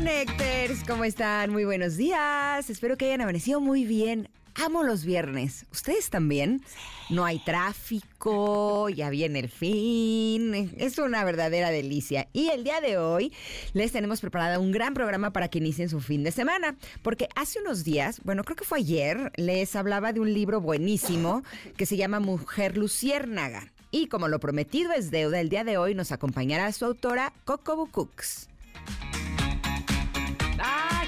Connectors, ¿cómo están? Muy buenos días. Espero que hayan amanecido muy bien. Amo los viernes. ¿Ustedes también? No hay tráfico, ya viene el fin. Es una verdadera delicia. Y el día de hoy les tenemos preparado un gran programa para que inicien su fin de semana. Porque hace unos días, bueno, creo que fue ayer, les hablaba de un libro buenísimo que se llama Mujer Luciérnaga. Y como lo prometido es deuda, el día de hoy nos acompañará su autora Coco Cooks.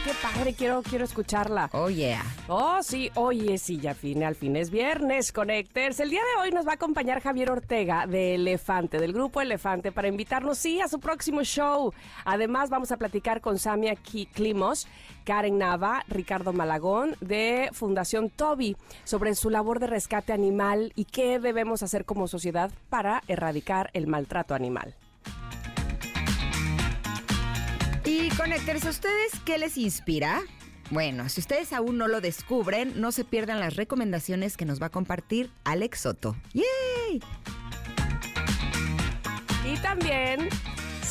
¡Ah, qué padre! Quiero, quiero escucharla. Oh, yeah. Oh, sí, oye, sí, ya fin, al fin es viernes, Connectors. El día de hoy nos va a acompañar Javier Ortega de Elefante, del grupo Elefante, para invitarnos, sí, a su próximo show. Además, vamos a platicar con Samia Klimos, Karen Nava, Ricardo Malagón, de Fundación Toby, sobre su labor de rescate animal y qué debemos hacer como sociedad para erradicar el maltrato animal. Y conectarse a ustedes, ¿qué les inspira? Bueno, si ustedes aún no lo descubren, no se pierdan las recomendaciones que nos va a compartir Alex Soto. ¡Yay! Y también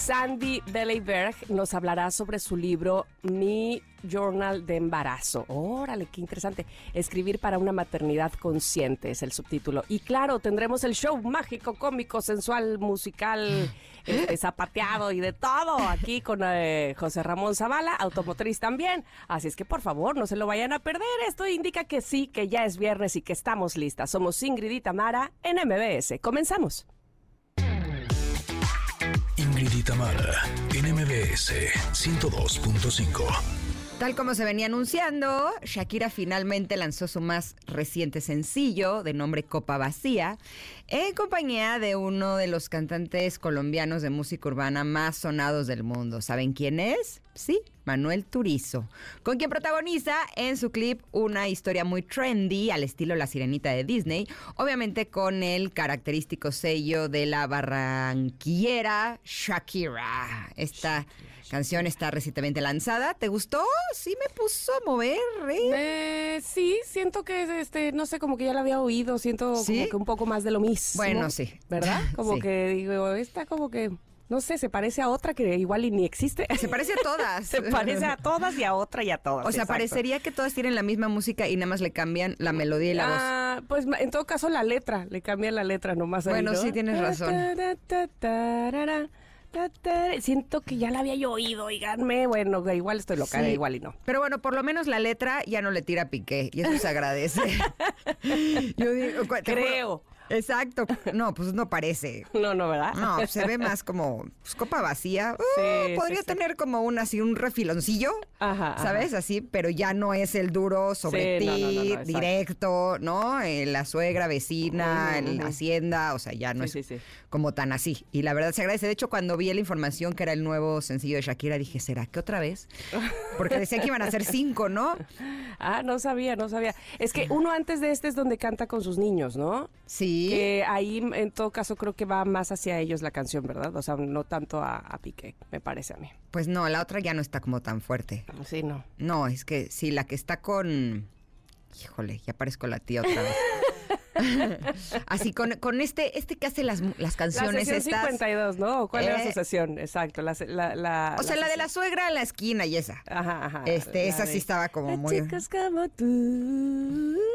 Sandy Beleyberg nos hablará sobre su libro Mi Journal de Embarazo. Órale, qué interesante. Escribir para una maternidad consciente es el subtítulo. Y claro, tendremos el show mágico, cómico, sensual, musical, este, zapateado y de todo aquí con eh, José Ramón Zavala, automotriz también. Así es que por favor, no se lo vayan a perder. Esto indica que sí, que ya es viernes y que estamos listas. Somos Ingrid y Tamara en MBS. Comenzamos. Ingrid y Tamara en MBS 102.5. Tal como se venía anunciando, Shakira finalmente lanzó su más reciente sencillo de nombre Copa Vacía, en compañía de uno de los cantantes colombianos de música urbana más sonados del mundo. ¿Saben quién es? Sí, Manuel Turizo, con quien protagoniza en su clip una historia muy trendy al estilo La Sirenita de Disney, obviamente con el característico sello de la barranquillera Shakira. Esta canción está recientemente lanzada. ¿Te gustó? Sí me puso a mover, ¿eh? sí, siento que este, no sé, como que ya la había oído, siento como que un poco más de lo mismo. Bueno, sí. ¿Verdad? Como que digo, esta como que no sé, se parece a otra que igual y ni existe. Se parece a todas. se parece a todas y a otra y a todas. O sea, parecería que todas tienen la misma música y nada más le cambian la melodía y la ah, voz. Pues en todo caso la letra, le cambian la letra nomás. Bueno, sí tienes razón. Siento que ya la había yo oído, oiganme. Bueno, igual estoy loca, igual y no. Pero bueno, por lo menos la letra ya no le tira piqué y eso se agradece. yo digo, creo. Exacto. No, pues no parece. No, no, ¿verdad? No, se ve más como pues, copa vacía. Uh, podría tener como un así un refiloncillo, ajá, ¿sabes? Así, pero ya no es el duro sobre ti, directo, ¿no? Eh, la suegra, vecina, la hacienda, o sea, ya no es como tan así. Y la verdad se agradece. De hecho, cuando vi la información que era el nuevo sencillo de Shakira, dije, ¿será que otra vez? Porque decía que iban a ser cinco, ¿no? Ah, no sabía, no sabía. Es que uno antes de este es donde canta con sus niños, ¿no? Sí. Que ahí, en todo caso, creo que va más hacia ellos la canción, ¿verdad? O sea, no tanto a, a Piqué, me parece a mí. Pues no, la otra ya no está como tan fuerte. Sí, no. No, es que sí, la que está con... Híjole, ya parezco la tía otra vez. Así con, con este, este que hace las, las canciones. La sesión 52, ¿no? ¿Cuál era su eh, sesión? Exacto. La, la, o sea, la, de la suegra en la esquina y esa. Ajá, ajá. Este, esa sí estaba como muy. Chicas como tú.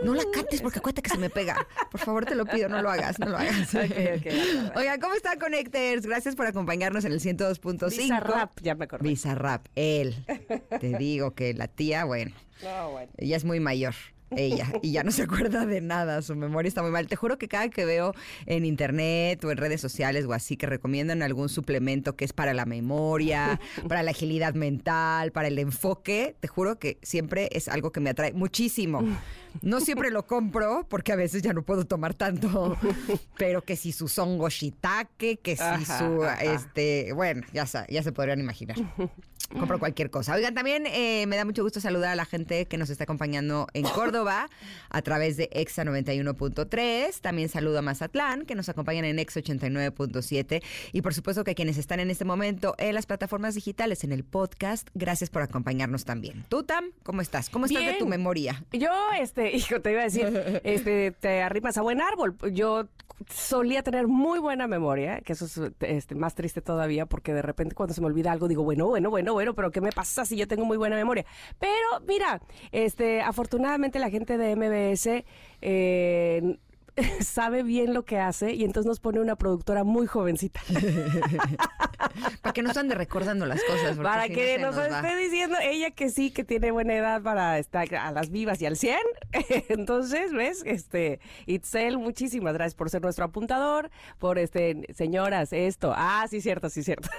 No la cantes porque acuérdate que se me pega. Por favor, te lo pido, no lo hagas, no lo hagas. Okay, okay, Oiga, ¿cómo están, Connectors? Gracias por acompañarnos en el 102.5. Bizarrap, ya me acordé. Bizarrap, él. Te digo que la tía, bueno. No, bueno. Ella es muy mayor ella y ya no se acuerda de nada, su memoria está muy mal. Te juro que cada que veo en internet o en redes sociales o así que recomiendan algún suplemento que es para la memoria, para la agilidad mental, para el enfoque, te juro que siempre es algo que me atrae muchísimo. No siempre lo compro porque a veces ya no puedo tomar tanto, pero que si su songo shiitake, que si su este, bueno, ya ya se podrían imaginar. Compro cualquier cosa. Oigan, también eh, me da mucho gusto saludar a la gente que nos está acompañando en Córdoba a través de Exa 91.3. También saludo a Mazatlán, que nos acompañan en Exa 89.7. Y por supuesto que quienes están en este momento en las plataformas digitales, en el podcast, gracias por acompañarnos también. Tú, Tam, ¿cómo estás? ¿Cómo estás de tu memoria? Yo, este, hijo, te iba a decir, este, te arrimas a buen árbol. Yo solía tener muy buena memoria, que eso es este, más triste todavía, porque de repente cuando se me olvida algo digo, bueno, bueno, bueno, bueno, pero ¿qué me pasa si yo tengo muy buena memoria? Pero mira, este, afortunadamente la gente de MBS eh, sabe bien lo que hace y entonces nos pone una productora muy jovencita. para que nos ande recordando las cosas. Para que nos, esté diciendo ella que sí, que tiene buena edad para estar a las vivas y al 100. entonces, ¿ves? Este, Itzel, muchísimas gracias por ser nuestro apuntador, por este, señoras, esto. Ah, sí, cierto, sí, cierto.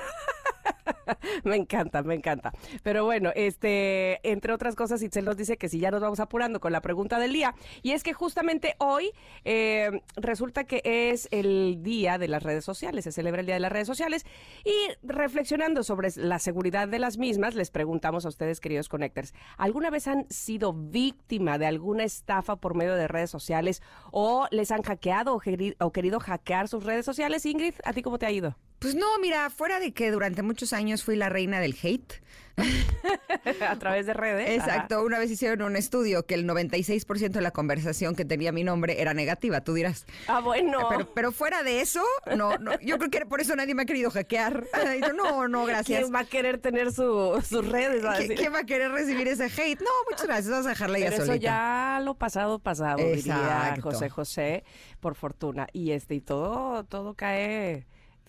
me encanta, me encanta. Pero bueno, este, entre otras cosas, Itzel nos dice que si ya nos vamos apurando con la pregunta del día. Y es que justamente hoy eh, resulta que es el día de las redes sociales, se celebra el día de las redes sociales. Y reflexionando sobre la seguridad de las mismas, les preguntamos a ustedes, queridos connectors, ¿alguna vez han sido víctima de alguna estafa por medio de redes sociales o les han hackeado o, o querido hackear sus redes sociales? Ingrid, ¿a ti cómo te ha ido? Pues no, mira, fuera de que durante muchos años fui la reina del hate. a través de redes. Exacto, una vez hicieron un estudio que el 96% de la conversación que tenía mi nombre era negativa, tú dirás. Ah, bueno. Pero, fuera de eso, no, no, yo creo que por eso nadie me ha querido hackear. no, no, gracias. ¿Quién va a querer tener su, sus redes? ¿Quién va a querer recibir ese hate? No, muchas gracias, vamos a dejarla ya Eso ya lo pasado, pasado, diría José José, por fortuna. Y este, y todo, todo cae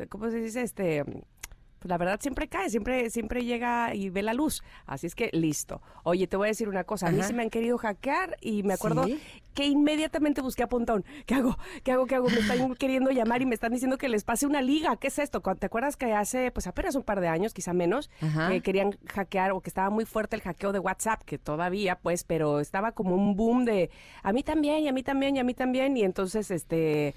¿cómo se dice? Este, pues la verdad siempre cae, siempre, siempre llega y ve la luz. Así es que listo. Oye, te voy a decir una cosa. A mí sí me han querido hackear y me acuerdo que inmediatamente busqué a Pontón. ¿Qué hago? ¿Qué hago? ¿Qué hago? Me están queriendo llamar y me están diciendo que les pase una liga. ¿Qué es esto? ¿Te acuerdas que hace, pues apenas un par de años, quizá menos, que querían hackear o que estaba muy fuerte el hackeo de WhatsApp, que todavía, pues, pero estaba como un boom de a mí también y a mí también y a mí también. Y entonces, este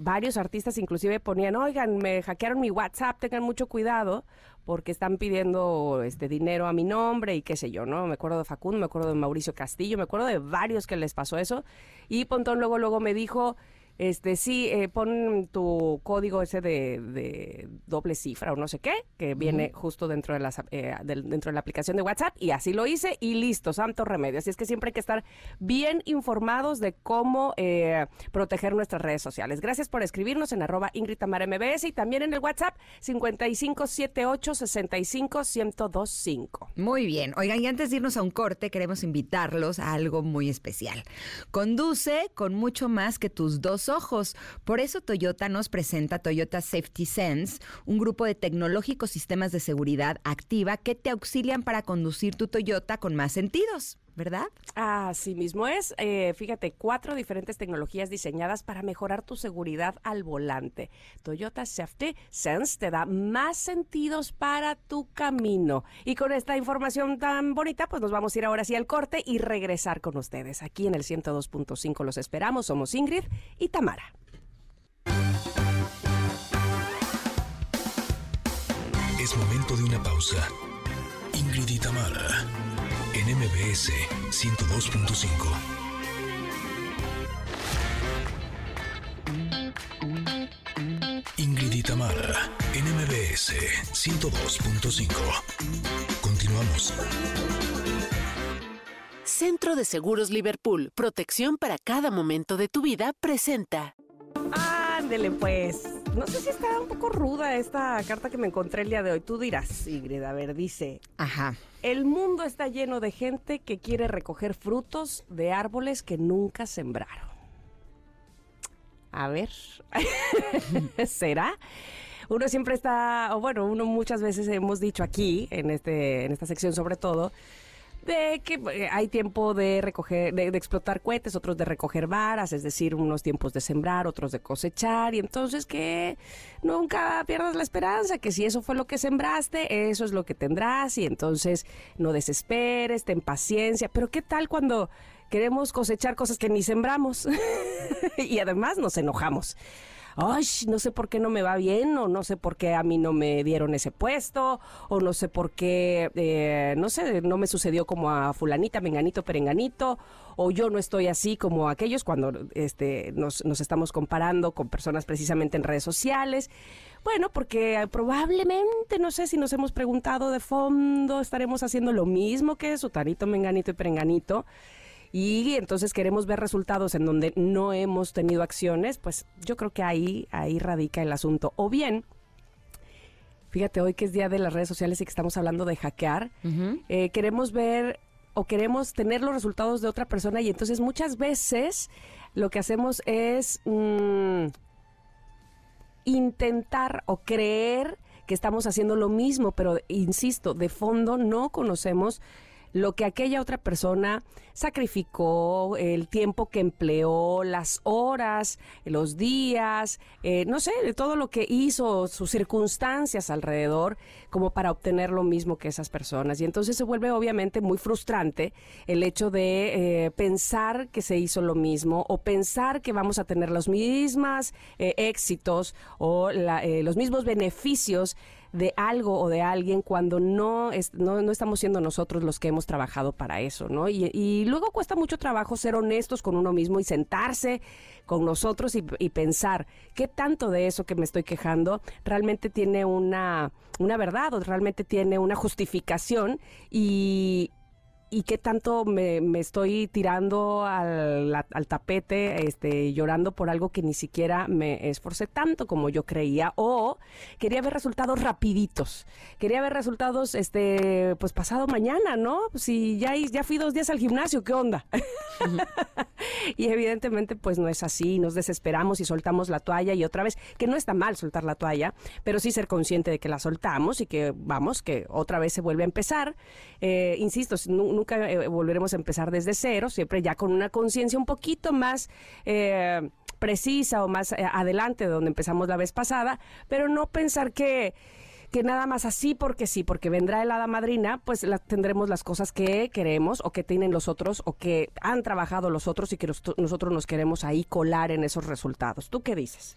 varios artistas inclusive ponían, oigan, me hackearon mi WhatsApp, tengan mucho cuidado porque están pidiendo este dinero a mi nombre y qué sé yo, ¿no? Me acuerdo de Facundo, me acuerdo de Mauricio Castillo, me acuerdo de varios que les pasó eso. Y Pontón luego, luego me dijo, este, sí, eh, pon tu código ese de, doble cifra o no sé qué, que viene justo dentro de, las, eh, dentro de la aplicación de WhatsApp y así lo hice y listo, santo remedio. Así es que siempre hay que estar bien informados de cómo eh, proteger nuestras redes sociales. Gracias por escribirnos en arroba Ingrid Tamara MBS y también en el WhatsApp 5578 65 Muy bien. Oigan, y antes de irnos a un corte, queremos invitarlos a algo muy especial. Conduce con mucho más que tus dos ojos. Por eso Toyota nos presenta Toyota Safety Sense, un grupo de tecnológicos sistemas de seguridad activa que te auxilian para conducir tu Toyota con más sentidos. ¿Verdad? Así mismo es. Eh, fíjate, cuatro diferentes tecnologías diseñadas para mejorar tu seguridad al volante. Toyota Safety Sense te da más sentidos para tu camino. Y con esta información tan bonita, pues nos vamos a ir ahora sí al corte y regresar con ustedes. Aquí en el 102.5 los esperamos. Somos Ingrid y Tamara. Es momento de una pausa. Ingrid y Tamara en MBS 102.5. Ingrid y Tamara en MBS 102.5. Continuamos. Centro de Seguros Liverpool, protección para cada momento de tu vida, presenta. Ándele pues. No sé si está un poco ruda esta carta que me encontré el día de hoy. Tú dirás, Ingrid, a ver, dice. Ajá. El mundo está lleno de gente que quiere recoger frutos de árboles que nunca sembraron. A ver, ¿será? Uno siempre está, o bueno, uno muchas veces hemos dicho aquí, en, este, en esta sección sobre todo, de que eh, hay tiempo de recoger, de, explotar cohetes, otros de recoger varas, es decir, unos tiempos de sembrar, otros de cosechar, y entonces que nunca pierdas la esperanza, que si eso fue lo que sembraste, eso es lo que tendrás, y entonces no desesperes, ten paciencia, pero ¿qué tal cuando queremos cosechar cosas que ni sembramos? y además nos enojamos. Ay, no sé por qué no me va bien, o no sé por qué a mí no me dieron ese puesto, o no sé por qué, eh, no sé, no me sucedió como a fulanita, menganito, perenganito, o yo no estoy así como aquellos cuando este, nos, nos estamos comparando con personas precisamente en redes sociales. Bueno, porque probablemente, no sé si nos hemos preguntado de fondo, estaremos haciendo lo mismo que Sutanito, Menganito y Perenganito. Y entonces queremos ver resultados en donde no hemos tenido acciones, pues yo creo que ahí, ahí radica el asunto. O bien, fíjate, hoy que es día de las redes sociales y que estamos hablando de hackear, eh, queremos ver o queremos tener los resultados de otra persona y entonces muchas veces lo que hacemos es mm, intentar o creer que estamos haciendo lo mismo, pero insisto, de fondo no conocemos lo que aquella otra persona sacrificó, el tiempo que empleó, las horas, los días, eh, no sé, todo lo que hizo, sus circunstancias alrededor, como para obtener lo mismo que esas personas. Y entonces se vuelve obviamente muy frustrante el hecho de eh, pensar que se hizo lo mismo o pensar que vamos a tener los mismos eh, éxitos o los mismos beneficios de algo o de alguien cuando no, no, no, estamos siendo nosotros los que hemos trabajado para eso, ¿no? Y, y, luego cuesta mucho trabajo ser honestos con uno mismo y sentarse con nosotros y, y, pensar qué tanto de eso que me estoy quejando realmente tiene una, una verdad o realmente tiene una justificación y, y qué tanto me, estoy tirando al, tapete, este, llorando por algo que ni siquiera me esforcé tanto como yo creía, o quería ver resultados rapiditos, quería ver resultados, este, pues pasado mañana, ¿no? Si ya, ya fui dos días al gimnasio, ¿qué onda? y evidentemente, pues no es así, nos desesperamos y soltamos la toalla y otra vez, que no está mal soltar la toalla, pero sí ser consciente de que la soltamos y que, vamos, que otra vez se vuelve a empezar. Eh, insisto, no nunca eh, volveremos a empezar desde cero, siempre ya con una conciencia un poquito más eh, precisa o más eh, adelante de donde empezamos la vez pasada, pero no pensar que que nada más así porque sí, porque vendrá el madrina, pues tendremos las cosas que queremos o que tienen los otros o que han trabajado los otros y que nosotros nos queremos ahí colar en esos resultados. ¿Tú qué dices?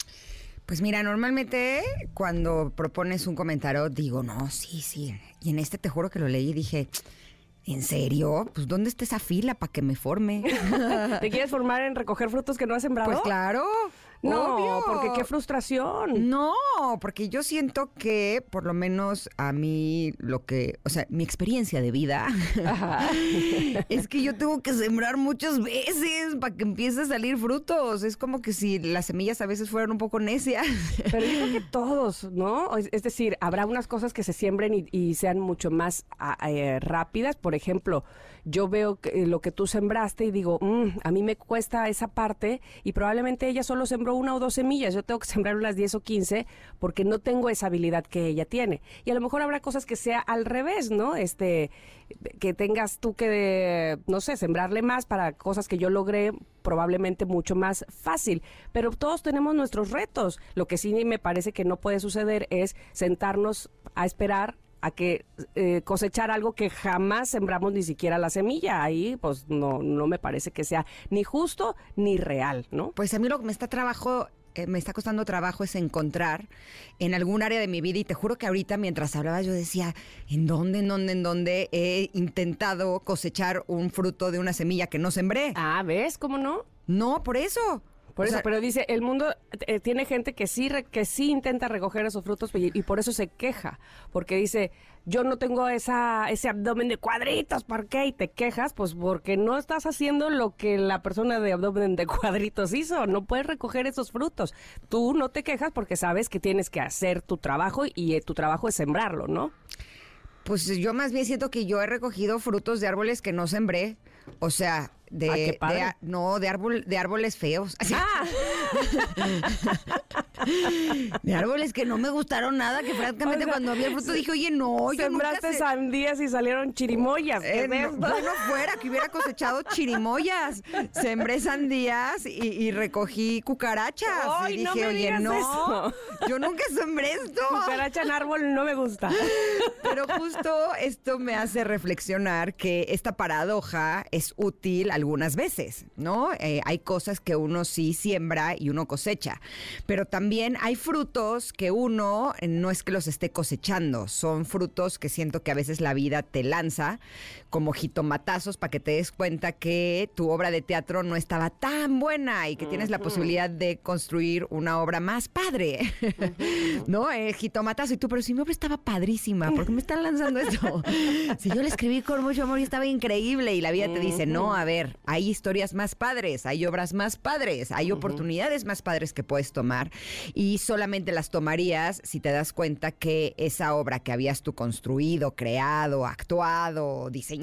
Pues mira, normalmente cuando propones un comentario digo, no, sí, sí. Y en este te juro que lo leí y dije, ¿En serio? Pues ¿dónde está esa fila para que me forme? ¿Te quieres formar en recoger frutos que no has sembrado? Pues claro. No, porque qué frustración. No, porque yo siento que por lo menos a mí lo que, o sea, mi experiencia de vida es que yo tengo que sembrar muchas veces para que empiece a salir frutos. Es como que si las semillas a veces fueran un poco necias. Pero yo creo que todos, ¿no? Es decir, habrá unas cosas que se siembren y, sean mucho más eh, rápidas. Por ejemplo, yo veo que, lo que tú sembraste y digo, mm, a mí me cuesta esa parte y probablemente ella solo sembró una o dos semillas, yo tengo que sembrar unas 10 o 15 porque no tengo esa habilidad que ella tiene. Y a lo mejor habrá cosas que sea al revés, ¿no? Este, que tengas tú que, no sé, sembrarle más para cosas que yo logré probablemente mucho más fácil. Pero todos tenemos nuestros retos. Lo que sí me parece que no puede suceder es sentarnos a esperar a que eh, cosechar algo que jamás sembramos ni siquiera la semilla. Ahí pues no, no me parece que sea ni justo ni real, ¿no? Pues a mí lo que me está trabajo eh, me está costando trabajo es encontrar en algún área de mi vida y te juro que ahorita mientras hablaba yo decía, ¿en dónde, en dónde, en dónde he intentado cosechar un fruto de una semilla que no sembré? Ah, ¿ves? ¿Cómo no? No, por eso. Por eso, pero dice, el mundo eh, tiene gente que sí, que sí intenta recoger esos frutos y, por eso se queja, porque dice, yo no tengo esa, ese abdomen de cuadritos, ¿por qué? Y te quejas, pues porque no estás haciendo lo que la persona de abdomen de cuadritos hizo, no puedes recoger esos frutos. Tú no te quejas porque sabes que tienes que hacer tu trabajo y eh, tu trabajo es sembrarlo, ¿no? Pues yo más bien siento que yo he recogido frutos de árboles que no sembré. O sea, de, ah, no, de árbol, de árboles feos. Ah. de árboles que no me gustaron nada, que francamente cuando vi el fruto dije, oye, no, yo Sembraste sandías y salieron chirimoyas. Eh, bueno, fuera que hubiera cosechado chirimoyas. Sembré sandías y, recogí cucarachas. y dije, oye, no, yo nunca sembré esto. Cucaracha en árbol no me gusta. Pero justo esto me hace reflexionar que esta paradoja es útil algunas veces, ¿no? Eh, hay cosas que uno sí siembra y uno cosecha. Pero también hay frutos que uno eh, no es que los esté cosechando, son frutos que siento que a veces la vida te lanza como jitomatazos para que te des cuenta que tu obra de teatro no estaba tan buena y que tienes la posibilidad de construir una obra más padre. ¿No? Eh, jitomatazo. Y tú, pero si mi obra estaba padrísima, ¿por qué me están lanzando esto? si yo la escribí con mucho amor y estaba increíble y la vida te dice, no, a ver, hay historias más padres, hay obras más padres, hay oportunidades más padres que puedes tomar y solamente las tomarías si te das cuenta que esa obra que habías tú construido, creado, actuado, diseñado,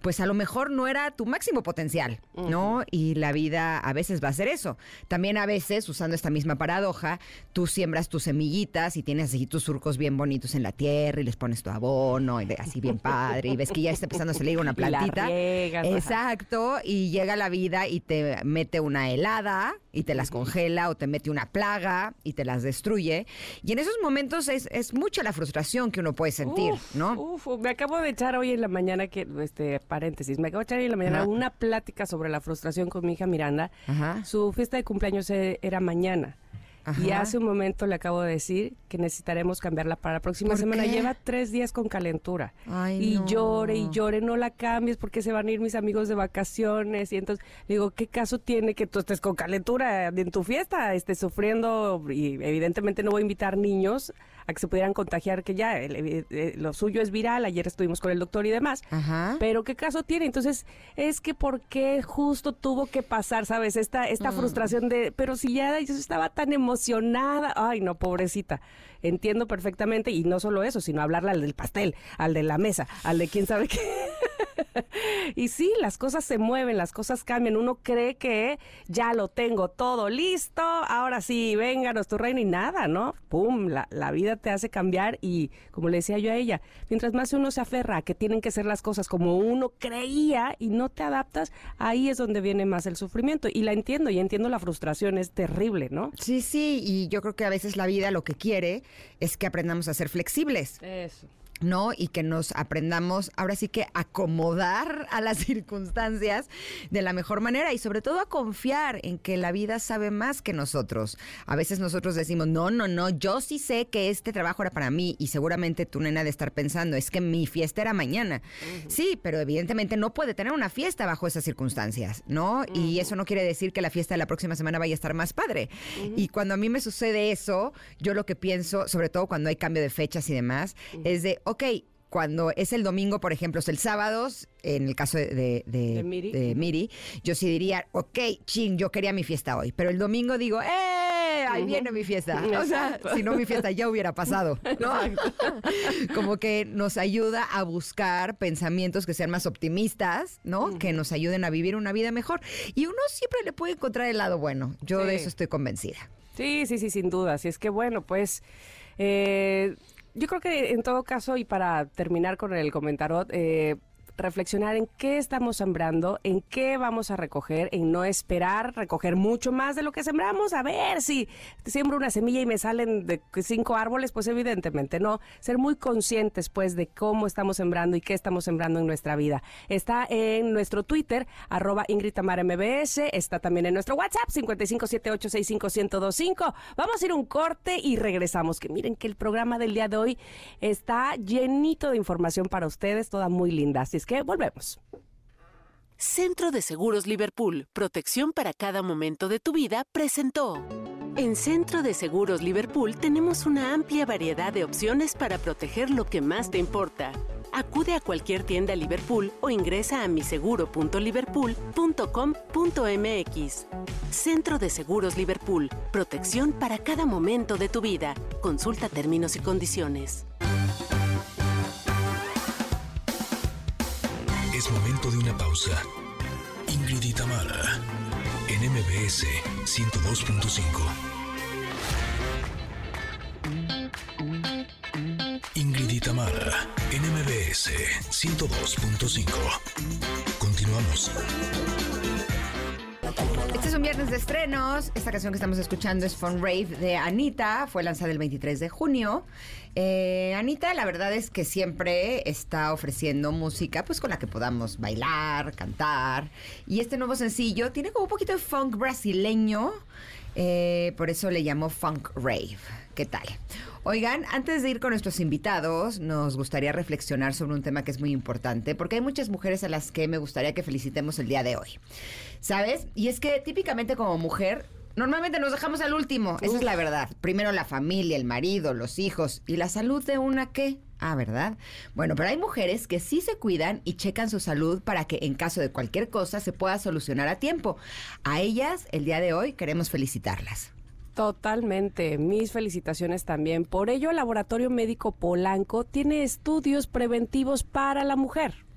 pues a lo mejor no era tu máximo potencial, ¿no? Y la vida a veces va a ser eso. También a veces, usando esta misma paradoja, tú siembras tus semillitas y tienes así tus surcos bien bonitos en la tierra y les pones tu abono y así bien padre y ves que ya está empezando a salir una plantita. Exacto, y llega la vida y te mete una helada y te las congela o te mete una plaga y te las destruye. Y en esos momentos es, es mucha la frustración que uno puede sentir, ¿no? Uf, me acabo de echar hoy en la mañana que, este, paréntesis, me acabo de echar en la mañana una plática sobre la frustración con mi hija Miranda. Su fiesta de cumpleaños e, era mañana. Y hace un momento le acabo de decir que necesitaremos cambiarla para la próxima semana. Lleva tres días con calentura. y llore y llore, no la cambies porque se van a ir mis amigos de vacaciones. Y entonces le digo, ¿qué caso tiene que tú estés con calentura en tu fiesta, estés sufriendo? Y evidentemente no voy a invitar niños a que se pudieran contagiar, que ya lo suyo es viral, ayer estuvimos con el doctor y demás, pero ¿qué caso tiene? Entonces, es que ¿por qué justo tuvo que pasar, sabes? Esta, esta mm. frustración de, pero si ya yo estaba tan emocionada, ay no, pobrecita, entiendo perfectamente, y no solo eso, sino hablarle al del pastel, al de la mesa, al de quién sabe qué. y sí, las cosas se mueven, las cosas cambian. Uno cree que ya lo tengo todo listo, ahora sí, vénganos tu reino y nada, ¿no? ¡Pum! La, la, vida te hace cambiar y, como le decía yo a ella, mientras más uno se aferra a que tienen que ser las cosas como uno creía y no te adaptas, ahí es donde viene más el sufrimiento. Y la entiendo, y entiendo la frustración, es terrible, ¿no? Sí, sí, y yo creo que a veces la vida lo que quiere es que aprendamos a ser flexibles. Eso. ¿No? Y que nos aprendamos ahora sí que acomodar a las circunstancias de la mejor manera y sobre todo a confiar en que la vida sabe más que nosotros. A veces nosotros decimos, no, no, no, yo sí sé que este trabajo era para mí y seguramente tu nena de estar pensando, es que mi fiesta era mañana. Sí, pero evidentemente no puede tener una fiesta bajo esas circunstancias, ¿no? Y eso no quiere decir que la fiesta de la próxima semana vaya a estar más padre. Y cuando a mí me sucede eso, yo lo que pienso, sobre todo cuando hay cambio de fechas y demás, es de, ok, cuando es el domingo, por ejemplo, es el sábado, en el caso de, de, Miri. yo sí diría, ok, ching, yo quería mi fiesta hoy. Pero el domingo digo, ¡eh! Ahí viene mi fiesta. O sea, si no, mi fiesta ya hubiera pasado. ¿no? Como que nos ayuda a buscar pensamientos que sean más optimistas, ¿no? Que nos ayuden a vivir una vida mejor. Y uno siempre le puede encontrar el lado bueno. Yo de eso estoy convencida. Sí, sí, sí, sin duda. Así es que, bueno, pues. Eh, yo creo que en todo caso, y para terminar con el comentario, eh, reflexionar en qué estamos sembrando, en qué vamos a recoger, en no esperar recoger mucho más de lo que sembramos. A ver si siembro una semilla y me salen de cinco árboles, pues evidentemente no. Ser muy conscientes pues de cómo estamos sembrando y qué estamos sembrando en nuestra vida. Está en nuestro Twitter, arroba Ingrid MBS, está también en nuestro WhatsApp, 5578651025. Vamos a ir un corte y regresamos. Que miren que el programa del día de hoy está llenito de información para ustedes, toda muy linda. Así es volvemos. Centro de Seguros Liverpool, protección para cada momento de tu vida, presentó. En Centro de Seguros Liverpool tenemos una amplia variedad de opciones para proteger lo que más te importa. Acude a cualquier tienda Liverpool o ingresa a miseguro.liverpool.com.mx. Centro de Seguros Liverpool, protección para cada momento de tu vida. Consulta términos y condiciones. Momento de una pausa. Ingrid y en MBS 102.5. Ingrid y en MBS 102.5. Continuamos. Este es un viernes de estrenos. Esta canción que estamos escuchando es Fun Rave de Anita. Fue lanzada el 23 de junio. Eh, Anita, la verdad es que siempre está ofreciendo música pues con la que podamos bailar, cantar. Y este nuevo sencillo tiene como un poquito de funk brasileño. Eh, por eso le llamó Funk Rave. ¿Qué tal? Oigan, antes de ir con nuestros invitados, nos gustaría reflexionar sobre un tema que es muy importante, porque hay muchas mujeres a las que me gustaría que felicitemos el día de hoy. ¿Sabes? Y es que típicamente como mujer, normalmente nos dejamos al último, esa es la verdad. Primero la familia, el marido, los hijos y la salud de una qué. Ah, ¿verdad? Bueno, pero hay mujeres que sí se cuidan y checan su salud para que en caso de cualquier cosa se pueda solucionar a tiempo. A ellas, el día de hoy, queremos felicitarlas. Totalmente, mis felicitaciones también. Por ello, el Laboratorio Médico Polanco tiene estudios preventivos para la mujer.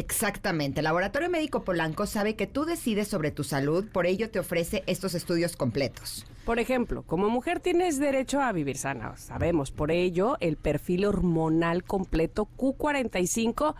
Exactamente. El Laboratorio Médico Polanco sabe que tú decides sobre tu salud, por ello te ofrece estos estudios completos. Por ejemplo, como mujer tienes derecho a vivir sana, sabemos. Por ello, el perfil hormonal completo Q45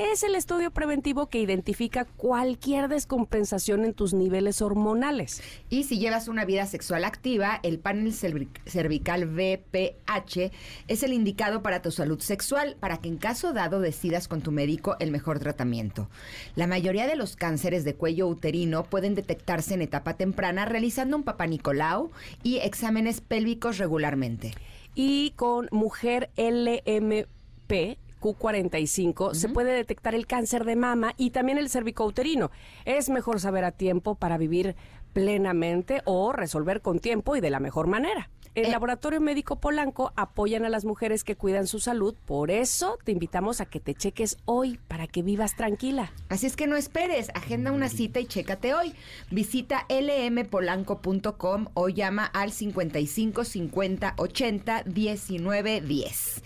es el estudio preventivo que identifica cualquier descompensación en tus niveles hormonales. Y si llevas una vida sexual activa, el panel cervical VPH es el indicado para tu salud sexual, para que en caso dado decidas con tu médico el mejor tratamiento. La mayoría de los cánceres de cuello uterino pueden detectarse en etapa temprana realizando un papá Nicolau y exámenes pélvicos regularmente. Y con mujer LMP Q45 se puede detectar el cáncer de mama y también el cervicouterino. Es mejor saber a tiempo para vivir plenamente o resolver con tiempo y de la mejor manera. El eh. Laboratorio Médico Polanco apoyan a las mujeres que cuidan su salud, por eso te invitamos a que te cheques hoy para que vivas tranquila. Así es que no esperes, agenda una cita y chécate hoy. Visita lmpolanco.com o llama al 55 50 80 19 10.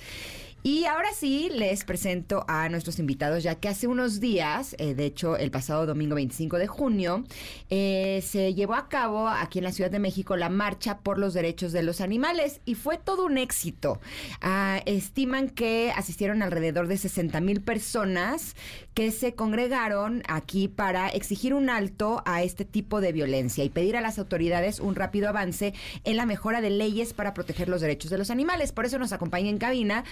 Y ahora sí les presento a nuestros invitados, ya que hace unos días, eh, de hecho el pasado domingo 25 de junio, eh, se llevó a cabo aquí en la Ciudad de México la marcha por los derechos de los animales y fue todo un éxito. Ah, estiman que asistieron alrededor de 60 mil personas que se congregaron aquí para exigir un alto a este tipo de violencia y pedir a las autoridades un rápido avance en la mejora de leyes para proteger los derechos de los animales. Por eso nos acompaña en cabina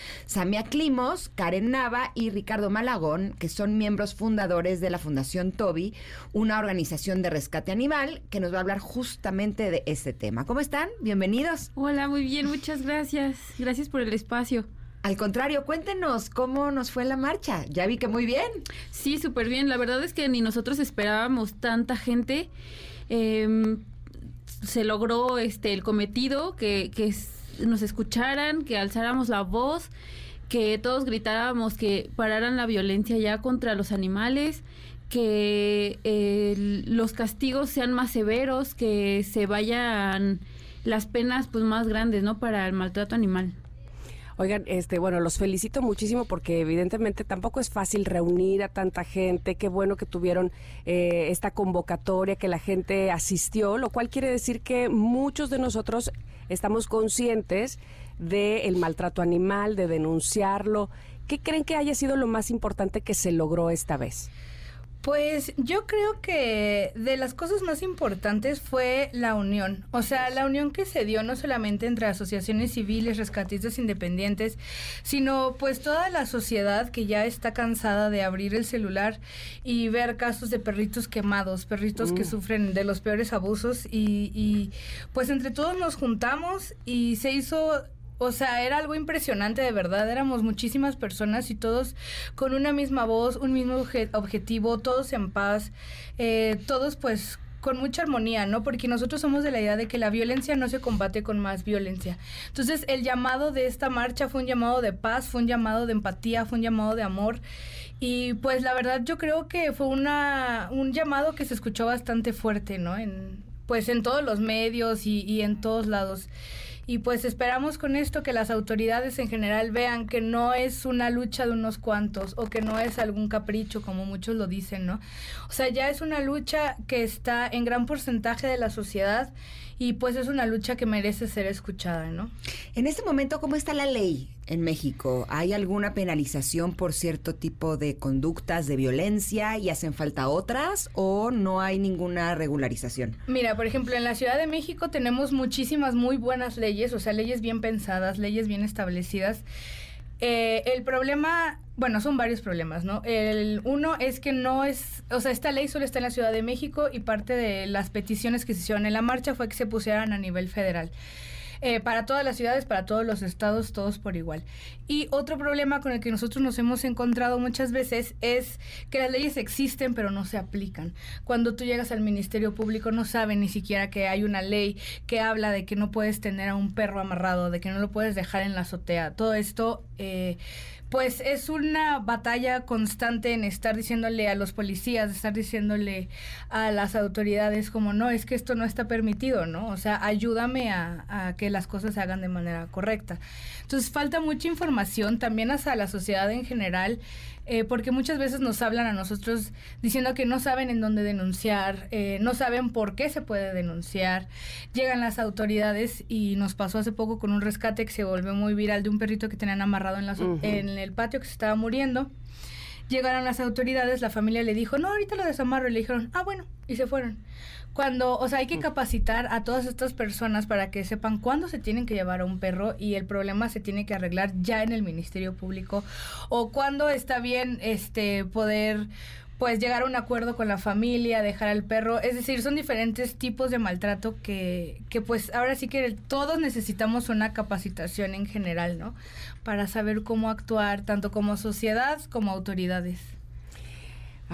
Samia Climos, Karen Nava y Ricardo Malagón, que son miembros fundadores de la Fundación Toby, una organización de rescate animal que nos va a hablar justamente de este tema. ¿Cómo están? Bienvenidos. Hola, muy bien, muchas gracias. Gracias por el espacio. Al contrario, cuéntenos cómo nos fue la marcha. Ya vi que muy bien. Sí, súper bien. La verdad es que ni nosotros esperábamos tanta gente. Em, se logró este el cometido, que, que nos escucharan, que alzáramos la voz, que todos gritáramos que pararan la violencia ya contra los animales que los castigos sean más severos, que se vayan las penas pues más grandes, ¿no? Para el maltrato animal. Oigan, este, bueno, los felicito muchísimo porque evidentemente tampoco es fácil reunir a tanta gente. Qué bueno que tuvieron eh, esta convocatoria, que la gente asistió, lo cual quiere decir que muchos de nosotros estamos conscientes del maltrato animal, de denunciarlo. ¿Qué creen que haya sido lo más importante que se logró esta vez? Pues yo creo que de las cosas más importantes fue la unión, o sea, la unión que se dio no solamente entre asociaciones civiles, rescatistas independientes, sino pues toda la sociedad que ya está cansada de abrir el celular y ver casos de perritos quemados, perritos que mm. sufren de los peores abusos y, y pues entre todos nos juntamos y se hizo o sea, era algo impresionante de verdad. Éramos muchísimas personas y todos con una misma voz, un mismo objetivo, todos en paz, eh, todos pues con mucha armonía, ¿no? Porque nosotros somos de la idea de que la violencia no se combate con más violencia. Entonces, el llamado de esta marcha fue un llamado de paz, fue un llamado de empatía, fue un llamado de amor. Y pues la verdad yo creo que fue una, un llamado que se escuchó bastante fuerte, ¿no? En, pues en todos los medios y, y en todos lados. Y pues esperamos con esto que las autoridades en general vean que no es una lucha de unos cuantos o que no es algún capricho como muchos lo dicen, ¿no? O sea, ya es una lucha que está en gran porcentaje de la sociedad y pues es una lucha que merece ser escuchada, ¿no? En este momento, ¿cómo está la ley en México? ¿Hay alguna penalización por cierto tipo de conductas de violencia y hacen falta otras o no hay ninguna regularización? Mira, por ejemplo, en la Ciudad de México tenemos muchísimas muy buenas leyes, o sea, leyes bien pensadas, leyes bien establecidas Eh, el problema, bueno, son varios problemas, ¿no? El uno es que no es, o sea, esta ley solo está en la Ciudad de México y parte de las peticiones que se hicieron en la marcha fue que se pusieran a nivel federal. Eh, para todas las ciudades, para todos los estados, todos por igual. Y otro problema con el que nosotros nos hemos encontrado muchas veces es que las leyes existen pero no se aplican. Cuando tú llegas al Ministerio Público no saben ni siquiera que hay una ley que habla de que no puedes tener a un perro amarrado, de que no lo puedes dejar en la azotea. Todo esto... Eh, pues es una batalla constante en estar diciéndole a los policías, estar diciéndole a las autoridades como no, es que esto no está permitido, ¿no? O sea, ayúdame a, a que las cosas se hagan de manera correcta. Entonces falta mucha información también hacia la sociedad en general eh, porque muchas veces nos hablan a nosotros diciendo que no saben en dónde denunciar, eh, no saben por qué se puede denunciar. Llegan las autoridades y nos pasó hace poco con un rescate que se volvió muy viral de un perrito que tenían amarrado en, la, en el patio que se estaba muriendo. Llegaron las autoridades, la familia le dijo, no, ahorita lo desamarro. Y le dijeron, ah, bueno, y se fueron. Cuando, o sea, hay que capacitar a todas estas personas para que sepan cuándo se tienen que llevar a un perro y el problema se tiene que arreglar ya en el Ministerio Público o cuándo está bien este poder pues llegar a un acuerdo con la familia, dejar al perro, es decir, son diferentes tipos de maltrato que, que pues ahora sí que todos necesitamos una capacitación en general, ¿no? Para saber cómo actuar tanto como sociedad como autoridades.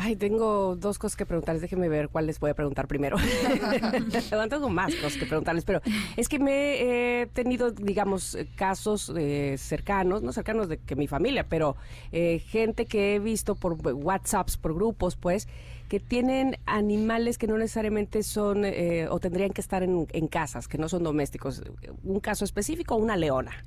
Ay, tengo dos cosas que preguntarles. Déjenme ver cuál les voy a preguntar primero. tengo más cosas que preguntarles, pero es que me he tenido, digamos, casos eh, cercanos, no cercanos de que mi familia, pero eh, gente que he visto por WhatsApps, por grupos, pues, que tienen animales que no necesariamente son eh, o tendrían que estar en, en casas, que no son domésticos. Un caso específico, una leona.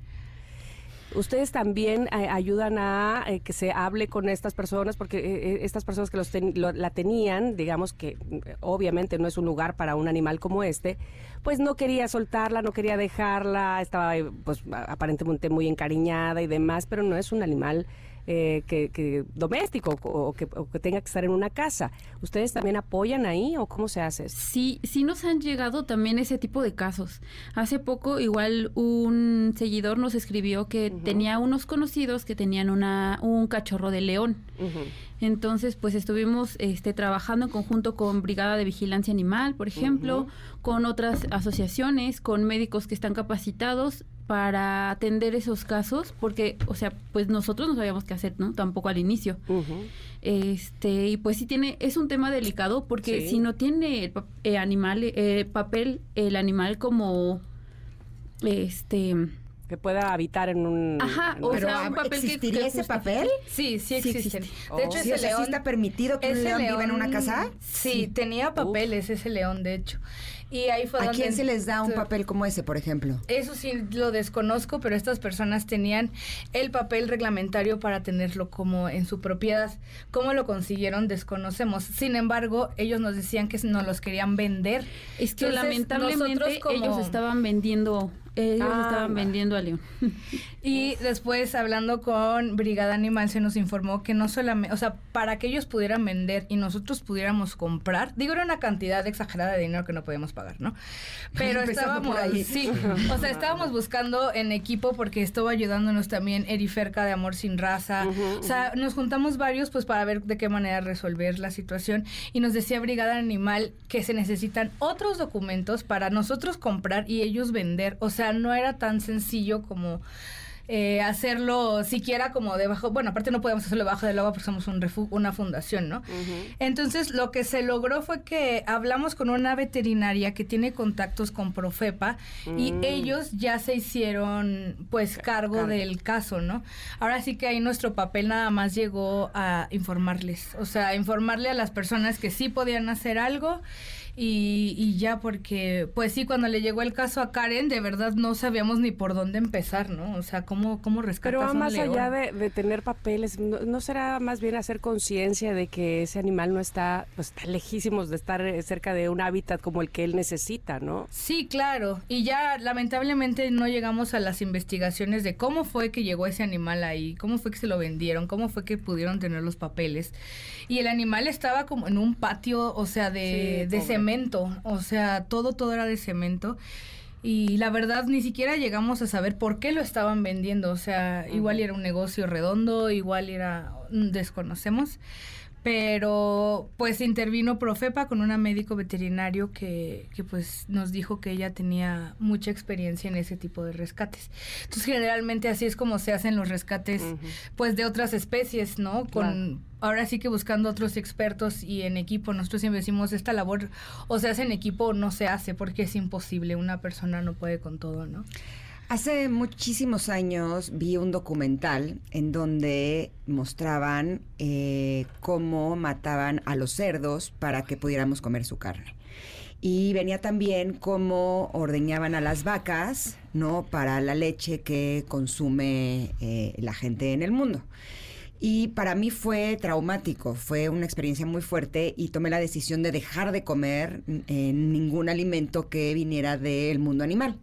Ustedes también eh, ayudan a eh, que se hable con estas personas, porque eh, estas personas que los la tenían, digamos que mm, obviamente no es un lugar para un animal como este, pues no quería soltarla, no quería dejarla, estaba pues aparentemente muy encariñada y demás, pero no es un animal eh, que, doméstico o que, tenga que estar en una casa. ¿Ustedes también apoyan ahí o cómo se hace? Sí, sí nos han llegado también ese tipo de casos. Hace poco igual un seguidor nos escribió que tenía unos conocidos que tenían una, un cachorro de león. Entonces, pues estuvimos este, trabajando en conjunto con Brigada de Vigilancia Animal, por ejemplo, con otras asociaciones, con médicos que están capacitados para atender esos casos, porque, o sea, pues nosotros no sabíamos qué hacer, ¿no? Tampoco al inicio. Este, y pues sí tiene, es un tema delicado, porque si no tiene el eh, animal, eh, papel, el animal como, este que pueda habitar en un... Ajá, o sea, un papel ¿existiría ese papel? Sí, sí existe. De hecho, ese león... está permitido que un león, viva en una casa? Sí, tenía papeles ese león, de hecho. Y ahí fue ¿A quién se les da un papel como ese, por ejemplo? Eso sí lo desconozco, pero estas personas tenían el papel reglamentario para tenerlo como en su propiedad. ¿Cómo lo consiguieron? Desconocemos. Sin embargo, ellos nos decían que no los querían vender. Es que lamentablemente ellos estaban vendiendo ellos ah, estaban vendiendo a León. Y después, hablando con Brigada Animal, se nos informó que no solamente, o sea, para que ellos pudieran vender y nosotros pudiéramos comprar, digo, era una cantidad exagerada de dinero que no podíamos pagar, ¿no? Pero estábamos ahí. Sí, o sea, estábamos buscando en equipo porque estuvo ayudándonos también Eriferca de Amor Sin Raza. o sea, nos juntamos varios pues para ver de qué manera resolver la situación y nos decía Brigada Animal que se necesitan otros documentos para nosotros comprar y ellos vender. O sea, sea, no era tan sencillo como eh, hacerlo siquiera como debajo, bueno, aparte no podemos hacerlo debajo del agua porque somos un una fundación, ¿no? Entonces lo que se logró fue que hablamos con una veterinaria que tiene contactos con Profepa y mm. ellos ya se hicieron pues cargo del caso, ¿no? Ahora sí que ahí nuestro papel nada más llegó a informarles, o sea, informarle a las personas que sí podían hacer algo y, y, ya porque, pues sí, cuando le llegó el caso a Karen, de verdad no sabíamos ni por dónde empezar, ¿no? O sea, cómo, cómo rescatar Pero más allá de, tener papeles, ¿no, será más bien hacer conciencia de que ese animal no está, pues, está lejísimos de estar eh, cerca de un hábitat como el que él necesita, ¿no? Sí, claro. Y ya lamentablemente no llegamos a las investigaciones de cómo fue que llegó ese animal ahí, cómo fue que se lo vendieron, cómo fue que pudieron tener los papeles. Y el animal estaba como en un patio, o sea, de, de cemento, o sea, todo, todo era de cemento. Y la verdad ni siquiera llegamos a saber por qué lo estaban vendiendo, o sea, igual era un negocio redondo, igual era, mm, desconocemos, pero pues intervino Profepa con una médico veterinario que, que pues nos dijo que ella tenía mucha experiencia en ese tipo de rescates. Entonces generalmente así es como se hacen los rescates pues de otras especies, ¿no? Con ahora sí que buscando otros expertos y en equipo, nosotros siempre decimos esta labor o se hace en equipo o no se hace porque es imposible, una persona no puede con todo, ¿no? Hace muchísimos años vi un documental en donde mostraban eh, cómo mataban a los cerdos para que pudiéramos comer su carne. Y venía también cómo ordeñaban a las vacas, ¿no? Para la leche que consume eh, la gente en el mundo. Y para mí fue traumático, fue una experiencia muy fuerte y tomé la decisión de dejar de comer eh, ningún alimento que viniera del mundo animal.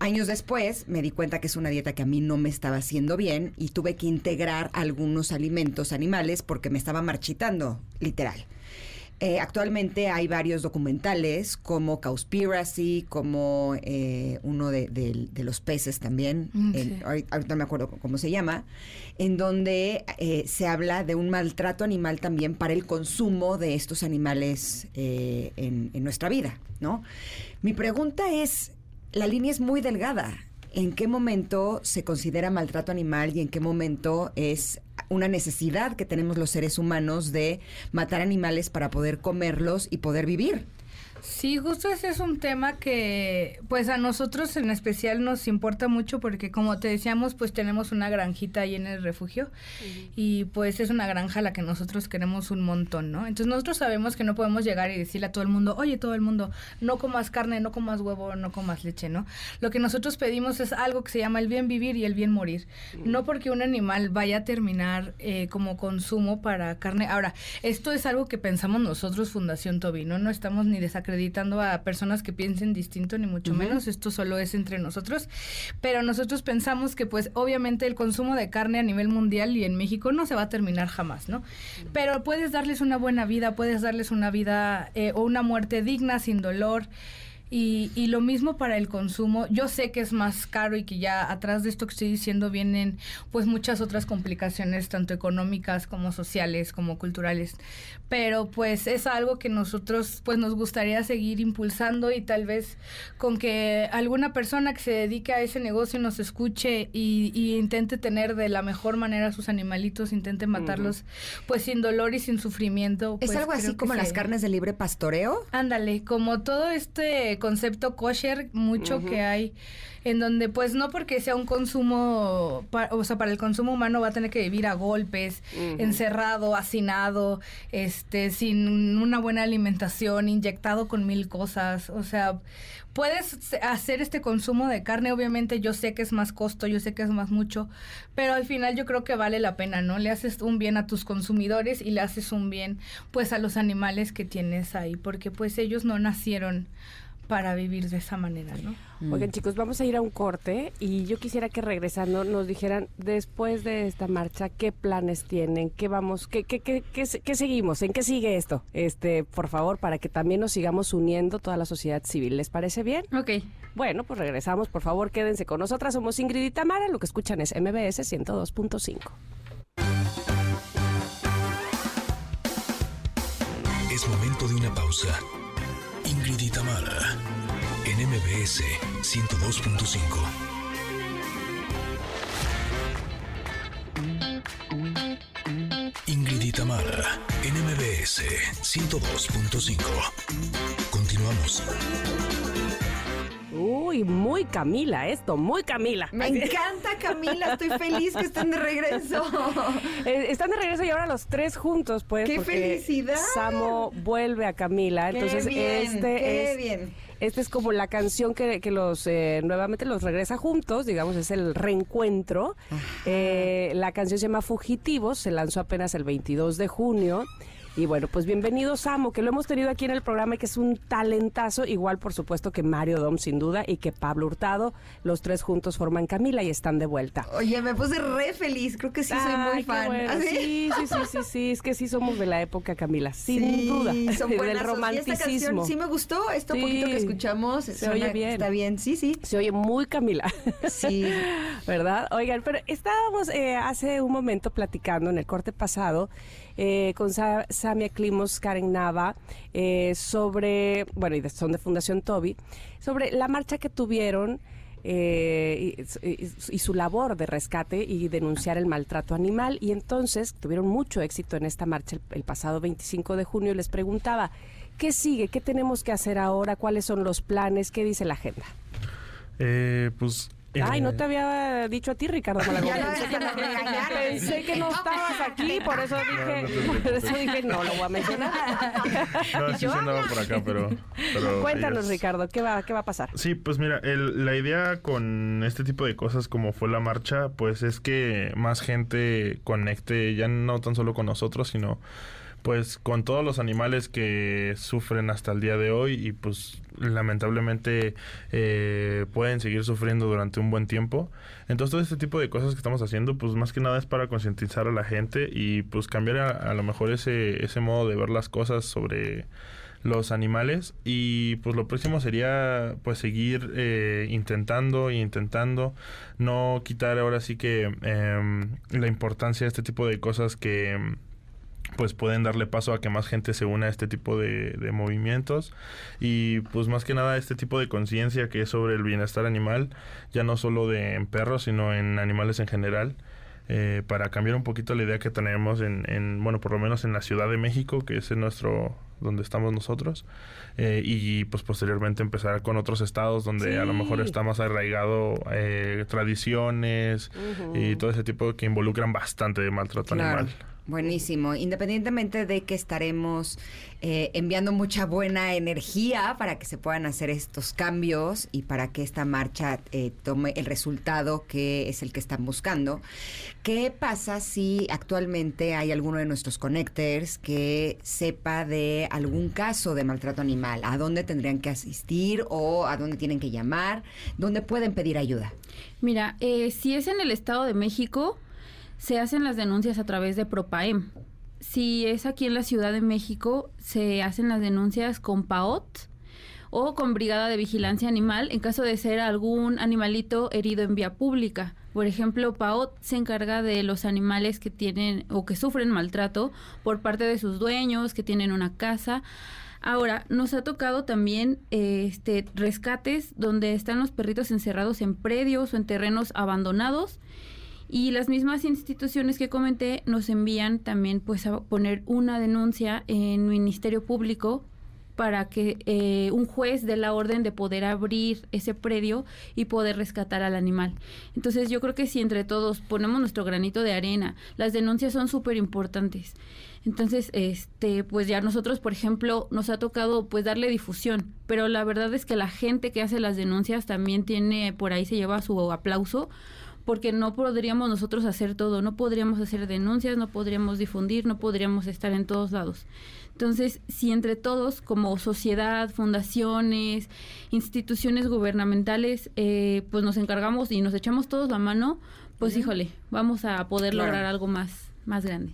Años después me di cuenta que es una dieta que a mí no me estaba haciendo bien y tuve que integrar algunos alimentos animales porque me estaba marchitando, literal. Eh, actualmente hay varios documentales como Cowspiracy, como eh, uno de, de- de los peces también, Mm, el- sí. ahorita ahorita no me acuerdo cómo se llama, en donde eh, se habla de un maltrato animal también para el consumo de estos animales eh, en, en nuestra vida, ¿no? Mi pregunta es, la línea es muy delgada. ¿En qué momento se considera maltrato animal y en qué momento es una necesidad que tenemos los seres humanos de matar animales para poder comerlos y poder vivir? Sí, justo ese es un tema que pues a nosotros en especial nos importa mucho porque como te decíamos pues tenemos una granjita ahí en el refugio y pues es una granja a la que nosotros queremos un montón, ¿no? Entonces nosotros sabemos que no podemos llegar y decirle a todo el mundo, oye todo el mundo, no comas carne, no comas huevo, no comas leche, ¿no? Lo que nosotros pedimos es algo que se llama el bien vivir y el bien morir. No porque un animal vaya a terminar eh, como consumo para carne. Ahora, esto es algo que pensamos nosotros, Fundación Toby, ¿no? No estamos ni desacreditando a personas que piensen distinto, ni mucho menos. Esto solo es entre nosotros. Pero nosotros pensamos que, pues, obviamente el consumo de carne a nivel mundial y en México no se va a terminar jamás, ¿no? Pero puedes darles una buena vida, puedes darles una vida eh, o una muerte digna, sin dolor. Y, y lo mismo para el consumo. Yo sé que es más caro y que ya atrás de esto que estoy diciendo vienen pues muchas otras complicaciones, tanto económicas como sociales, como culturales. Pero pues es algo que nosotros pues nos gustaría seguir impulsando y tal vez con que alguna persona que se dedique a ese negocio nos escuche y, y intente tener de la mejor manera a sus animalitos, intente matarlos pues sin dolor y sin sufrimiento. ¿Es pues, algo así como las se- carnes de libre pastoreo? Ándale, como todo este concepto kosher, mucho que hay, en donde pues no porque sea un consumo, o sea, para el consumo humano va a tener que vivir a golpes, encerrado, hacinado, este, sin una buena alimentación, inyectado con mil cosas, o sea, puedes hacer este consumo de carne, obviamente yo sé que es más costo, yo sé que es más mucho, pero al final yo creo que vale la pena, ¿no? Le haces un bien a tus consumidores y le haces un bien pues a los animales que tienes ahí, porque pues ellos no nacieron para vivir de esa manera, ¿no? Oigan, chicos, vamos a ir a un corte y yo quisiera que regresando nos dijeran después de esta marcha qué planes tienen, qué vamos, qué, qué, qué, qué, se- qué seguimos, en qué sigue esto, este, por favor, para que también nos sigamos uniendo toda la sociedad civil. ¿Les parece bien? Ok. Bueno, pues regresamos, por favor, quédense con nosotras. Somos Ingrid y Tamara, lo que escuchan es MBS 102.5. Es momento de una pausa. Ingrid y Tamara, MBS 102.5. Ingrid Tamara, en MBS 102.5. Continuamos. Uy, muy Camila esto, muy Camila. Me encanta, Camila. Estoy feliz que estén de regreso. Eh, están de regreso y ahora los tres juntos, pues. ¡Qué porque felicidad! Samo vuelve a Camila. Entonces, qué bien, este qué es. bien. Este es como la canción que, que los eh, nuevamente los regresa juntos, digamos, es el reencuentro. Eh, la canción se llama Fugitivos, se lanzó apenas el 22 de junio. Y bueno, pues bienvenido Samo, que lo hemos tenido aquí en el programa y que es un talentazo, igual por supuesto que Mario Dom sin duda y que Pablo Hurtado, los tres juntos forman Camila y están de vuelta. Oye, me puse re feliz, creo que sí soy muy fan. ¿Ah, sí? Sí, sí, sí, sí, es que sí somos de la época Camila, sin duda, son del romanticismo. canción sí me gustó, esto poquito que escuchamos. Se oye bien. Está bien, sí, sí. Se oye muy Camila. Sí. ¿Verdad? Oigan, pero estábamos eh, hace un momento platicando en el corte pasado eh, con Sa- Samia Klimos, Karen Nava, eh, sobre, bueno, y son de Fundación Toby, sobre la marcha que tuvieron eh, y, y- y su labor de rescate y denunciar el maltrato animal. Y entonces tuvieron mucho éxito en esta marcha el, pasado 25 de junio. Les preguntaba, ¿qué sigue? ¿Qué tenemos que hacer ahora? ¿Cuáles son los planes? ¿Qué dice la agenda? Eh, pues. Ay, eh, no te había dicho a ti, Ricardo Malagón. Pensé que, no estabas aquí, por eso dije, no preocupes. por eso dije, no lo voy a mencionar. No, sí se andaba por acá, pero. pero Cuéntanos, ellos- Ricardo, ¿qué va, ¿qué va a pasar? Sí, pues mira, el- la idea con este tipo de cosas como fue la marcha, pues es que más gente conecte ya no tan solo con nosotros, sino pues con todos los animales que sufren hasta el día de hoy y pues lamentablemente eh, pueden seguir sufriendo durante un buen tiempo. Entonces todo este tipo de cosas que estamos haciendo pues más que nada es para concientizar a la gente y pues cambiar a, lo mejor ese, ese modo de ver las cosas sobre los animales y pues lo próximo sería pues seguir eh, intentando e intentando no quitar ahora sí que em, la importancia de este tipo de cosas que pues pueden darle paso a que más gente se una a este tipo de, de movimientos y pues más que nada este tipo de conciencia que es sobre el bienestar animal ya no solo de en perros sino en animales en general eh, para cambiar un poquito la idea que tenemos en, en, bueno por lo menos en la Ciudad de México que es en nuestro donde estamos nosotros eh, y pues posteriormente empezar con otros estados donde a lo mejor está más arraigado eh, tradiciones y todo ese tipo que involucran bastante de maltrato Claro. animal. Buenísimo. Independientemente de que estaremos eh, enviando mucha buena energía para que se puedan hacer estos cambios y para que esta marcha eh, tome el resultado que es el que están buscando, ¿qué pasa si actualmente hay alguno de nuestros connectors que sepa de algún caso de maltrato animal? ¿A dónde tendrían que asistir o a dónde tienen que llamar? ¿Dónde pueden pedir ayuda? Mira, eh, si es en el Estado de México, se hacen las denuncias a través de Propaem. Si es aquí en la Ciudad de México, se hacen las denuncias con PAOT o con Brigada de Vigilancia Animal en caso de ser algún animalito herido en vía pública. Por ejemplo, PAOT se encarga de los animales que tienen o que sufren maltrato por parte de sus dueños, que tienen una casa. Ahora, nos ha tocado también este rescates donde están los perritos encerrados en predios o en terrenos abandonados y las mismas instituciones que comenté nos envían también pues a poner una denuncia en Ministerio Público para que eh, un juez dé la orden de poder abrir ese predio y poder rescatar al animal. Entonces yo creo que si entre todos ponemos nuestro granito de arena, las denuncias son súper importantes. Entonces, este, pues ya nosotros, por ejemplo, nos ha tocado pues darle difusión, pero la verdad es que la gente que hace las denuncias también tiene, por ahí se lleva su aplauso, porque no podríamos nosotros hacer todo, no podríamos hacer denuncias, no podríamos difundir, no podríamos estar en todos lados. Entonces, si entre todos, como sociedad, fundaciones, instituciones gubernamentales, eh, pues nos encargamos y nos echamos todos la mano, pues híjole, vamos a poder Claro. lograr algo más, más grande.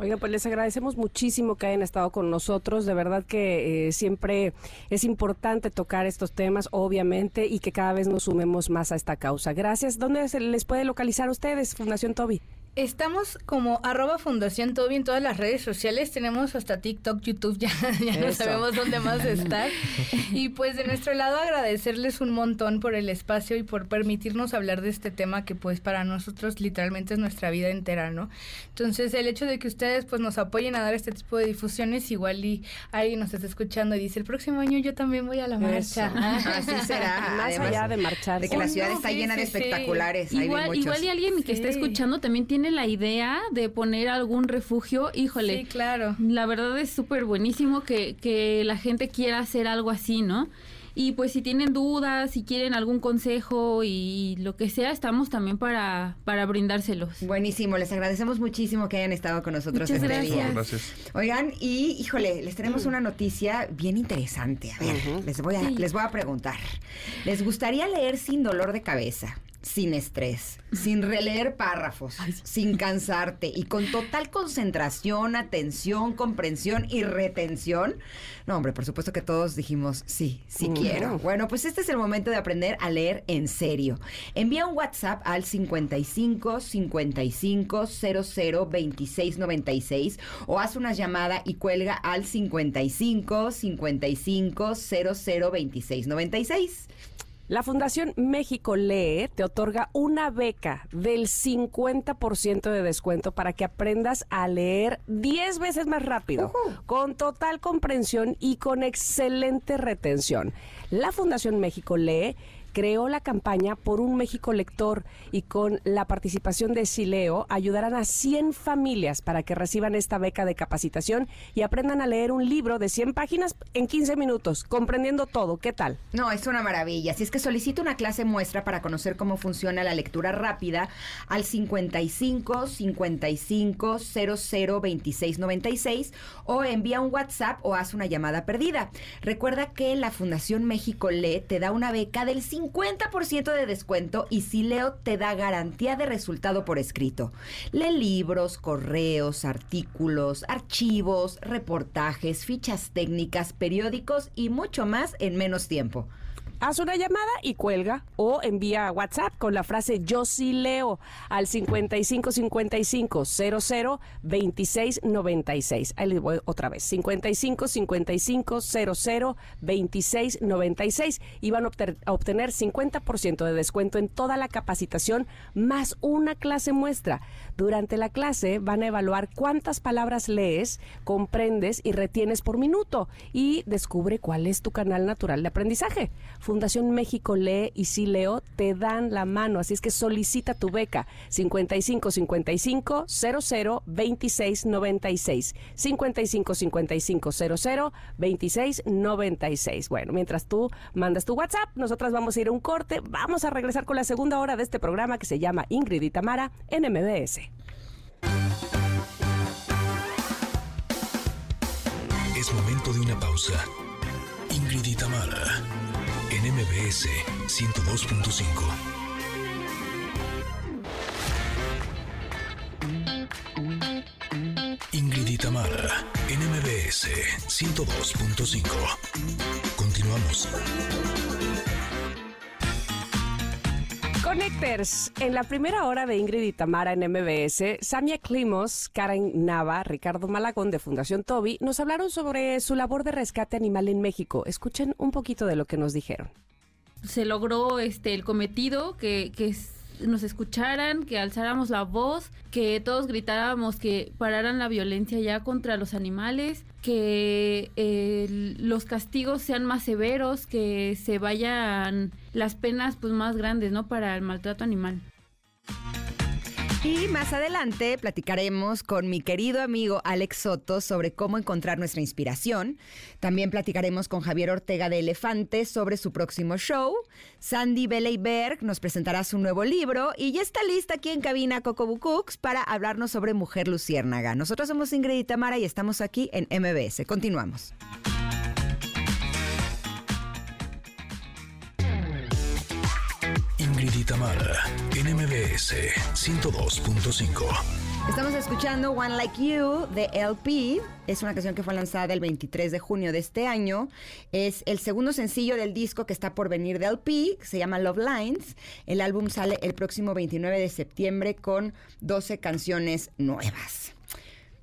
Oigan, pues les agradecemos muchísimo que hayan estado con nosotros. De verdad que eh, siempre es importante tocar estos temas, obviamente, y que cada vez nos sumemos más a esta causa. Gracias. ¿Dónde se les puede localizar ustedes, Fundación Toby? Estamos como arroba Fundación Toby en todas las redes sociales. Tenemos hasta TikTok, YouTube, ya, ya no sabemos dónde más estar. Y pues de nuestro lado agradecerles un montón por el espacio y por permitirnos hablar de este tema que pues para nosotros literalmente es nuestra vida entera, ¿no? Entonces el hecho de que ustedes pues nos apoyen a dar este tipo de difusiones, igual y alguien nos está escuchando y dice, el próximo año yo también voy a la Eso. marcha. Así será. Más Además allá de marchar. de que la Oh, ciudad no, está sí, llena de sí, espectaculares. Igual, igual y alguien que está escuchando también tiene la idea de poner algún refugio, híjole. Sí, claro. La verdad es súper buenísimo que, que la gente quiera hacer algo así, ¿no? Y pues si tienen dudas, si quieren algún consejo y lo que sea, estamos también para, para brindárselos. Buenísimo, les agradecemos muchísimo que hayan estado con nosotros Muchas este gracias. día. Gracias. Oigan, y híjole, les tenemos una noticia bien interesante. A ver, les, voy a, Sí. les voy a preguntar. ¿Les gustaría leer sin dolor de cabeza? Sin estrés, sin releer párrafos, sin cansarte y con total concentración, atención, comprensión y retención. No, hombre, por supuesto que todos dijimos sí, sí Ujú. quiero. Bueno, pues este es el momento de aprender a leer en serio. Envía un WhatsApp al 55 55 00 26 96 o haz una llamada y cuelga al 55 55 00 26 96. La Fundación México Lee te otorga una beca del 50% de descuento para que aprendas a leer 10 veces más rápido, con total comprensión y con excelente retención. La Fundación México Lee creó la campaña por un México lector y con la participación de Sileo ayudarán a 100 familias para que reciban esta beca de capacitación y aprendan a leer un libro de 100 páginas en 15 minutos, comprendiendo todo. ¿Qué tal? No, es una maravilla. Si es que solicita una clase muestra para conocer cómo funciona la lectura rápida al 55 55 00 26 96 o envía un WhatsApp o haz una llamada perdida. Recuerda que la Fundación México Lee te da una beca del 50% de descuento y si Leo te da garantía de resultado por escrito. Lee libros, correos, artículos, archivos, reportajes, fichas técnicas, periódicos y mucho más en menos tiempo. Haz una llamada y cuelga o envía WhatsApp con la frase yo sí leo al 55 55 00 26 96. Ahí les voy otra vez. 55 55 00 26 96 y van a obter- a obtener 50% de descuento en toda la capacitación más una clase muestra. Durante la clase van a evaluar cuántas palabras lees, comprendes y retienes por minuto y descubre cuál es tu canal natural de aprendizaje. Fundación México Lee y Sí Leo te dan la mano, así es que solicita tu beca 55 55 00 26 96 55 55 00 26 96. Bueno, mientras tú mandas tu WhatsApp, nosotras vamos a ir a un corte, vamos a regresar con la segunda hora de este programa que se llama Ingrid y Tamara en MBS. Es momento de una pausa. Ingrid y en MBS 102.5. Ingrid y Tamara, en MBS 102.5. Continuamos. Connectors, en la primera hora de Ingrid y Tamara en MBS, Samia Climos, Karen Nava, Ricardo Malagón de Fundación Toby nos hablaron sobre su labor de rescate animal en México. Escuchen un poquito de lo que nos dijeron. se logró este el cometido que, que s- nos escucharan, que alzáramos la voz, que todos gritáramos que pararan la violencia ya contra los animales, que eh, los castigos sean más severos, que se vayan las penas pues más grandes, ¿no? Para el maltrato animal. Y más adelante platicaremos con mi querido amigo Alex Soto sobre cómo encontrar nuestra inspiración. También platicaremos con Javier Ortega de Elefante sobre su próximo show. Sandy Berg nos presentará su nuevo libro y ya está lista aquí en cabina Coco Bucux para hablarnos sobre Mujer Luciérnaga. Nosotros somos Ingrid y Tamara y estamos aquí en MBS. Continuamos. Ingrid y Tamara, MBS 102.5. Estamos escuchando One Like You de LP. Es una canción que fue lanzada el 23 de junio de este año. Es el segundo sencillo del disco que está por venir de LP, se llama Love Lines. El álbum sale el próximo 29 de septiembre con 12 canciones nuevas.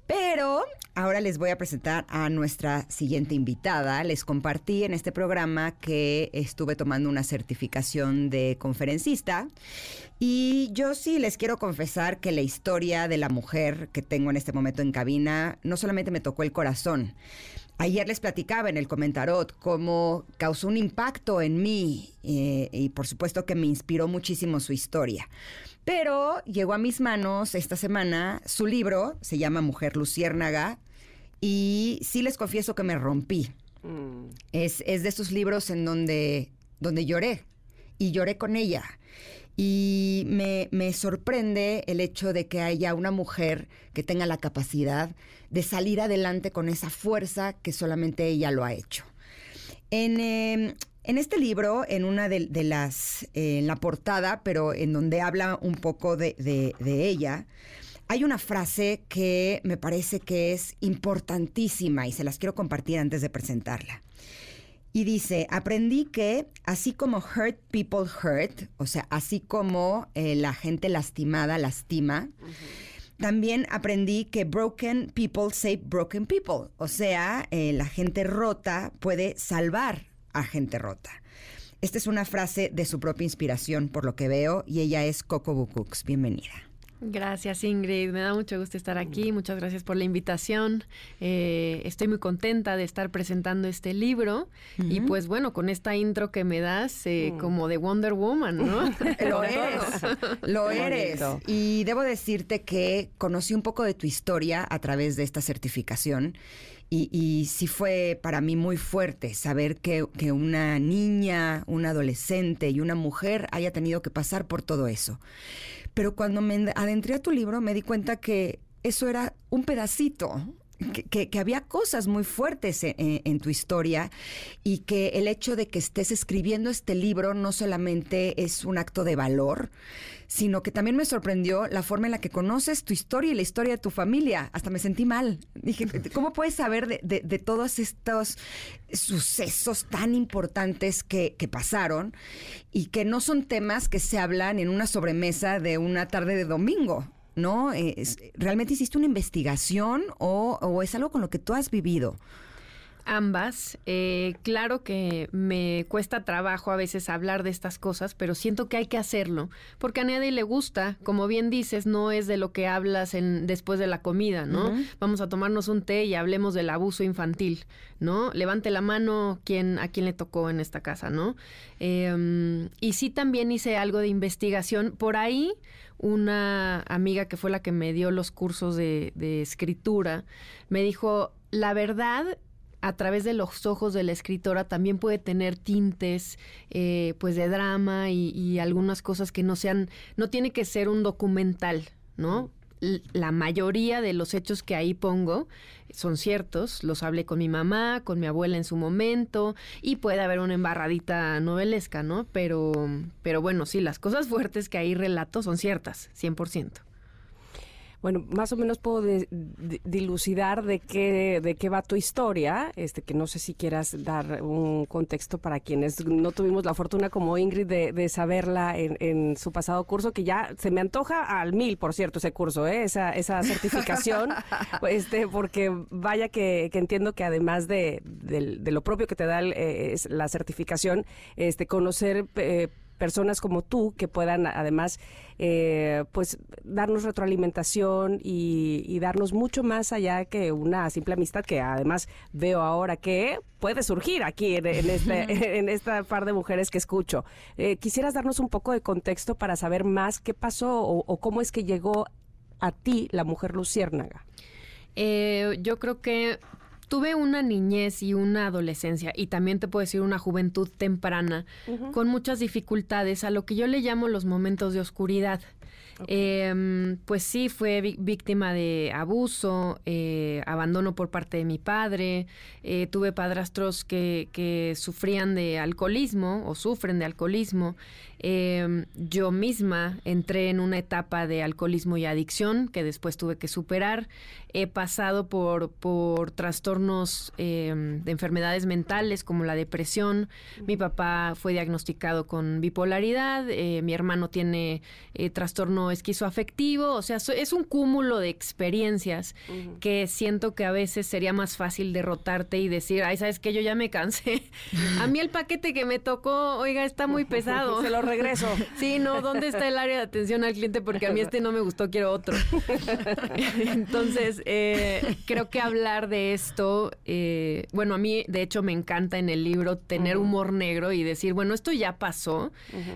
Pero ahora les voy a presentar a nuestra siguiente invitada. Les compartí en este programa que estuve tomando una certificación de conferencista y yo sí les quiero confesar que la historia de la mujer que tengo en este momento en cabina no solamente me tocó el corazón. Ayer les platicaba en el comentarot cómo causó un impacto en mí eh, y por supuesto que me inspiró muchísimo su historia. Pero llegó a mis manos esta semana su libro, se llama Mujer Luciérnaga, y sí les confieso que me rompí. Mm. Es, es de esos libros en donde, donde lloré y lloré con ella. Y me, me sorprende el hecho de que haya una mujer que tenga la capacidad de salir adelante con esa fuerza que solamente ella lo ha hecho. En, eh, en este libro, en una de, las, eh, en la portada, pero en donde habla un poco de, de- de ella, hay una frase que me parece que es importantísima y se las quiero compartir antes de presentarla. Y dice, aprendí que así como hurt people hurt, o sea, así como eh, la gente lastimada lastima, también aprendí que broken people save broken people, o sea, eh, la gente rota puede salvar a gente rota. Esta es una frase de su propia inspiración, por lo que veo, y ella es Coco Bukux. Bienvenida. Gracias Ingrid, me da mucho gusto estar aquí, muchas gracias por la invitación. Eh, estoy muy contenta de estar presentando este libro y pues bueno, con esta intro que me das eh, como de Wonder Woman, ¿no? Lo eres, lo eres. Y debo decirte que conocí un poco de tu historia a través de esta certificación. Y, y sí fue para mí muy fuerte saber que, que una niña, un adolescente y una mujer haya tenido que pasar por todo eso. Pero cuando me adentré a tu libro me di cuenta que eso era un pedacito, que, que- que había cosas muy fuertes en, tu historia y que el hecho de que estés escribiendo este libro no solamente es un acto de valor, sino que también me sorprendió la forma en la que conoces tu historia y la historia de tu familia. Hasta me sentí mal. Dije, ¿cómo puedes saber de, de- de todos estos sucesos tan importantes que, que pasaron y que no son temas que se hablan en una sobremesa de una tarde de domingo? ¿No? Es- ¿Realmente hiciste una investigación o, o es algo con lo que tú has vivido? Ambas. Eh, claro que me cuesta trabajo a veces hablar de estas cosas, pero siento que hay que hacerlo, porque a nadie le gusta, como bien dices, no es de lo que hablas en, después de la comida, ¿no? Vamos a tomarnos un té y hablemos del abuso infantil, ¿no? Levante la mano quien, a quien le tocó en esta casa, ¿no? Eh, y sí también hice algo de investigación. Por ahí, una amiga que fue la que me dio los cursos de, de escritura, me dijo, la verdad a través de los ojos de la escritora también puede tener tintes eh, pues de drama y, y algunas cosas que no sean, no tiene que ser un documental, ¿no? La mayoría de los hechos que ahí pongo son ciertos, los hablé con mi mamá, con mi abuela en su momento y puede haber una embarradita novelesca, ¿no? Pero, pero bueno, sí, las cosas fuertes que ahí relato son ciertas, 100%. Bueno, más o menos puedo de- de- dilucidar de qué, de qué va tu historia, este, que no sé si quieras dar un contexto para quienes no tuvimos la fortuna como Ingrid de, de saberla en, en su pasado curso, que ya se me antoja al mil, por cierto, ese curso, ¿eh? esa, esa certificación, este, porque vaya que, que entiendo que además de, lo propio que te da el, eh, es la certificación, este, conocer... eh, personas como tú que puedan además eh, pues darnos retroalimentación y, y darnos mucho más allá que una simple amistad que además veo ahora que puede surgir aquí en, en este, en esta par de mujeres que escucho. Eh, ¿Quisieras darnos un poco de contexto para saber más qué pasó o, o cómo es que llegó a ti la mujer luciérnaga? Eh, yo creo que tuve una niñez y una adolescencia y también te puedo decir una juventud temprana con muchas dificultades a lo que yo le llamo los momentos de oscuridad. Eh, pues sí, fue víctima de abuso, eh, abandono por parte de mi padre, eh, tuve padrastros que, que sufrían de alcoholismo o sufren de alcoholismo. Eh, yo misma entré en una etapa de alcoholismo y adicción que después tuve que superar. He pasado por, por trastornos eh, de enfermedades mentales como la depresión. Mi papá fue diagnosticado con bipolaridad. eh, mi hermano tiene eh, trastorno esquizoafectivo. O sea, so- es un cúmulo de experiencias que siento que a veces sería más fácil derrotarte y decir, ay, ¿sabes qué? Yo ya me cansé. a mí el paquete que me tocó, oiga, está muy pesado. Se lo regreso. Sí, no, ¿dónde está el área de atención al cliente? Porque a mí este no me gustó, quiero otro. Entonces, eh, creo que hablar de esto, eh, bueno, a mí de hecho me encanta en el libro tener humor negro y decir, bueno, esto ya pasó,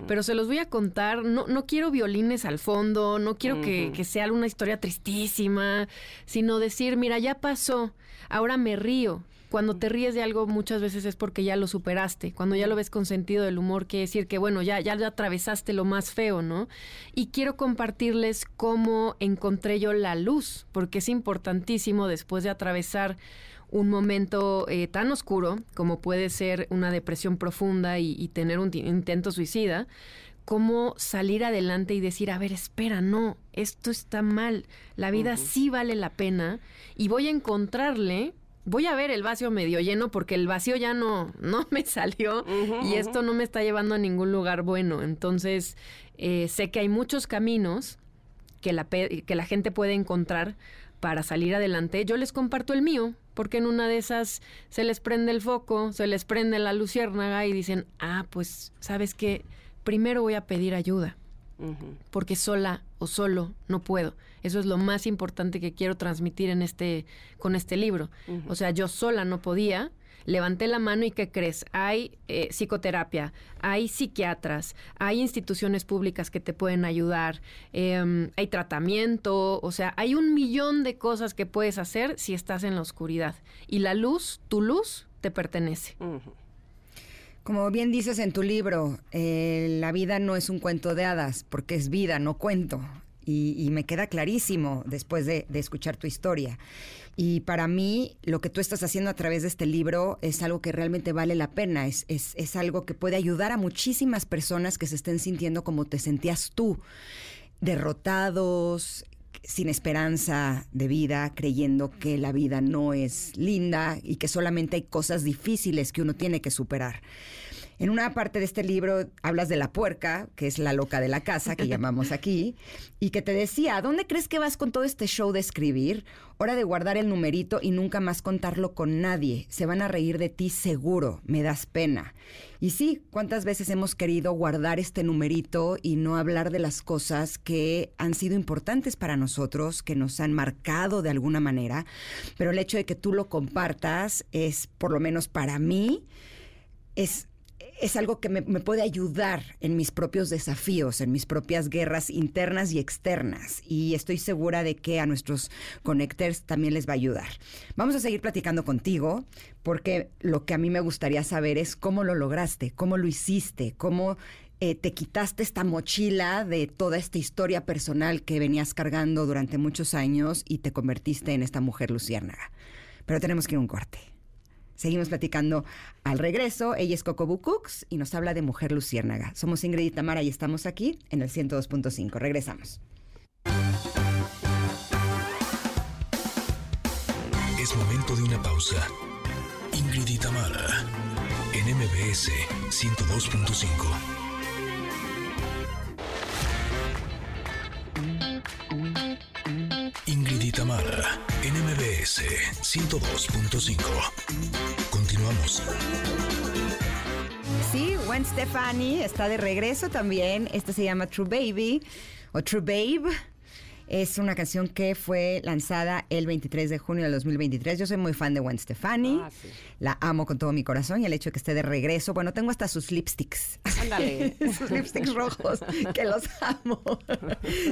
pero se los voy a contar, no, no quiero violines al fondo, no quiero que, que sea una historia tristísima, sino decir, mira, ya pasó, ahora me río. Cuando te ríes de algo muchas veces es porque ya lo superaste. Cuando ya lo ves con sentido del humor, quiere decir que, bueno, ya, ya atravesaste lo más feo, ¿no? Y quiero compartirles cómo encontré yo la luz, porque es importantísimo después de atravesar un momento eh, tan oscuro como puede ser una depresión profunda y, tener un intento suicida, cómo salir adelante y decir, a ver, espera, no, esto está mal, la vida sí vale la pena y voy a encontrarle voy a ver el vacío medio lleno porque el vacío ya no, no me salió y esto no me está llevando a ningún lugar bueno. Entonces, eh, sé que hay muchos caminos que la, que la gente puede encontrar para salir adelante. Yo les comparto el mío, porque en una de esas se les prende el foco, se les prende la luciérnaga y dicen, ah, pues, ¿sabes qué? Primero voy a pedir ayuda porque sola o solo no puedo. Eso es lo más importante que quiero transmitir en este, con este libro. O sea, yo sola no podía, levanté la mano y ¿qué crees? Hay eh, psicoterapia, hay psiquiatras, hay instituciones públicas que te pueden ayudar, em, hay tratamiento, o sea, hay un millón de cosas que puedes hacer si estás en la oscuridad. Y la luz, tu luz, te pertenece. Como bien dices en tu libro, eh, la vida no es un cuento de hadas, porque es vida, no cuento. Y, me queda clarísimo después de, escuchar tu historia. Y para mí, lo que tú estás haciendo a través de este libro es algo que realmente vale la pena. Es, es, es algo que puede ayudar a muchísimas personas que se estén sintiendo como te sentías tú, derrotados, sin esperanza de vida, creyendo que la vida no es linda y que solamente hay cosas difíciles que uno tiene que superar. En una parte de este libro hablas de la puerca, que es la loca de la casa, que llamamos aquí, y que te decía, ¿a dónde crees que vas con todo este show de escribir? Hora de guardar el numerito y nunca más contarlo con nadie. Se van a reír de ti seguro, me das pena. Y sí, ¿cuántas veces hemos querido guardar este numerito y no hablar de las cosas que han sido importantes para nosotros, que nos han marcado de alguna manera? Pero el hecho de que tú lo compartas es, por lo menos para mí, es es algo que me, puede ayudar en mis propios desafíos, en mis propias guerras internas y externas. Y estoy segura de que a nuestros connectors también les va a ayudar. Vamos a seguir platicando contigo porque lo que a mí me gustaría saber es cómo lo lograste, cómo lo hiciste, cómo eh, te quitaste esta mochila de toda esta historia personal que venías cargando durante muchos años y te convertiste en esta mujer luciérnaga. Pero tenemos que ir a un corte. Seguimos platicando al regreso. Ella es Coco Cooks y nos habla de Mujer Luciérnaga. Somos Ingrid y Tamara y estamos aquí en el 102.5. Regresamos. Es momento de una pausa. Ingrid y Tamara en MBS 102.5. Ingrid y Tamara, NMBS 102.5. Continuamos. Sí, Gwen Stefani está de regreso también. Este se llama True Baby o True Babe. Es una canción que fue lanzada el 23 de junio del 2023. Yo soy muy fan de Gwen Stefani. Ah, La amo con todo mi corazón y el hecho de que esté de regreso. Bueno, tengo hasta sus lipsticks. Ándale. sus lipsticks rojos, que los amo.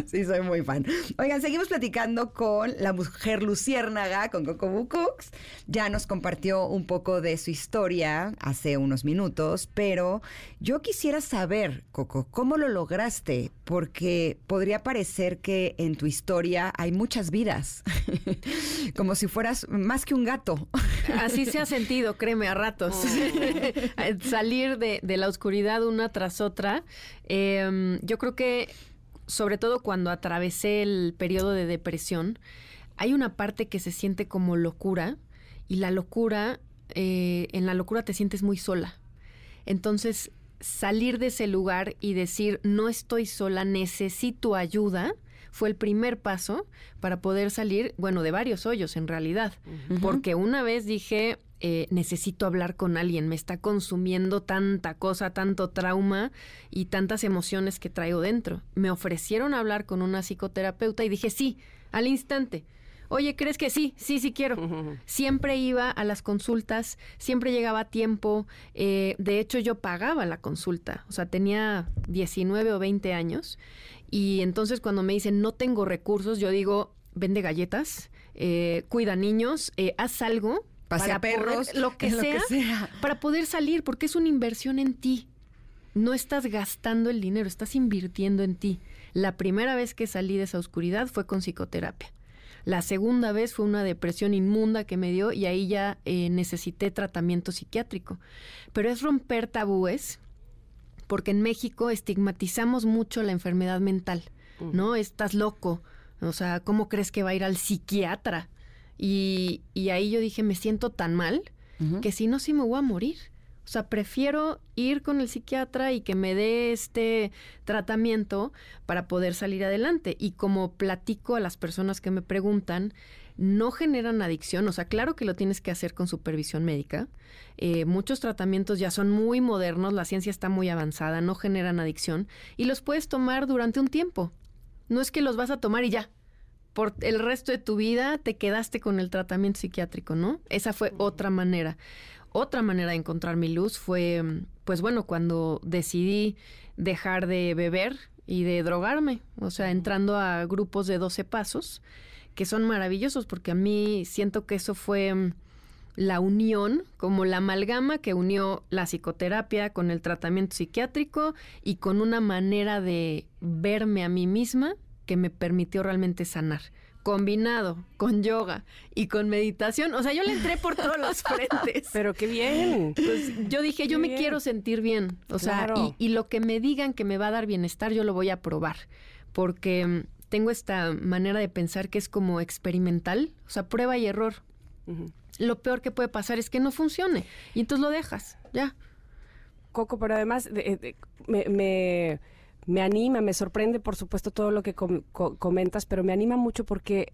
sí, soy muy fan. Oigan, seguimos platicando con la mujer luciérnaga, con Coco Cooks. Ya nos compartió un poco de su historia hace unos minutos, pero yo quisiera saber, Coco, ¿cómo lo lograste? Porque podría parecer que en tu historia hay muchas vidas, como si fueras más que un gato. Así se ha sentido, créeme, a ratos. Oh. Salir de, la oscuridad una tras otra. Em, yo creo que, sobre todo cuando atravesé el periodo de depresión, hay una parte que se siente como locura y la locura, eh, en la locura te sientes muy sola. Entonces, salir de ese lugar y decir, no estoy sola, necesito ayuda, fue el primer paso para poder salir, bueno, de varios hoyos en realidad. Porque una vez dije, eh, necesito hablar con alguien, me está consumiendo tanta cosa, tanto trauma y tantas emociones que traigo dentro. Me ofrecieron hablar con una psicoterapeuta y dije, sí, al instante. Oye, ¿crees que sí? Sí, sí quiero. Siempre iba a las consultas, siempre llegaba a tiempo. Eh, de hecho, yo pagaba la consulta. O sea, tenía 19 o 20 años y entonces cuando me dicen no tengo recursos, yo digo, vende galletas, eh, cuida niños, eh, haz algo Pasea para poder- perros, lo, que lo que sea, sea. para poder salir, porque es una inversión en ti. No estás gastando el dinero, estás invirtiendo en ti. La primera vez que salí de esa oscuridad fue con psicoterapia. La segunda vez fue una depresión inmunda que me dio y ahí ya eh, necesité tratamiento psiquiátrico. Pero es romper tabúes, porque en México estigmatizamos mucho la enfermedad mental, ¿no? Estás loco, o sea, ¿cómo crees que va a ir al psiquiatra? Y, y ahí yo dije, me siento tan mal que si no, sí me voy a morir. O sea, prefiero ir con el psiquiatra y que me dé este tratamiento para poder salir adelante. Y como platico a las personas que me preguntan, no generan adicción. O sea, claro que lo tienes que hacer con supervisión médica. Eh, muchos tratamientos ya son muy modernos, la ciencia está muy avanzada, no generan adicción y los puedes tomar durante un tiempo. No es que los vas a tomar y ya. Por el resto de tu vida te quedaste con el tratamiento psiquiátrico, ¿no? Esa fue otra manera. Otra manera de encontrar mi luz fue, pues bueno, cuando decidí dejar de beber y de drogarme, o sea, entrando a grupos de 12 pasos, que son maravillosos porque a mí siento que eso fue mm, la unión, como la amalgama que unió la psicoterapia con el tratamiento psiquiátrico y con una manera de verme a mí misma que me permitió realmente sanar. Combinado con yoga y con meditación. O sea, yo le entré por todos los frentes. Pero qué bien. Pues yo dije, yo me quiero sentir bien. O sea, y, y lo que me digan que me va a dar bienestar, yo lo voy a probar. Porque mm, tengo esta manera de pensar que es como experimental. O sea, prueba y error. Lo peor que puede pasar es que no funcione. Y entonces lo dejas. Ya. Coco, pero además de- de- me, me, me anima, me sorprende, por supuesto, todo lo que com- co- comentas, pero me anima mucho porque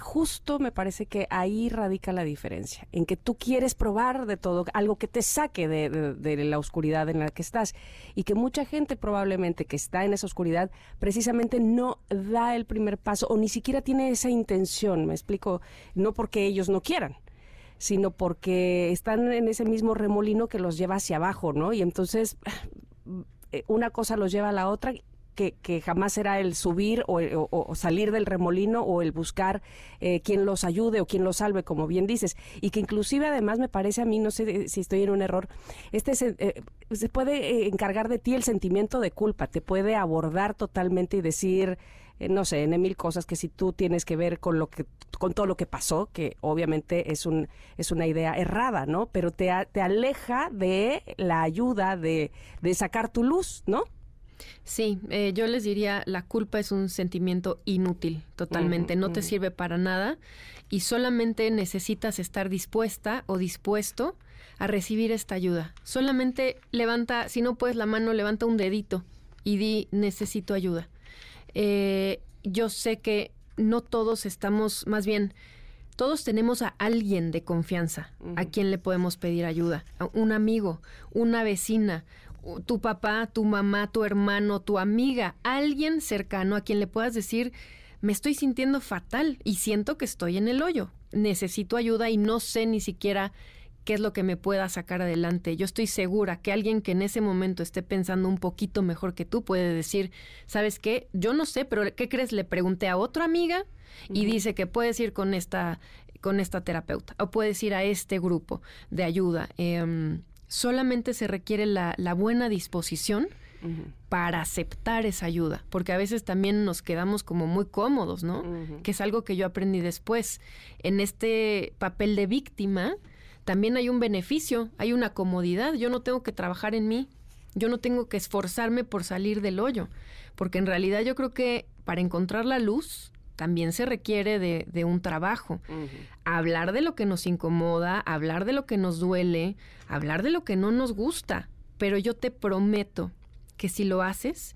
justo me parece que ahí radica la diferencia, en que tú quieres probar de todo, algo que te saque de, de- la oscuridad en la que estás y que mucha gente probablemente que está en esa oscuridad precisamente no da el primer paso o ni siquiera tiene esa intención, me explico, no porque ellos no quieran sino porque están en ese mismo remolino que los lleva hacia abajo, ¿no? Y entonces eh, una cosa los lleva a la otra que, que jamás será el subir o, o- salir del remolino o el buscar eh, quien los ayude o quien los salve, como bien dices. Y que inclusive además me parece a mí, no sé si estoy en un error, este se, eh, puede eh, encargar de ti el sentimiento de culpa, te puede abordar totalmente y decir, no sé, en mil cosas que si tú tienes que ver con lo que con todo lo que pasó, que obviamente es un es una idea errada, ¿no? Pero te, te aleja de la ayuda de, de sacar tu luz, ¿no? Sí, eh, yo les diría, la culpa es un sentimiento inútil, totalmente, no te sirve para nada y solamente necesitas estar dispuesta o dispuesto a recibir esta ayuda. Solamente levanta, si no puedes la mano, levanta un dedito y di, necesito ayuda. Eh, yo sé que no todos estamos, más bien, todos tenemos a alguien de confianza a quien le podemos pedir ayuda. A Un amigo, una vecina, tu papá, tu mamá, tu hermano, tu amiga, alguien cercano a quien le puedas decir, me estoy sintiendo fatal y siento que estoy en el hoyo. Necesito ayuda y no sé ni siquiera qué es lo que me pueda sacar adelante. Yo estoy segura que alguien que en ese momento esté pensando un poquito mejor que tú puede decir, ¿sabes qué? Yo no sé, pero ¿qué crees? Le pregunté a otra amiga y dice que puedes ir con esta con esta terapeuta o puedes ir a este grupo de ayuda. Em, solamente se requiere la, la buena disposición para aceptar esa ayuda, porque a veces también nos quedamos como muy cómodos, ¿no? Que es algo que yo aprendí después. En este papel de víctima también hay un beneficio, hay una comodidad, yo no tengo que trabajar en mí, yo no tengo que esforzarme por salir del hoyo, porque en realidad yo creo que para encontrar la luz también se requiere de, de un trabajo. Hablar de lo que nos incomoda, hablar de lo que nos duele, hablar de lo que no nos gusta, pero yo te prometo que si lo haces,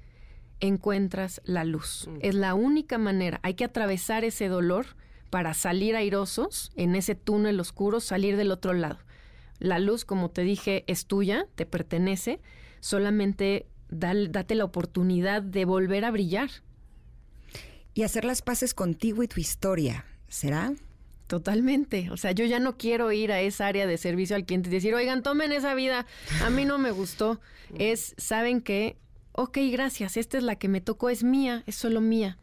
encuentras la luz. Es la única manera. Hay que atravesar ese dolor para salir airosos en ese túnel oscuro, salir del otro lado. La luz, como te dije, es tuya, te pertenece. Solamente dal- date la oportunidad de volver a brillar. Y hacer las paces contigo y tu historia, ¿será? Totalmente. O sea, yo ya no quiero ir a esa área de servicio al cliente y decir, oigan, tomen esa vida, a mí no me gustó. Es, ¿saben qué? Ok, gracias, esta es la que me tocó, es mía, es solo mía.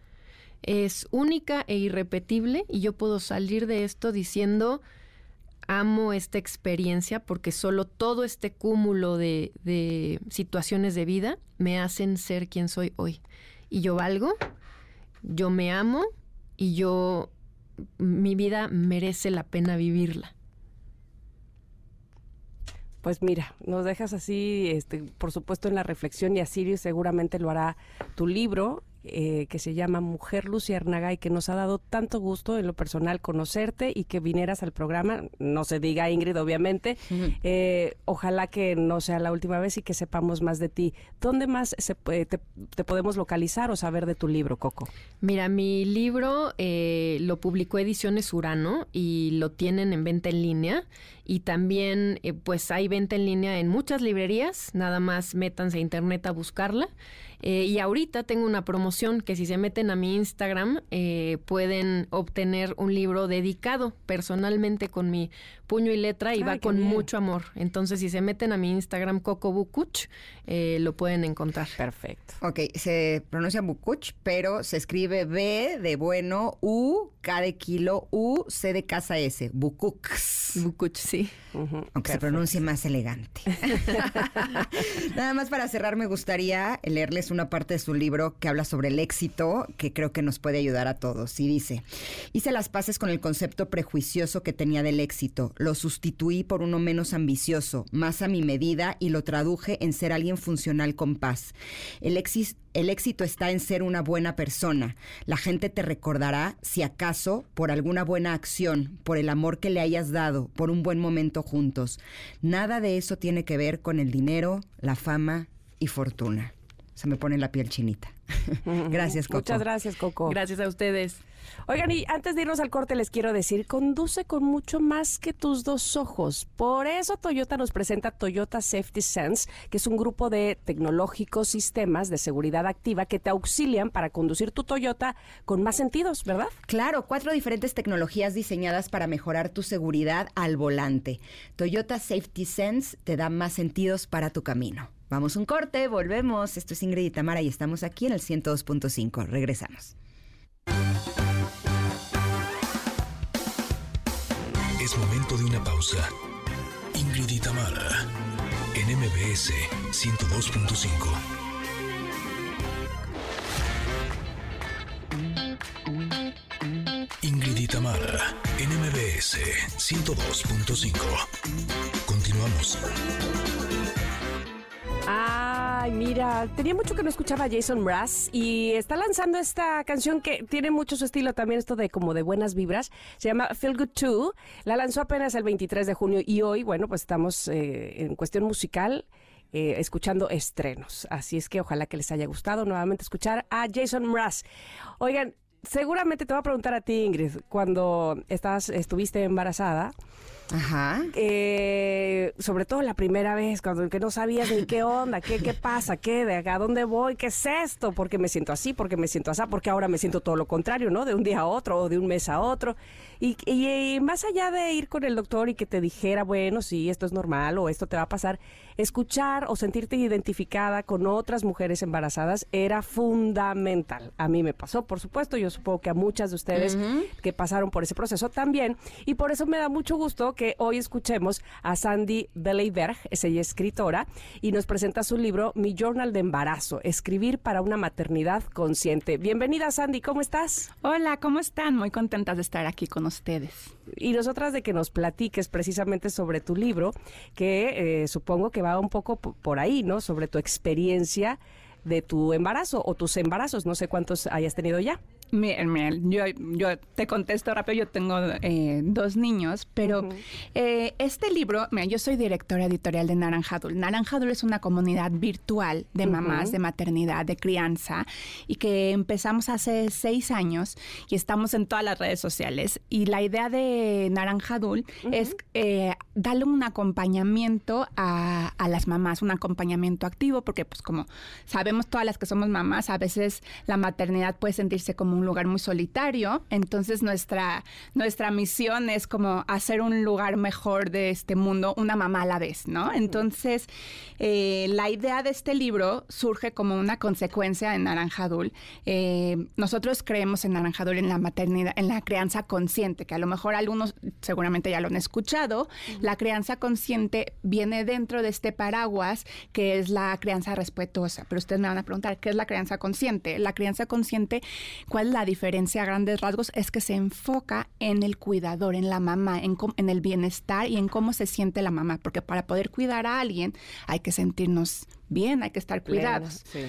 Es única e irrepetible y yo puedo salir de esto diciendo, amo esta experiencia porque solo todo este cúmulo de, de situaciones de vida me hacen ser quien soy hoy. Y yo valgo, yo me amo y yo, mi vida merece la pena vivirla. Pues mira, nos dejas así, este, por supuesto, en la reflexión y a Sirius seguramente lo hará tu libro eh, que se llama Mujer Luciérnaga y que nos ha dado tanto gusto en lo personal conocerte y que vinieras al programa. No se diga Ingrid, obviamente. Eh, ojalá que no sea la última vez y que sepamos más de ti. ¿Dónde más se, te, te, podemos localizar o saber de tu libro, Coco? Mira, mi libro eh, lo publicó Ediciones Urano y lo tienen en venta en línea y también pues hay venta en línea en muchas librerías. Nada más métanse a internet a buscarla. Eh, y ahorita tengo una promoción que si se meten a mi Instagram eh, pueden obtener un libro dedicado personalmente con mi puño y letra y va con mucho amor. Entonces si se meten a mi Instagram Coco Bukuch, eh, lo pueden encontrar. Perfecto. Ok, se pronuncia Bukuch, pero se escribe B de bueno, U, K de kilo, U, C de casa S. Bukux. Bukuch, sí. Aunque se pronuncie más elegante. Nada más para cerrar me gustaría leerles una parte de su libro que habla sobre el éxito, que creo que nos puede ayudar a todos. Y dice, hice las paces con el concepto prejuicioso que tenía del éxito, lo sustituí por uno menos ambicioso, más a mi medida y lo traduje en ser alguien funcional con paz. El, el éxito está en ser una buena persona. La gente te recordará, si acaso, por alguna buena acción, por el amor que le hayas dado, por un buen momento juntos. Nada de eso tiene que ver con el dinero, la fama y fortuna se me pone la piel chinita. gracias, Coco. Muchas gracias, Coco. Gracias a ustedes. Oigan, y antes de irnos al corte les quiero decir, conduce con mucho más que tus dos ojos. Por eso Toyota nos presenta Toyota Safety Sense, que es un grupo de tecnológicos sistemas de seguridad activa que te auxilian para conducir tu Toyota con más sentidos, ¿verdad? Claro, cuatro diferentes tecnologías diseñadas para mejorar tu seguridad al volante. Toyota Safety Sense te da más sentidos para tu camino. Vamos un corte, volvemos. Esto es Ingrid y Tamara y estamos aquí en el 102.5. Regresamos. Pausa. Ingrid y Tamara en MBS 102.5. Ingrid y Tamara en MBS 102.5. Continuamos. Ay, mira, tenía mucho que no escuchaba a Jason Mraz y está lanzando esta canción que tiene mucho su estilo también, esto de como de buenas vibras. Se llama Feel Good Too. La lanzó apenas el 23 de junio y hoy, bueno, pues estamos eh, en cuestión musical. Eh, escuchando estrenos. Así es que ojalá que les haya gustado nuevamente escuchar a Jason Mraz. Oigan, seguramente te voy a preguntar a ti, Ingrid, cuando estás, estuviste embarazada. Ajá. Eh, sobre todo la primera vez, cuando que no sabías ni qué onda, qué, qué pasa, qué, de acá, dónde voy, qué es esto, porque me siento así, porque me siento así, porque ahora me siento todo lo contrario, ¿no? De un día a otro o de un mes a otro. Y, y, más allá de ir con el doctor y que te dijera, bueno, sí, esto es normal o esto te va a pasar, escuchar o sentirte identificada con otras mujeres embarazadas era fundamental. A mí me pasó, por supuesto, yo supongo que a muchas de ustedes que pasaron por ese proceso también. Y por eso me da mucho gusto que hoy escuchemos a Sandy Beleyberg, es ella escritora, y nos presenta su libro Mi Journal de Embarazo, Escribir para una maternidad consciente. Bienvenida, Sandy, ¿cómo estás? Hola, ¿cómo están? Muy contentas de estar aquí con ustedes. Y nosotras de que nos platiques precisamente sobre tu libro, que eh, supongo que va un poco por ahí, ¿no? Sobre tu experiencia de tu embarazo o tus embarazos, no sé cuántos hayas tenido ya. Miren, yo, yo te contesto rápido, yo tengo eh, dos niños, pero eh, este libro, mira, yo soy directora editorial de Naranjadul. Naranjadul es una comunidad virtual de mamás, de maternidad, de crianza, y que empezamos hace seis años y estamos en todas las redes sociales. Y la idea de Naranjadul es eh, darle un acompañamiento a, a, las mamás, un acompañamiento activo, porque pues como sabemos todas las que somos mamás, a veces la maternidad puede sentirse como un lugar muy solitario, entonces nuestra, nuestra misión es como hacer un lugar mejor de este mundo, una mamá a la vez, ¿no? Entonces, eh, la idea de este libro surge como una consecuencia de Naranjadul. Eh, nosotros creemos en Naranjadul en la maternidad, en la crianza consciente, que a lo mejor algunos seguramente ya lo han escuchado, la crianza consciente viene dentro de este paraguas que es la crianza respetuosa. Pero ustedes me van a preguntar, ¿qué es la crianza consciente? La crianza consciente, ¿cuál la diferencia a grandes rasgos? Es que se enfoca en el cuidador, en la mamá, en, en el bienestar y en cómo se siente la mamá. Porque para poder cuidar a alguien hay que sentirnos bien, hay que estar cuidados. Sí.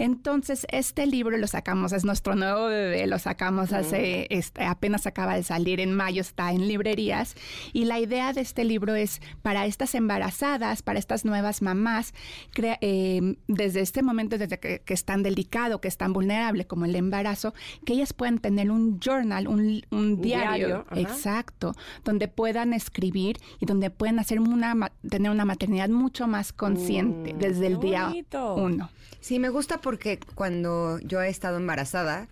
Entonces, este libro lo sacamos, es nuestro nuevo bebé, lo sacamos hace, este, apenas acaba de salir en mayo, está en librerías. Y la idea de este libro es para estas embarazadas, para estas nuevas mamás, eh, desde este momento, desde que, que, es tan delicado, que es tan vulnerable como el embarazo, que ellas puedan tener un journal, un, diario, exacto, donde puedan escribir y donde puedan hacer una, tener una maternidad mucho más consciente mm, desde el día uno. Sí, me gusta porque cuando yo he estado embarazada,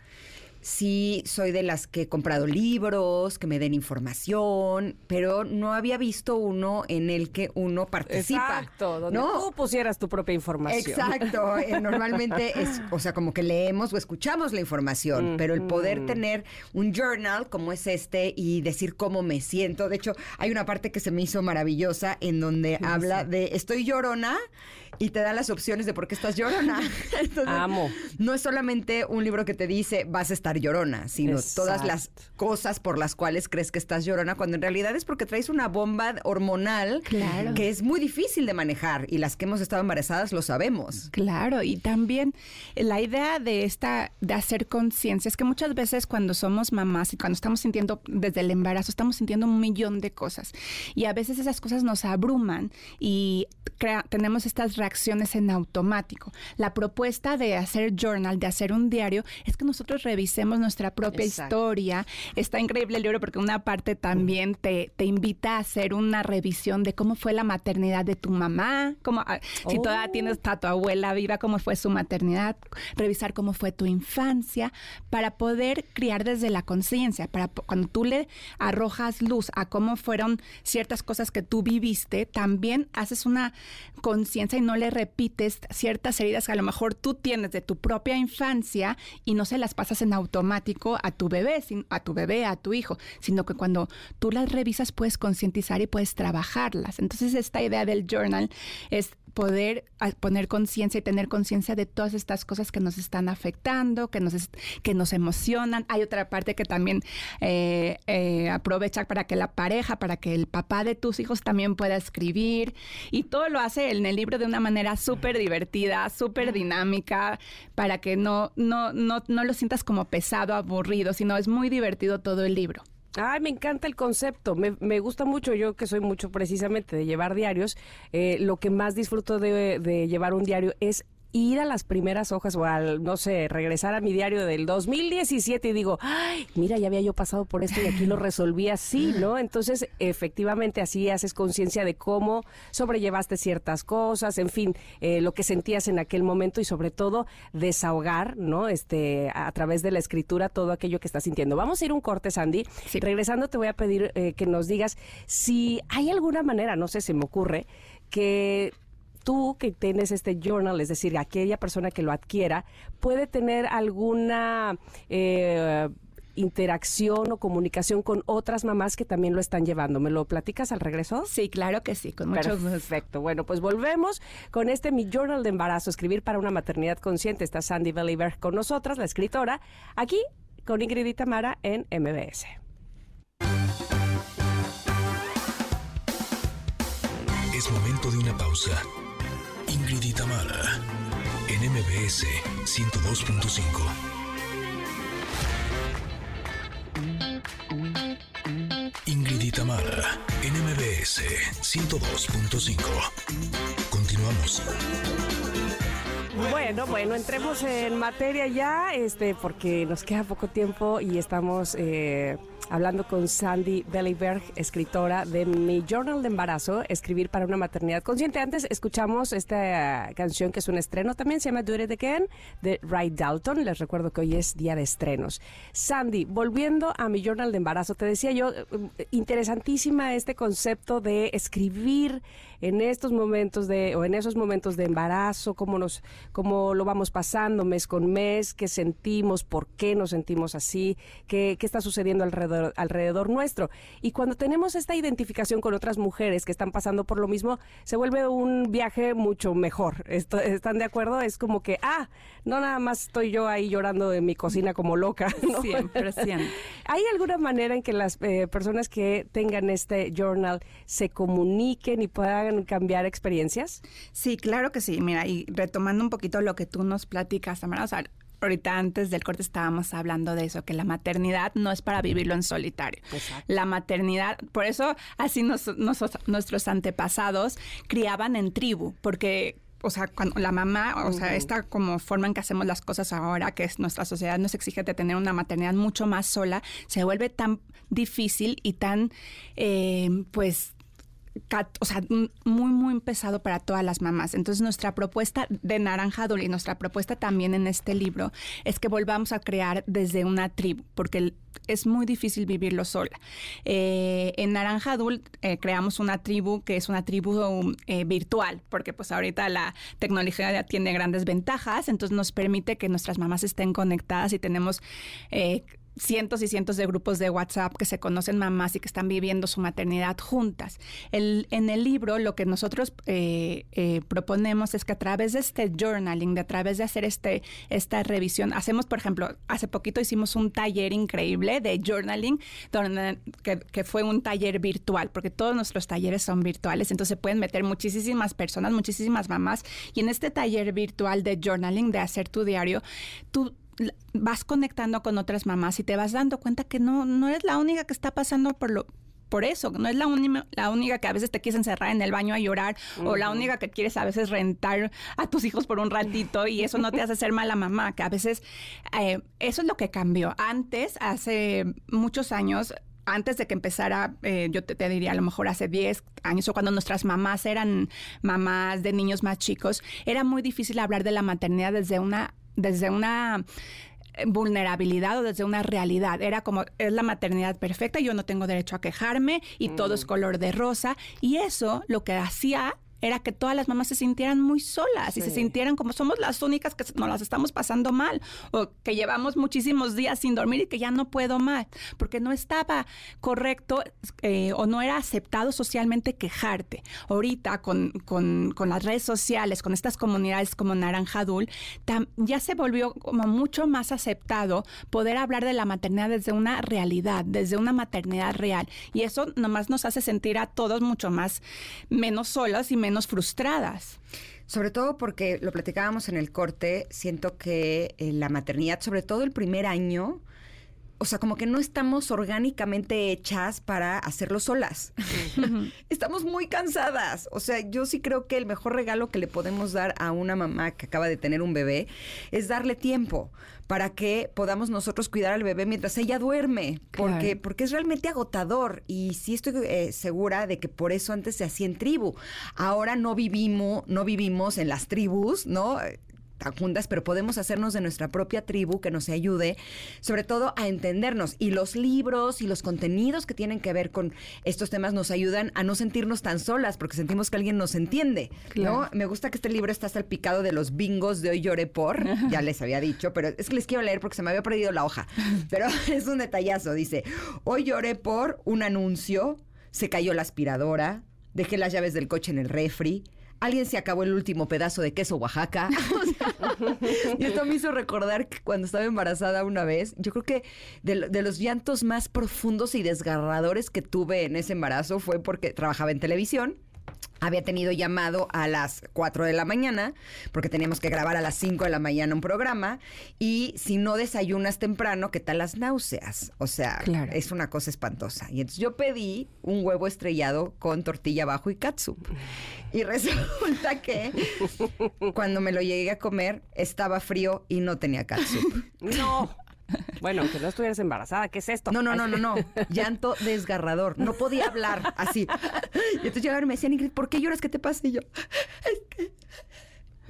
sí soy de las que he comprado libros, que me den información, pero no había visto uno en el que uno participa. Exacto, donde tú pusieras tu propia información. Exacto, eh, normalmente es, o sea, como que leemos o escuchamos la información, pero el poder tener un journal como es este y decir cómo me siento, de hecho, hay una parte que se me hizo maravillosa en donde habla de estoy llorona y te da las opciones de por qué estás llorona. Amo. No es solamente un libro que te dice vas a estar llorona, sino todas las cosas por las cuales crees que estás llorona, cuando en realidad es porque traes una bomba hormonal que es muy difícil de manejar y las que hemos estado embarazadas lo sabemos. Claro, y también la idea de esta, de hacer conciencia, es que muchas veces cuando somos mamás y cuando estamos sintiendo desde el embarazo, estamos sintiendo un millón de cosas y a veces esas cosas nos abruman y tenemos estas reacciones en automático. La propuesta de hacer journal, de hacer un diario, es que nosotros revisemos nuestra propia historia. Está increíble el libro porque una parte también te, te invita a hacer una revisión de cómo fue la maternidad de tu mamá, ah, si todavía oh. tienes a tu abuela viva, cómo fue su maternidad, revisar cómo fue tu infancia, para poder criar desde la conciencia, para cuando tú le arrojas luz a cómo fueron ciertas cosas que tú viviste, también haces una conciencia y no le repites ciertas heridas que a lo mejor tú tienes de tu propia infancia y no se las pasas en automático a tu bebé, a tu bebé, a tu hijo, sino que cuando tú las revisas puedes concientizar y puedes trabajarlas. Entonces esta idea del journal es poder poner conciencia y tener conciencia de todas estas cosas que nos están afectando, que nos, que nos emocionan. Hay otra parte que también eh, eh, aprovecha para que la pareja, para que el papá de tus hijos también pueda escribir. Y todo lo hace en el libro de una manera súper divertida, súper dinámica, para que no, no, no, no lo sientas como pesado, aburrido, sino es muy divertido todo el libro. Ay, me encanta el concepto, me, me, gusta mucho, yo que soy mucho precisamente de llevar diarios, eh, lo que más disfruto de, de llevar un diario es ir a las primeras hojas o al, no sé, regresar a mi diario del 2017 y digo, ay, mira, ya había yo pasado por esto y aquí lo resolví así, ¿no? Entonces, efectivamente, así haces conciencia de cómo sobrellevaste ciertas cosas, en fin, eh, lo que sentías en aquel momento y sobre todo desahogar, ¿no? Este, a, través de la escritura todo aquello que estás sintiendo. Vamos a ir un corte, Sandy. Regresando, te voy a pedir eh, que nos digas si hay alguna manera, no sé, se me ocurre, que tú que tienes este journal, es decir, aquella persona que lo adquiera, puede tener alguna... Eh, interacción o comunicación con otras mamás que también lo están llevando. ¿Me lo platicas al regreso? Sí, claro que sí, con mucho Perfecto. Bueno, pues volvemos con este Mi Journal de Embarazo, escribir para una maternidad consciente. Está Sandy Belliver con nosotras, la escritora, aquí con Ingrid y Tamara en MBS. Es momento de una pausa. Ingrid y en MBS 102.5. Ingrid y en MBS 102.5. Continuamos. Bueno, bueno, entremos en materia ya, este, porque nos queda poco tiempo y estamos eh, hablando con Sandy Bellyberg, escritora de Mi Journal de Embarazo, Escribir para una Maternidad Consciente. Antes escuchamos esta canción que es un estreno también, se llama Do It Again, de Ray Dalton. Les recuerdo que hoy es día de estrenos. Sandy, volviendo a Mi Journal de Embarazo, te decía yo, eh, interesantísima este concepto de escribir en estos momentos de, o en esos momentos de embarazo, cómo nos, cómo lo vamos pasando mes con mes, qué sentimos, por qué nos sentimos así, qué, qué está sucediendo alrededor, alrededor nuestro. Y cuando tenemos esta identificación con otras mujeres que están pasando por lo mismo, se vuelve un viaje mucho mejor. ¿Están de acuerdo? Es como que, ah, no nada más estoy yo ahí llorando en mi cocina como loca. ¿no? 100%. ¿Hay alguna manera en que las eh, personas que tengan este journal se comuniquen y puedan cambiar experiencias? Sí, claro que sí. Mira, y retomando un poquito lo que tú nos platicas, Tamara, o sea, ahorita antes del corte estábamos hablando de eso, que la maternidad no es para vivirlo en solitario. La maternidad, por eso así nuestros antepasados criaban en tribu, porque o sea, cuando la mamá, o sea, esta como forma en que hacemos las cosas ahora, que es nuestra sociedad nos exige de tener una maternidad mucho más sola, se vuelve tan difícil y tan, eh, pues, o sea, muy, muy pesado para todas las mamás. Entonces, nuestra propuesta de Naranja y nuestra propuesta también en este libro es que volvamos a crear desde una tribu, porque es muy difícil vivirlo sola. Eh, en Naranja Dul eh, creamos una tribu que es una tribu eh, virtual, porque pues ahorita la tecnología ya tiene grandes ventajas, entonces nos permite que nuestras mamás estén conectadas y tenemos cientos y cientos de grupos de WhatsApp que se conocen mamás y que están viviendo su maternidad juntas. En el libro lo que nosotros eh, eh, proponemos es que a través de este journaling, de a través de hacer este, esta revisión, hacemos, por ejemplo, hace poquito hicimos un taller increíble de journaling, que, que fue un taller virtual, porque todos nuestros talleres son virtuales, entonces pueden meter muchísimas personas, muchísimas mamás, y en este taller virtual de journaling, de hacer tu diario, tú vas conectando con otras mamás y te vas dando cuenta que no, no eres la única que está pasando por lo, por eso, no es la, la única que a veces te quieres encerrar en el baño a llorar o la única que quieres a veces rentar a tus hijos por un ratito y eso no te hace ser mala mamá, que a veces eh, eso es lo que cambió. Antes, hace muchos años, antes de que empezara, eh, yo te, te, diría a lo mejor hace 10 años o cuando nuestras mamás eran mamás de niños más chicos, era muy difícil hablar de la maternidad desde una desde una eh, vulnerabilidad o desde una realidad. Era como, es la maternidad perfecta, yo no tengo derecho a quejarme y todo es mm. color de rosa. Y eso lo que hacía era que todas las mamás se sintieran muy solas y se sintieran como somos las únicas que nos las estamos pasando mal o que llevamos muchísimos días sin dormir y que ya no puedo más, porque no estaba correcto eh, o no era aceptado socialmente quejarte. Ahorita con, con, con, las redes sociales, con estas comunidades como Naranja Dul, ya se volvió como mucho más aceptado poder hablar de la maternidad desde una realidad, desde una maternidad real. Y eso nomás nos hace sentir a todos mucho más menos solos y menos menos frustradas. Sobre todo porque lo platicábamos en el corte, siento que eh, la maternidad, sobre todo el primer año, o sea, como que no estamos orgánicamente hechas para hacerlo solas. estamos muy cansadas. O sea, yo sí creo que el mejor regalo que le podemos dar a una mamá que acaba de tener un bebé es darle tiempo para que podamos nosotros cuidar al bebé mientras ella duerme, porque, porque es realmente agotador y sí estoy eh, segura de que por eso antes se hacía en tribu. Ahora no vivimos, no vivimos en las tribus, ¿no? Juntas, pero podemos hacernos de nuestra propia tribu que nos ayude, sobre todo a entendernos. Y los libros y los contenidos que tienen que ver con estos temas nos ayudan a no sentirnos tan solas, porque sentimos que alguien nos entiende. ¿no? Me gusta que este libro está salpicado de los bingos de hoy lloré por, ya les había dicho, pero es que les quiero leer porque se me había perdido la hoja. Pero es un detallazo. Dice: Hoy lloré por un anuncio, se cayó la aspiradora, dejé las llaves del coche en el refri alguien se acabó el último pedazo de queso Oaxaca. y esto me hizo recordar que cuando estaba embarazada una vez, yo creo que de, de, los llantos más profundos y desgarradores que tuve en ese embarazo fue porque trabajaba en televisión había tenido llamado a las 4 de la mañana, porque teníamos que grabar a las 5 de la mañana un programa, y si no desayunas temprano, ¿qué tal las náuseas? O sea, es una cosa espantosa. Y entonces yo pedí un huevo estrellado con tortilla abajo y katsup. Y resulta que cuando me lo llegué a comer, estaba frío y no tenía katsup. No. Bueno, aunque no estuvieras embarazada, ¿qué es esto? No, no, no, no, no. Llanto desgarrador. No podía hablar así. Y entonces llegaron y me decían, Ingrid, ¿por qué lloras? ¿Qué te pasa? Y yo, es que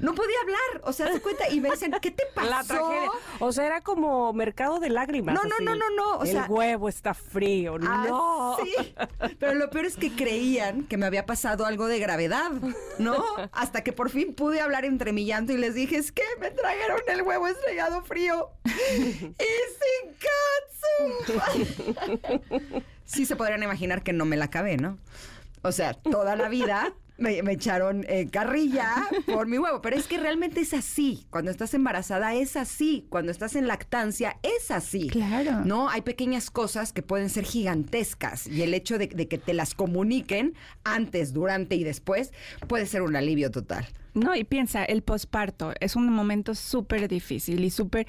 no podía hablar. O sea, se cuenta y me dicen, ¿qué te pasó? La tragedia. O sea, era como mercado de lágrimas. No, no, así. no, no, no, o el sea- huevo está frío. Ah, no. sí. Pero lo peor es que creían que me había pasado algo de gravedad, ¿no? Hasta que por fin pude hablar entre mi llanto y les dije, es que me trajeron el huevo estrellado frío y sin katsu. Sí se podrían imaginar que no me la acabé, ¿no? O sea, toda la vida me, me echaron eh, carrilla por mi huevo. Pero es que realmente es así. Cuando estás embarazada es así. Cuando estás en lactancia es así. Claro. ¿no? Hay pequeñas cosas que pueden ser gigantescas y el hecho de, de que te las comuniquen antes, durante y después puede ser un alivio total. No, y piensa, el posparto es un momento súper difícil y súper,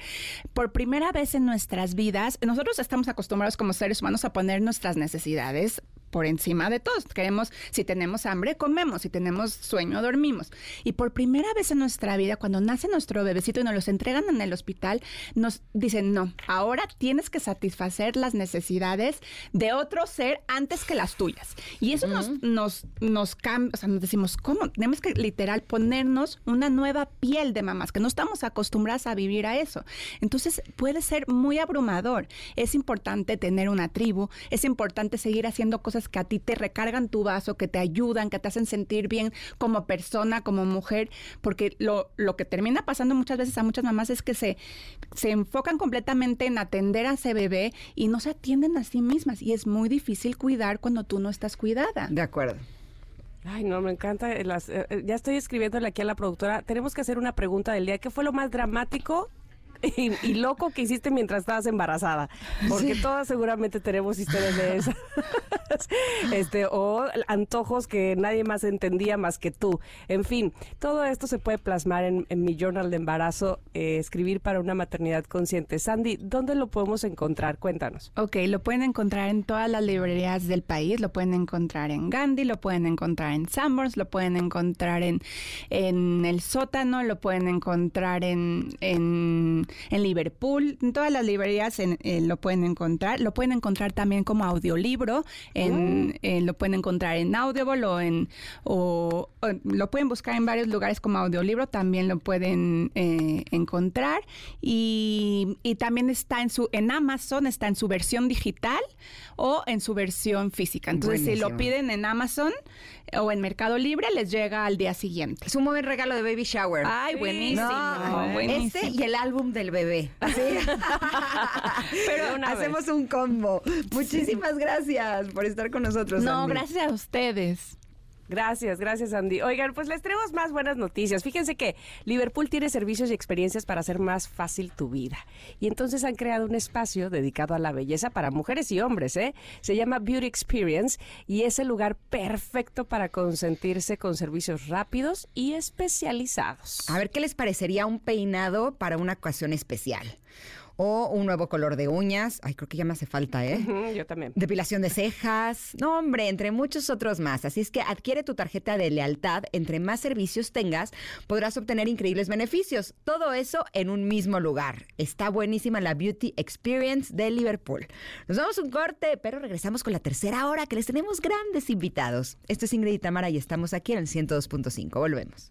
por primera vez en nuestras vidas, nosotros estamos acostumbrados como seres humanos a poner nuestras necesidades por encima de todos. Queremos, si tenemos hambre, comemos, si tenemos sueño, dormimos. Y por primera vez en nuestra vida, cuando nace nuestro bebecito y nos los entregan en el hospital, nos dicen, no, ahora tienes que satisfacer las necesidades de otro ser antes que las tuyas. Y eso nos, nos, nos cambia, o sea, nos decimos, ¿cómo? Tenemos que literal ponernos una nueva piel de mamás, que no estamos acostumbradas a vivir a eso. Entonces puede ser muy abrumador. Es importante tener una tribu, es importante seguir haciendo cosas que a ti te recargan tu vaso, que te ayudan, que te hacen sentir bien como persona, como mujer, porque lo, lo que termina pasando muchas veces a muchas mamás es que se, se enfocan completamente en atender a ese bebé y no se atienden a sí mismas. Y es muy difícil cuidar cuando tú no estás cuidada. De acuerdo. Ay, no, me encanta. las- eh, eh, ya estoy escribiéndole aquí a la productora. Tenemos que hacer una pregunta del día. ¿Qué fue lo más dramático y, y loco que hiciste mientras estabas embarazada? Porque todas seguramente tenemos historias de esas. este, o antojos que nadie más entendía más que tú. En fin, todo esto se puede plasmar en, en mi journal de embarazo, eh, escribir para una maternidad consciente. Sandy, ¿dónde lo podemos encontrar? Cuéntanos. Ok, lo pueden encontrar en todas las librerías del país, lo pueden encontrar en Gandhi, lo pueden encontrar en Sanborns, lo pueden encontrar en, en el sótano, lo pueden encontrar en, en, en Liverpool, en todas las librerías en- eh, lo pueden encontrar, lo pueden encontrar también como audiolibro, en, eh, lo pueden encontrar en Audible o en o, o lo pueden buscar en varios lugares como audiolibro, también lo pueden eh, encontrar y, y también está en su en Amazon, está en su versión digital o en su versión física. Entonces, si lo piden en Amazon o en Mercado Libre, les llega al día siguiente. Es un buen regalo de baby shower. Ay, buenísimo. No, buenísimo. Este y el álbum del bebé. Así. Pero una vez. hacemos un combo. Muchísimas gracias por estar con nosotros. No, Andy. gracias a ustedes. Gracias, gracias Andy. Oigan, pues les traemos más buenas noticias. Fíjense que Liverpool tiene servicios y experiencias para hacer más fácil tu vida. Y entonces han creado un espacio dedicado a la belleza para mujeres y hombres, ¿eh? Se llama Beauty Experience y es el lugar perfecto para consentirse con servicios rápidos y especializados. A ver qué les parecería un peinado para una ocasión especial. O un nuevo color de uñas. Ay, creo que ya me hace falta, ¿eh? Yo también. Depilación de cejas. No, hombre, entre muchos otros más. Así es que adquiere tu tarjeta de lealtad. Entre más servicios tengas, podrás obtener increíbles beneficios. Todo eso en un mismo lugar. Está buenísima la Beauty Experience de Liverpool. Nos damos un corte, pero regresamos con la tercera hora que les tenemos grandes invitados. Esto es Ingrid y Tamara y estamos aquí en el 102.5. Volvemos.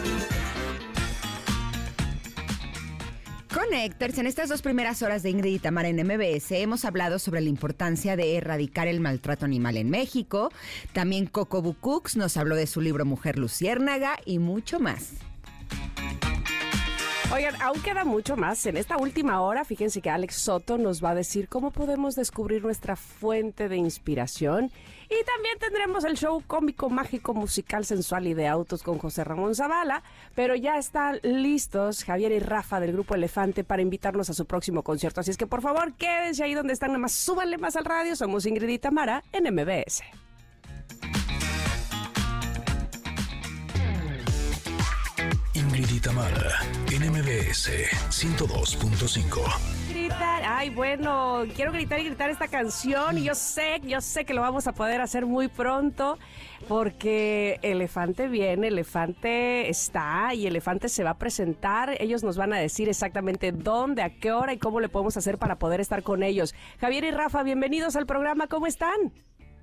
Connectors, en estas dos primeras horas de Ingrid y Tamara en MBS hemos hablado sobre la importancia de erradicar el maltrato animal en México. También Coco Bucux nos habló de su libro Mujer Luciérnaga y mucho más. Oigan, aún queda mucho más. En esta última hora, fíjense que Alex Soto nos va a decir cómo podemos descubrir nuestra fuente de inspiración. Y también tendremos el show cómico, mágico, musical, sensual y de autos con José Ramón Zavala. Pero ya están listos Javier y Rafa del Grupo Elefante para invitarnos a su próximo concierto. Así es que por favor, quédense ahí donde están, nada más súbanle más al radio. Somos Ingrid y Tamara en MBS. Ingrid y Tamara MBS 102.5. Gritar, ay, bueno, quiero gritar y gritar esta canción y yo sé, yo sé que lo vamos a poder hacer muy pronto porque Elefante viene, Elefante está y Elefante se va a presentar. Ellos nos van a decir exactamente dónde, a qué hora y cómo le podemos hacer para poder estar con ellos. Javier y Rafa, bienvenidos al programa, ¿cómo están?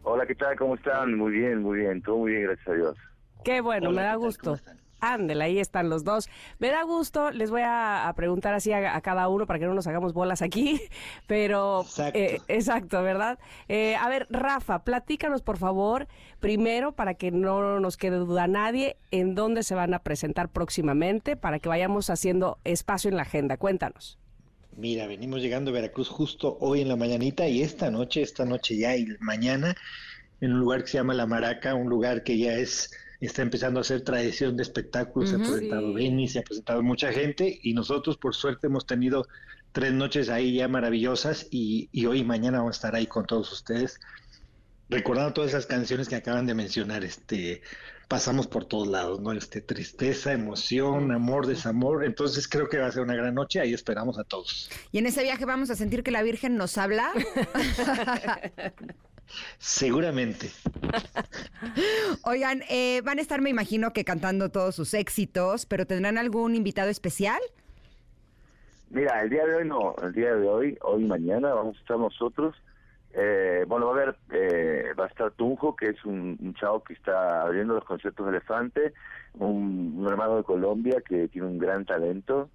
Hola, ¿qué tal? ¿Cómo están? Muy bien, muy bien, todo muy bien, gracias a Dios. Qué bueno, me da gusto. Ándela, ahí están los dos. Me da gusto, les voy a, a preguntar así a, a, cada uno para que no nos hagamos bolas aquí, pero exacto, eh, exacto ¿verdad? Eh, a ver, Rafa, platícanos por favor, primero para que no nos quede duda nadie, en dónde se van a presentar próximamente para que vayamos haciendo espacio en la agenda. Cuéntanos. Mira, venimos llegando a Veracruz justo hoy en la mañanita y esta noche, esta noche ya y mañana, en un lugar que se llama La Maraca, un lugar que ya es está empezando a hacer tradición de espectáculos, uh -huh, se ha presentado sí. Benny, se ha presentado mucha gente y nosotros por suerte hemos tenido tres noches ahí ya maravillosas y, y, hoy y mañana vamos a estar ahí con todos ustedes recordando todas esas canciones que acaban de mencionar, este pasamos por todos lados, ¿no? Este tristeza, emoción, amor, desamor, entonces creo que va a ser una gran noche, ahí esperamos a todos. Y en ese viaje vamos a sentir que la Virgen nos habla. Seguramente. Oigan, eh, van a estar, me imagino, que cantando todos sus éxitos, pero ¿tendrán algún invitado especial? Mira, el día de hoy no, el día de hoy, hoy y mañana vamos a estar nosotros. Eh, bueno, va a haber, eh, va a estar Tunjo, que es un, un, chavo que está abriendo los conciertos de Elefante, un, un hermano de Colombia que tiene un gran talento,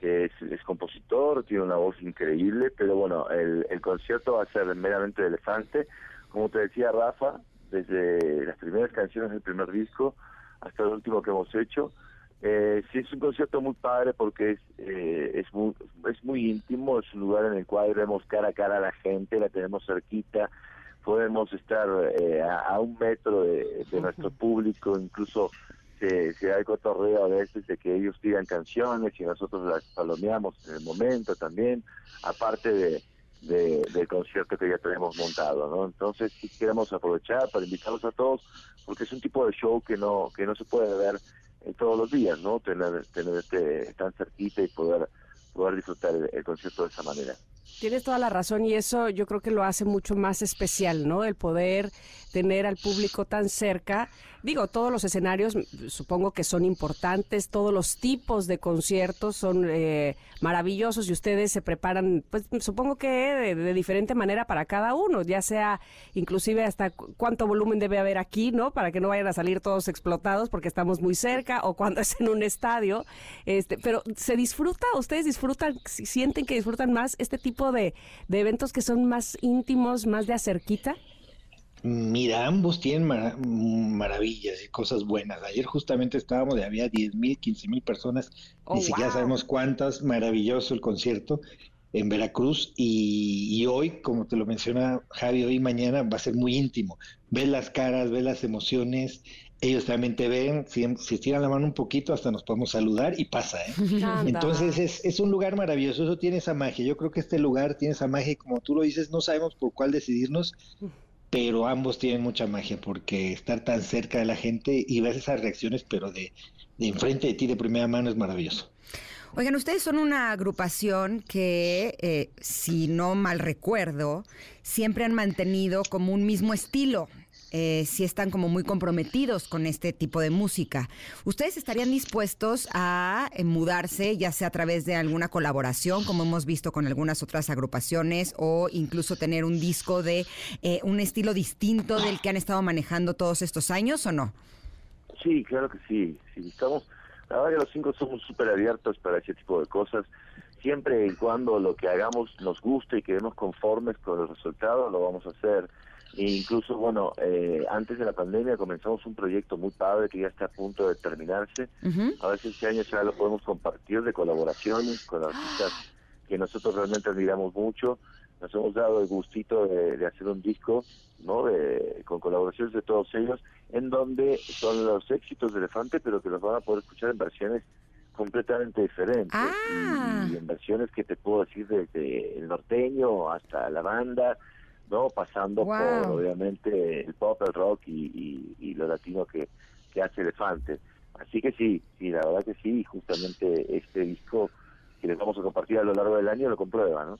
que es, es, compositor, tiene una voz increíble, pero bueno, el, el concierto va a ser meramente de Elefante. Como te decía Rafa, desde las primeras canciones del primer disco hasta el último que hemos hecho, eh, sí es un concierto muy padre porque es, eh, es, muy, es muy íntimo, es un lugar en el cual vemos cara a cara a la gente, la tenemos cerquita, podemos estar eh, a, a, un metro de, de nuestro público, incluso se, se, da el cotorreo a veces de que ellos pidan canciones y nosotros las palomeamos en el momento también, aparte de, de, del concierto que ya tenemos montado, ¿no? Entonces queremos aprovechar para invitarlos a todos, porque es un tipo de show que no, que no se puede ver eh, todos los días, ¿no? Tener, tener este, tan cerquita y poder, poder disfrutar el, el concierto de esa manera. Tienes toda la razón y eso yo creo que lo hace mucho más especial, ¿no? El poder tener al público tan cerca. Digo, todos los escenarios supongo que son importantes, todos los tipos de conciertos son eh, maravillosos y ustedes se preparan, pues supongo que de, de, diferente manera para cada uno, ya sea inclusive hasta cuánto volumen debe haber aquí, ¿no? Para que no vayan a salir todos explotados porque estamos muy cerca o cuando es en un estadio. Este, pero se disfruta, ustedes disfrutan, sienten que disfrutan más este tipo de, de eventos que son más íntimos, más de acerquita. Mira, ambos tienen mar maravillas y cosas buenas. Ayer justamente estábamos, de había 10 mil, 15 mil personas, oh, ni siquiera wow. sabemos cuántas, maravilloso el concierto en Veracruz y, y, hoy, como te lo menciona Javi, hoy y mañana va a ser muy íntimo. Ves las caras, ves las emociones, ellos también te ven, si, si estiran la mano un poquito hasta nos podemos saludar y pasa, ¿eh? Entonces es, es, un lugar maravilloso, eso tiene esa magia. Yo creo que este lugar tiene esa magia y como tú lo dices, no sabemos por cuál decidirnos, pero ambos tienen mucha magia porque estar tan cerca de la gente y ver esas reacciones, pero de, de enfrente de ti de primera mano es maravilloso. Oigan, ustedes son una agrupación que, eh, si no mal recuerdo, siempre han mantenido como un mismo estilo. Eh, si están como muy comprometidos con este tipo de música. ¿Ustedes estarían dispuestos a eh, mudarse, ya sea a través de alguna colaboración, como hemos visto con algunas otras agrupaciones, o incluso tener un disco de eh, un estilo distinto del que han estado manejando todos estos años o no? Sí, claro que sí. sí estamos, la verdad los cinco somos súper abiertos para ese tipo de cosas. Siempre y cuando lo que hagamos nos guste y quedemos conformes con el resultado, lo vamos a hacer. E incluso, bueno, eh, antes de la pandemia comenzamos un proyecto muy padre que ya está a punto de terminarse. Uh -huh. A ver si este año ya lo podemos compartir de colaboraciones con artistas que nosotros realmente admiramos mucho. Nos hemos dado el gustito de, de hacer un disco, ¿no? De, con colaboraciones de todos ellos, en donde son los éxitos de Elefante, pero que los van a poder escuchar en versiones completamente diferentes ah. y, y, en versiones que te puedo decir desde el norteño hasta la banda no pasando wow. por obviamente el pop el rock y, y, y lo latino que, que hace elefante Así que sí, sí, la verdad que sí, y justamente este disco que les vamos a compartir a lo largo del año lo comprueba, ¿no?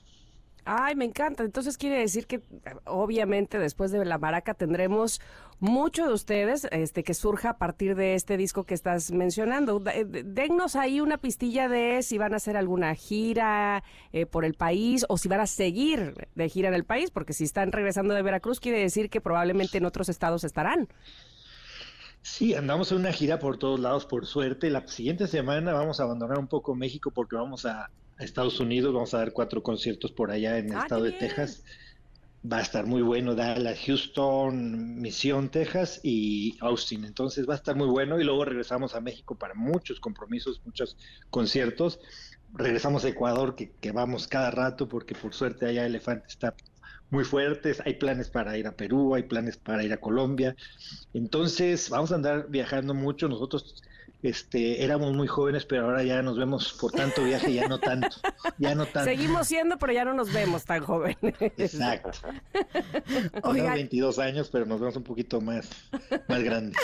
Ay, me encanta. Entonces quiere decir que obviamente después de La Maraca tendremos mucho de ustedes este que surja a partir de este disco que estás mencionando. Eh, dennos ahí una pistilla de si van a hacer alguna gira eh, por el país o si van a seguir de gira en el país, porque si están regresando de Veracruz quiere decir que probablemente en otros estados estarán. Sí, andamos en una gira por todos lados, por suerte. La siguiente semana vamos a abandonar un poco México porque vamos a, Estados Unidos, vamos a dar cuatro conciertos por allá en el ah, estado de Texas. Va a estar muy bueno, Dallas, Houston, Misión, Texas y Austin. Entonces va a estar muy bueno y luego regresamos a México para muchos compromisos, muchos conciertos. Regresamos a Ecuador, que, que vamos cada rato porque por suerte allá Elefante está muy fuertes, hay planes para ir a Perú, hay planes para ir a Colombia. Entonces, vamos a andar viajando mucho. Nosotros este, éramos muy jóvenes, pero ahora ya nos vemos por tanto viaje, ya no tanto, ya no tanto. Seguimos siendo, pero ya no nos vemos tan jóvenes. Exacto. Oigan, 22 años, pero nos vemos un poquito más, más grandes.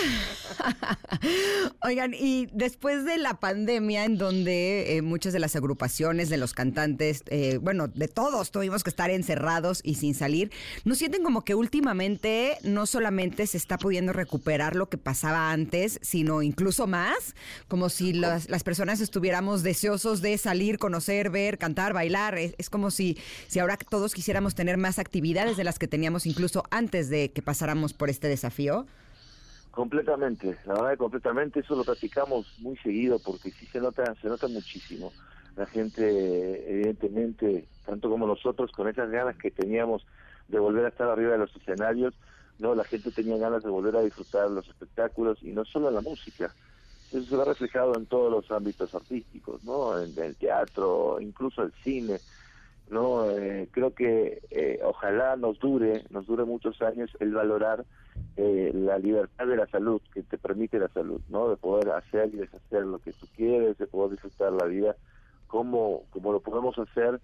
Oigan, y después de la pandemia, en donde eh, muchas de las agrupaciones, de los cantantes, eh, bueno, de todos tuvimos que estar encerrados y sin salir, ¿no sienten como que últimamente no solamente se está pudiendo recuperar lo que pasaba antes, sino incluso más? Como si las, las, personas estuviéramos deseosos de salir, conocer, ver, cantar, bailar. Es, como si, si ahora todos quisiéramos tener más actividades de las que teníamos incluso antes de que pasáramos por este desafío. Completamente, la verdad que completamente, eso lo practicamos muy seguido porque sí se nota, se nota muchísimo. La gente, evidentemente, tanto como nosotros, con esas ganas que teníamos de volver a estar arriba de los escenarios, no, la gente tenía ganas de volver a disfrutar los espectáculos y no solo la música, eso se ve reflejado en todos los ámbitos artísticos, ¿no? En, el teatro, incluso el cine, ¿no? Eh, creo que eh, ojalá nos dure, nos dure muchos años el valorar eh, la libertad de la salud que te permite la salud, ¿no? De poder hacer y deshacer lo que tú quieres, de poder disfrutar la vida como, como lo podemos hacer,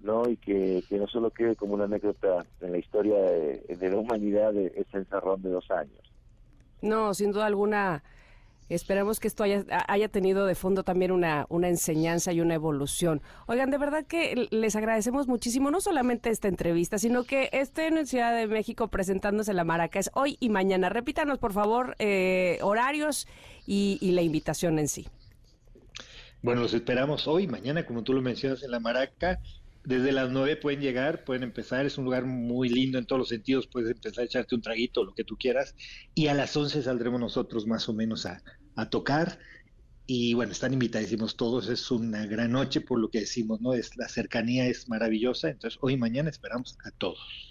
¿no? Y que, que no solo quede como una anécdota en la historia de, de la humanidad de ese encerrón de dos años. No, sin duda alguna Esperamos que esto haya, tenido de fondo también una, enseñanza y una evolución. Oigan, de verdad que les agradecemos muchísimo, no solamente esta entrevista, sino que estén en Ciudad de México presentándose la Maracas hoy y mañana. Repítanos, por favor, eh, horarios y, y, la invitación en sí. Bueno, los esperamos hoy, mañana, como tú lo mencionas, en la Maraca. Desde las nueve pueden llegar, pueden empezar, es un lugar muy lindo en todos los sentidos, puedes empezar a echarte un traguito, lo que tú quieras, y a las once saldremos nosotros más o menos a, a tocar. Y bueno, están invitadísimos todos, es una gran noche por lo que decimos, ¿no? Es, la cercanía es maravillosa, entonces hoy y mañana esperamos a todos.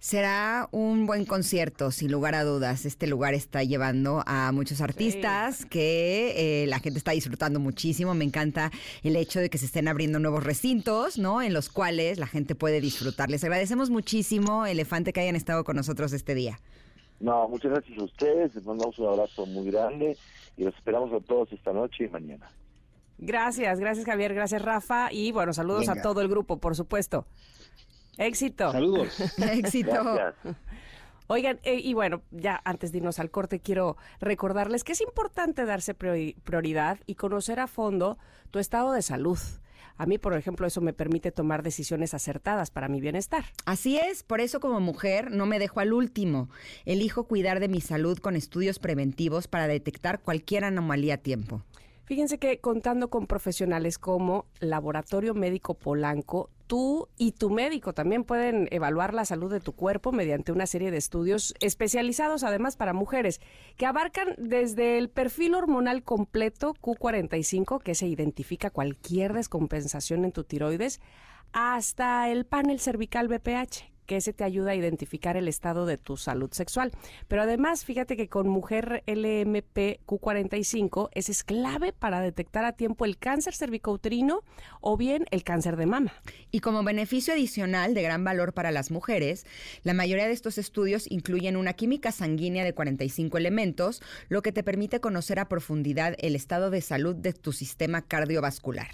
Será un buen concierto, sin lugar a dudas. Este lugar está llevando a muchos artistas que eh, la gente está disfrutando muchísimo. Me encanta el hecho de que se estén abriendo nuevos recintos, ¿no? En los cuales la gente puede disfrutar. Les agradecemos muchísimo, Elefante, que hayan estado con nosotros este día. No, muchas gracias a ustedes. Les mandamos un abrazo muy grande y los esperamos a todos esta noche y mañana. Gracias, gracias Javier, gracias Rafa y bueno, saludos a todo el grupo, por supuesto. Éxito. Saludos. Éxito. Oigan, eh, y bueno, ya antes de irnos al corte, quiero recordarles que es importante darse prioridad y conocer a fondo tu estado de salud. A mí, por ejemplo, eso me permite tomar decisiones acertadas para mi bienestar. Así es, por eso como mujer no me dejo al último. Elijo cuidar de mi salud con estudios preventivos para detectar cualquier anomalía a tiempo. Fíjense que contando con profesionales como Laboratorio Médico Polanco, tú y tu médico también pueden evaluar la salud de tu cuerpo mediante una serie de estudios especializados además para mujeres que abarcan desde el perfil hormonal completo Q45 que se identifica cualquier descompensación en tu tiroides hasta el panel cervical BPH que ese te ayuda a identificar el estado de tu salud sexual. Pero además, fíjate que con Mujer LMP Q45 ese es clave para detectar a tiempo el cáncer cervicouterino o bien el cáncer de mama. Y como beneficio adicional de gran valor para las mujeres, la mayoría de estos estudios incluyen una química sanguínea de 45 elementos, lo que te permite conocer a profundidad el estado de salud de tu sistema cardiovascular.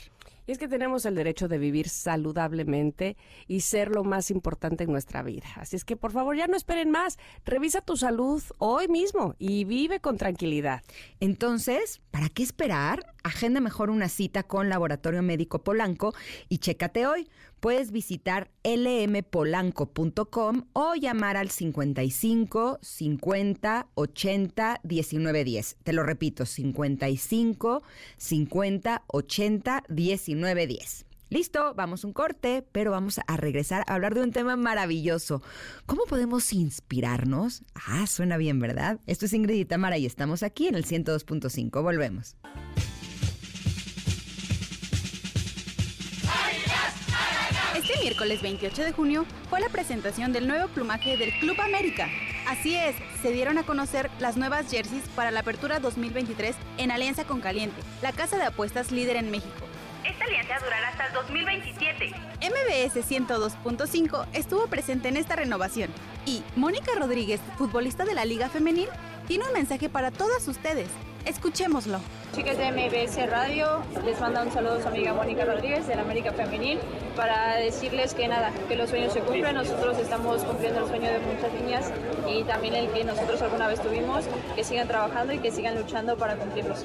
Y es que tenemos el derecho de vivir saludablemente y ser lo más importante en nuestra vida. Así es que por favor ya no esperen más. Revisa tu salud hoy mismo y vive con tranquilidad. Entonces, ¿para qué esperar? Agenda mejor una cita con Laboratorio Médico Polanco y chécate hoy. Puedes visitar lmpolanco.com o llamar al 55 50 80 19 10. Te lo repito, 55 50 80 19 10. Listo, vamos un corte, pero vamos a regresar a hablar de un tema maravilloso. ¿Cómo podemos inspirarnos? Ah, suena bien, ¿verdad? Esto es Ingrid y Tamara y estamos aquí en el 102.5. Volvemos. Miércoles 28 de junio fue la presentación del nuevo plumaje del Club América. Así es, se dieron a conocer las nuevas jerseys para la apertura 2023 en alianza con Caliente, la casa de apuestas líder en México. Esta alianza durará hasta el 2027. MBS 102.5 estuvo presente en esta renovación. Y Mónica Rodríguez, futbolista de la Liga Femenil, tiene un mensaje para todas ustedes. Escuchémoslo. Chicas de MBS Radio, les manda un saludo a su amiga Mónica Rodríguez de la América Femenil para decirles que nada, que los sueños se cumplen, nosotros estamos cumpliendo el sueño de muchas niñas y también el que nosotros alguna vez tuvimos, que sigan trabajando y que sigan luchando para cumplirlos.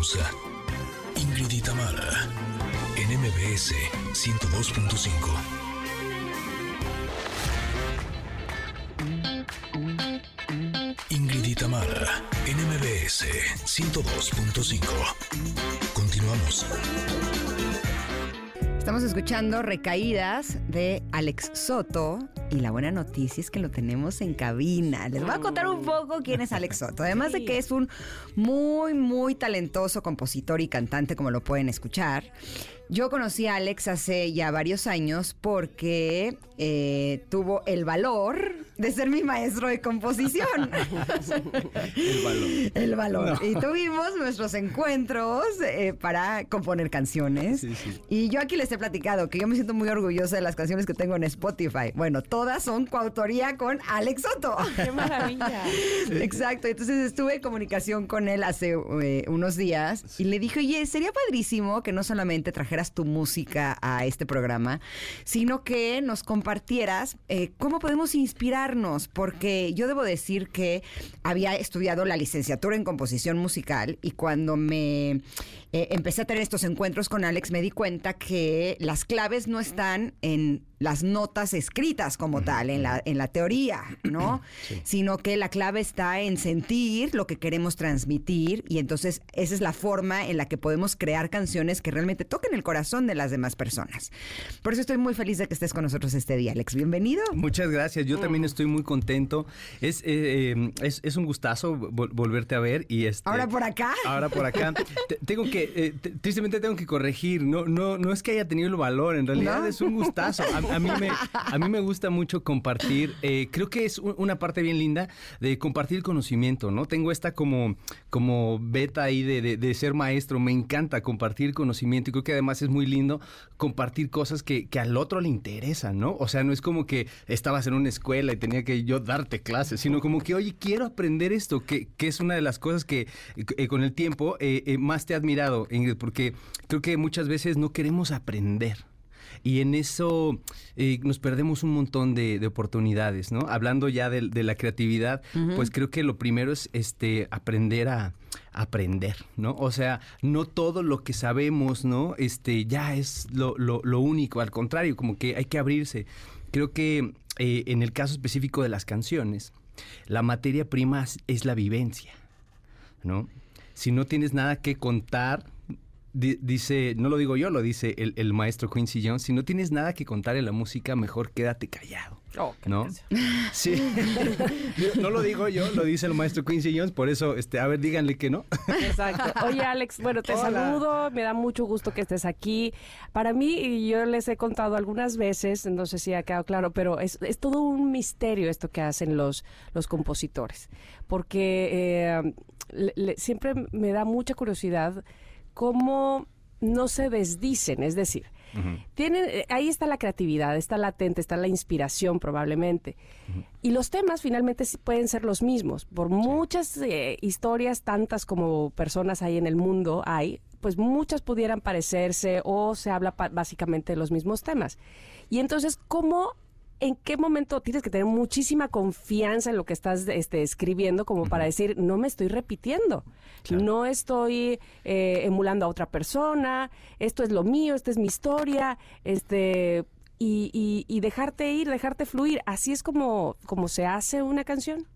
Pausa. Ingrid en MBS 102.5. Ingrid y Tamara, en MBS 102.5. Continuamos. Estamos escuchando Recaídas de Alex Soto y la buena noticia es que lo tenemos en cabina. Les voy a contar un poco quién es Alex Soto. Además de que es un muy, muy talentoso compositor y cantante, como lo pueden escuchar. Yo conocí a Alex hace ya varios años porque eh, tuvo el valor de ser mi maestro de composición. El valor. El valor. No. Y tuvimos nuestros encuentros eh, para componer canciones. Y yo aquí les he platicado que yo me siento muy orgullosa de las canciones que tengo en Spotify. Bueno, todas son coautoría con Alex Soto. ¡Qué maravilla! Exacto. Entonces estuve en comunicación con él hace eh, unos días y le dije, oye, sería padrísimo que no solamente trajeras tu música a este programa, sino que nos compartieras eh, cómo podemos inspirarnos, porque yo debo decir que había estudiado la licenciatura en composición musical y cuando me eh, empecé a tener estos encuentros con Alex me di cuenta que las claves no están en las notas escritas como tal, en la, en la teoría, ¿no? Sino que la clave está en sentir lo que queremos transmitir y entonces esa es la forma en la que podemos crear canciones que realmente toquen el corazón de las demás personas. Por eso estoy muy feliz de que estés con nosotros este día, Alex. Bienvenido. Muchas gracias, yo también estoy muy contento. Es, eh, eh, es, es un gustazo vol- volverte a ver y este, Ahora por acá. Ahora por acá. Te- tengo que, eh, te- tristemente tengo que corregir, no, no, no es que haya tenido el valor, en realidad ¿No? es un gustazo. A, a mí me, a me gusta mucho compartir, eh, creo que es un- una parte bien linda de compartir conocimiento, ¿no? Tengo esta como, como beta ahí de, de- de ser maestro, me encanta compartir conocimiento y creo que además es muy lindo compartir cosas que, que al otro le interesan, ¿no? O sea, no es como que estabas en una escuela y tenía que yo darte clases, sino como que, oye, quiero aprender esto, que, que es una de las cosas que eh, con el tiempo eh, eh, más te he admirado, Ingrid, porque creo que muchas veces no queremos aprender. Y en eso eh, nos perdemos un montón de, de oportunidades, ¿no? Hablando ya de, de la creatividad, pues creo que lo primero es este aprender a aprender, ¿no? O sea, no todo lo que sabemos, ¿no? Este ya es lo, lo- lo único, al contrario, como que hay que abrirse. Creo que eh, en el caso específico de las canciones, la materia prima es- la vivencia, ¿no? Si no tienes nada que contar, dice, no lo digo yo, lo dice el, el maestro Quincy Jones, si no tienes nada que contar en la música, mejor quédate callado. ¿No? Sí. no lo digo yo, lo dice el maestro Quincy Jones, por eso, este, a ver, díganle que no. Exacto. Oye, Alex, bueno, te Hola. saludo, me da mucho gusto que estés aquí. Para mí, y yo les he contado algunas veces, no sé si ha quedado claro, pero es, es todo un misterio esto que hacen los, los compositores, porque eh, le- le- siempre me da mucha curiosidad cómo no se desdicen, es decir, Tienen, eh, ahí está la creatividad, está latente, está la inspiración probablemente. Y los temas finalmente pueden ser los mismos. Por muchas eh, historias, tantas como personas hay en el mundo, hay, pues muchas pudieran parecerse o se habla básicamente de los mismos temas. Y entonces, ¿cómo en qué momento tienes que tener muchísima confianza en lo que estás este, escribiendo como para decir, no me estoy repitiendo, no estoy eh, emulando a otra persona, esto es lo mío, esta es mi historia, este, y, y, dejarte ir, dejarte fluir. Así es como, como se hace una canción.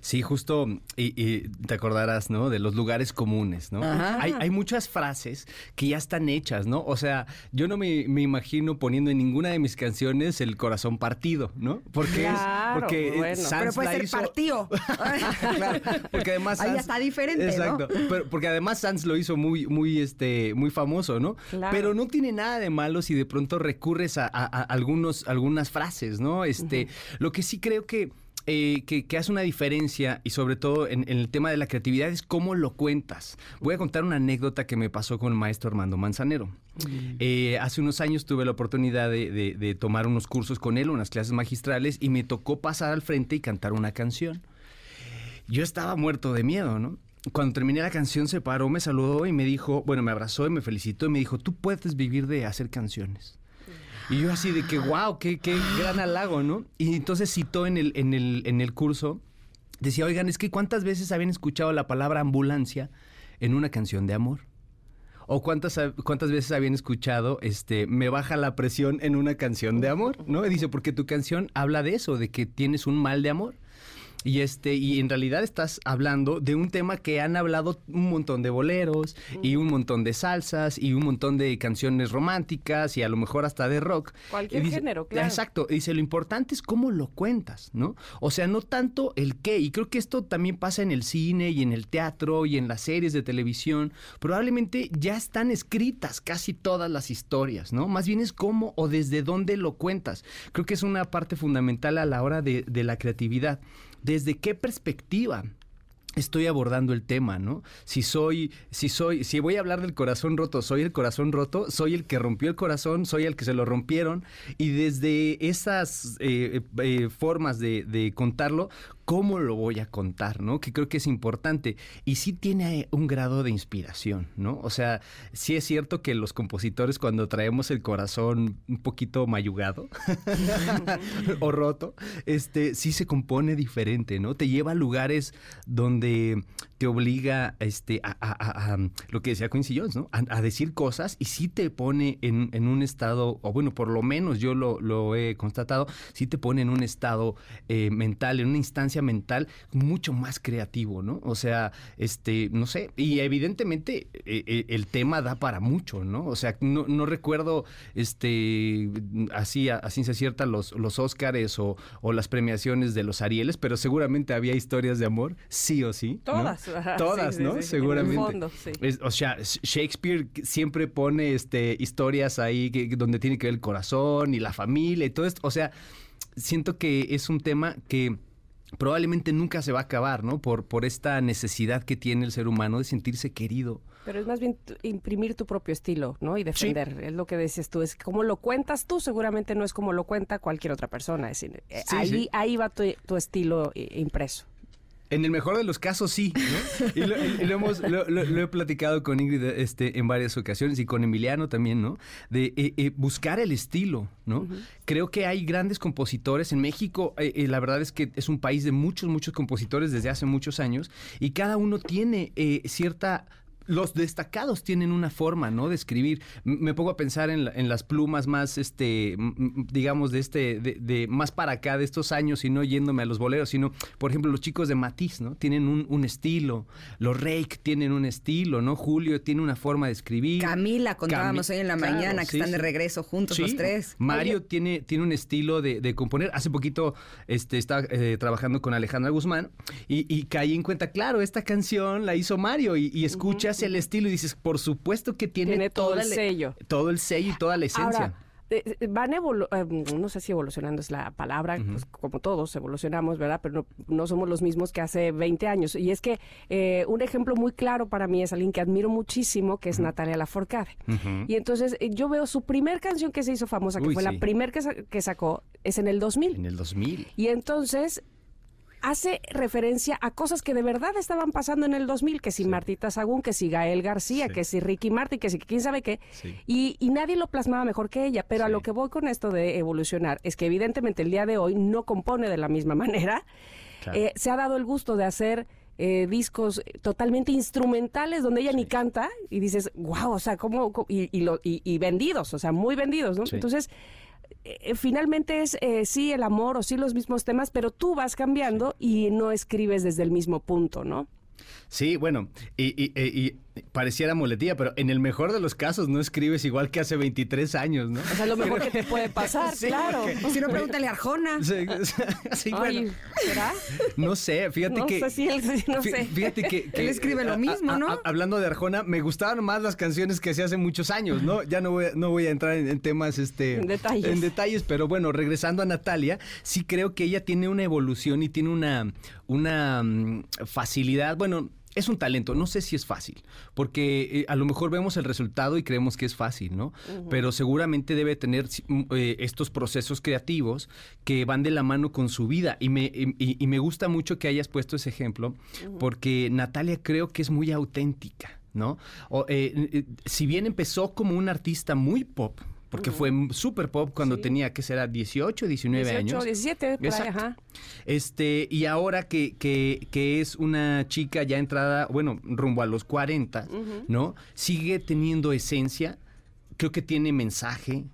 Sí, justo, y, te acordarás, ¿no? De los lugares comunes, ¿no? Hay, hay, muchas frases que ya están hechas, ¿no? O sea, yo no me, imagino poniendo en ninguna de mis canciones el corazón partido, ¿no? Porque es, porque bueno. Pero puede ser partido. claro, porque además Ahí está diferente, exacto, Pero, porque además Sanz lo hizo muy, muy, este, muy famoso, ¿no? Pero no tiene nada de malo si de pronto recurres a, algunos, algunas frases, ¿no? Este, lo que sí creo que eh, que, hace una diferencia y sobre todo en, el tema de la creatividad es cómo lo cuentas. Voy a contar una anécdota que me pasó con el maestro Armando Manzanero. Mm. Eh, hace unos años tuve la oportunidad de, tomar unos cursos con él, unas clases magistrales, y me tocó pasar al frente y cantar una canción. Yo estaba muerto de miedo, ¿no? Cuando terminé la canción se paró, me saludó y me dijo, bueno, me abrazó y me felicitó y me dijo, tú puedes vivir de hacer canciones. Y yo así de que, wow, qué, qué gran halago, ¿no? Y entonces citó en el, en el, en el curso, decía, oigan, es que cuántas veces habían escuchado la palabra ambulancia en una canción de amor. O cuántas, cuántas veces habían escuchado este me baja la presión en una canción de amor, ¿no? Y dice, porque tu canción habla de eso, de que tienes un mal de amor. Y este, y en realidad estás hablando de un tema que han hablado un montón de boleros y un montón de salsas y un montón de canciones románticas y a lo mejor hasta de rock. Cualquier género, claro. Exacto. dice, lo importante es cómo lo cuentas, ¿no? O sea, no tanto el qué. Y creo que esto también pasa en el cine y en el teatro y en las series de televisión. Probablemente ya están escritas casi todas las historias, ¿no? Más bien es cómo o desde dónde lo cuentas. Creo que es una parte fundamental a la hora de, de la creatividad desde qué perspectiva estoy abordando el tema, ¿no? Si soy, si soy, si voy a hablar del corazón roto, soy el corazón roto, soy el que rompió el corazón, soy el que se lo rompieron, y desde esas eh, eh, formas de, de, contarlo, cómo lo voy a contar, ¿no? Que creo que es importante. Y sí tiene un grado de inspiración, ¿no? O sea, sí es cierto que los compositores cuando traemos el corazón un poquito mayugado o roto, este, sí se compone diferente, ¿no? Te lleva a lugares donde te obliga este, a, lo que decía Quincy Jones, ¿no? A, decir cosas y sí te pone en, un estado, o bueno, por lo menos yo lo, he constatado, sí te pone en un estado eh, mental, en una instancia mental mucho más creativo, ¿no? O sea, este, no sé, y evidentemente eh, eh, el tema da para mucho, ¿no? O sea, no, recuerdo este, así a, ciencia cierta los, los Óscares o, las premiaciones de los Arieles, pero seguramente había historias de amor, sí o sí. Todas. Todas, ¿no? Seguramente. o sea, Shakespeare siempre pone este, historias ahí que, donde tiene que ver el corazón y la familia y todo esto. O sea, siento que es un tema que probablemente nunca se va a acabar, ¿no? Por, por esta necesidad que tiene el ser humano de sentirse querido. Pero es más bien imprimir tu propio estilo, ¿no? Y defender. Es lo que dices tú. Es como lo cuentas tú, seguramente no es como lo cuenta cualquier otra persona. Es decir, eh, ahí, ahí va tu, tu estilo eh, impreso. En el mejor de los casos, sí. Y, lo, hemos, lo, he platicado con Ingrid este, en varias ocasiones y con Emiliano también, ¿no? De eh, eh, buscar el estilo, ¿no? Creo que hay grandes compositores en México. Eh, la verdad es que es un país de muchos, muchos compositores desde hace muchos años y cada uno tiene cierta los destacados tienen una forma, ¿no? De escribir. Me pongo a pensar en, las plumas más, este, digamos, de este, de, más para acá de estos años y no yéndome a los boleros, sino, por ejemplo, los chicos de Matiz, ¿no? Tienen un, estilo. Los Rake tienen un estilo, ¿no? Julio tiene una forma de escribir. Camila, contábamos hoy en la mañana que están de regreso juntos los tres. Mario tiene, tiene un estilo de, componer. Hace poquito este, estaba eh, trabajando con Alejandra Guzmán y, caí en cuenta, claro, esta canción la hizo Mario y, escuchas el estilo y dices, por supuesto que tiene, todo el sello. Todo el sello y toda la esencia. eh, eh, van evolu eh, no sé si evolucionando es la palabra, pues, como todos evolucionamos, ¿verdad? Pero no, no, somos los mismos que hace 20 años. Y es que eh, un ejemplo muy claro para mí es alguien que admiro muchísimo, que es Natalia Lafourcade. Y entonces eh, yo veo su primer canción que se hizo famosa, que Uy, fue sí. la primer que, sa- que sacó, es en el 2000. En el 2000. Y entonces hace referencia a cosas que de verdad estaban pasando en el 2000, que si Martita Sagún, que si Gael García, Sí. que si Ricky Martin, que si quién sabe qué. Sí. Y, y nadie lo plasmaba mejor que ella. Pero a lo que voy con esto de evolucionar es que evidentemente el día de hoy no compone de la misma manera. Claro. Eh, se ha dado el gusto de hacer eh, discos totalmente instrumentales donde ella ni canta y dices, wow, o sea, ¿cómo? cómo?" Y, y, lo- y- y vendidos, o sea, muy vendidos, ¿no? Entonces, eh, finalmente es eh, sí el amor o sí los mismos temas, pero tú vas cambiando y no escribes desde el mismo punto, ¿no? Sí, bueno, y, y pareciera moletía, pero en el mejor de los casos no escribes igual que hace 23 años, ¿no? O sea, lo mejor que te puede pasar, Sí, claro. porque- Si no, pregúntale a Arjona. Sí, sí, Ay, bueno, ¿será? no sé, fíjate No que... sé si él, no sé. Fíjate que, que- Él escribe lo mismo, a- ¿no? a- hablando de Arjona, me gustaban más las canciones que hacía hace muchos años, ¿no? Ya no voy, a- no voy a entrar en, en temas, este, En detalles. en detalles, pero bueno, regresando a Natalia, sí creo que ella tiene una evolución y tiene una, una mm, facilidad, bueno. Es un talento, no sé si es fácil, porque eh, a lo mejor vemos el resultado y creemos que es fácil, ¿no? Pero seguramente debe tener mm, eh, estos procesos creativos que van de la mano con su vida. Y me, y- me gusta mucho que hayas puesto ese ejemplo, porque Natalia creo que es muy auténtica, ¿no? O, eh, si bien empezó como un artista muy pop, porque fue súper pop cuando Sí. tenía, que será 18, 19 18, años. 17, por ahí, Exacto. ajá. Este, y ahora que, que, que es una chica ya entrada, bueno, rumbo a los 40, ¿no? Sigue teniendo esencia, creo que tiene mensaje,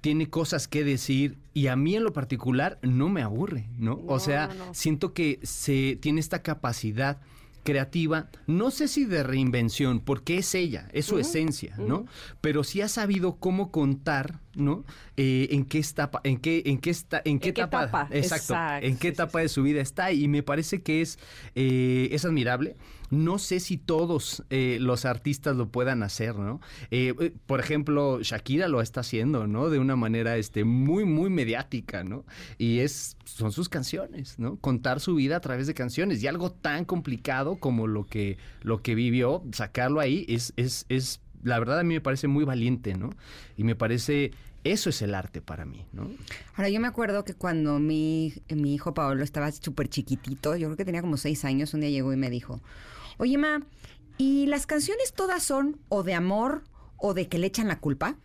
tiene cosas que decir y a mí en lo particular no me aburre, ¿no? o sea, no, no. siento que se tiene esta capacidad creativa, no sé si de reinvención, porque es ella, es su esencia, ¿no? Pero sí ha sabido cómo contar, ¿no? Eh, en qué etapa, en qué, en qué está, en qué ¿En qué etapa, exacto, Exacto, en qué sí, sí, etapa de su vida está y me parece que es, eh, es admirable. No sé si todos eh, los artistas lo puedan hacer, ¿no? Eh, eh, por ejemplo, Shakira lo está haciendo, ¿no? De una manera este, muy, muy mediática, ¿no? Y es, son sus canciones, ¿no? Contar su vida a través de canciones. Y algo tan complicado como lo que, lo que vivió, sacarlo ahí es, es, es, la verdad a mí me parece muy valiente, ¿no? Y me parece, eso es el arte para mí, ¿no? Ahora, yo me acuerdo que cuando mi, mi hijo Paolo estaba súper chiquitito, yo creo que tenía como seis años, un día llegó y me dijo, oye, ma, ¿y las canciones todas son o de amor o de que le echan la culpa?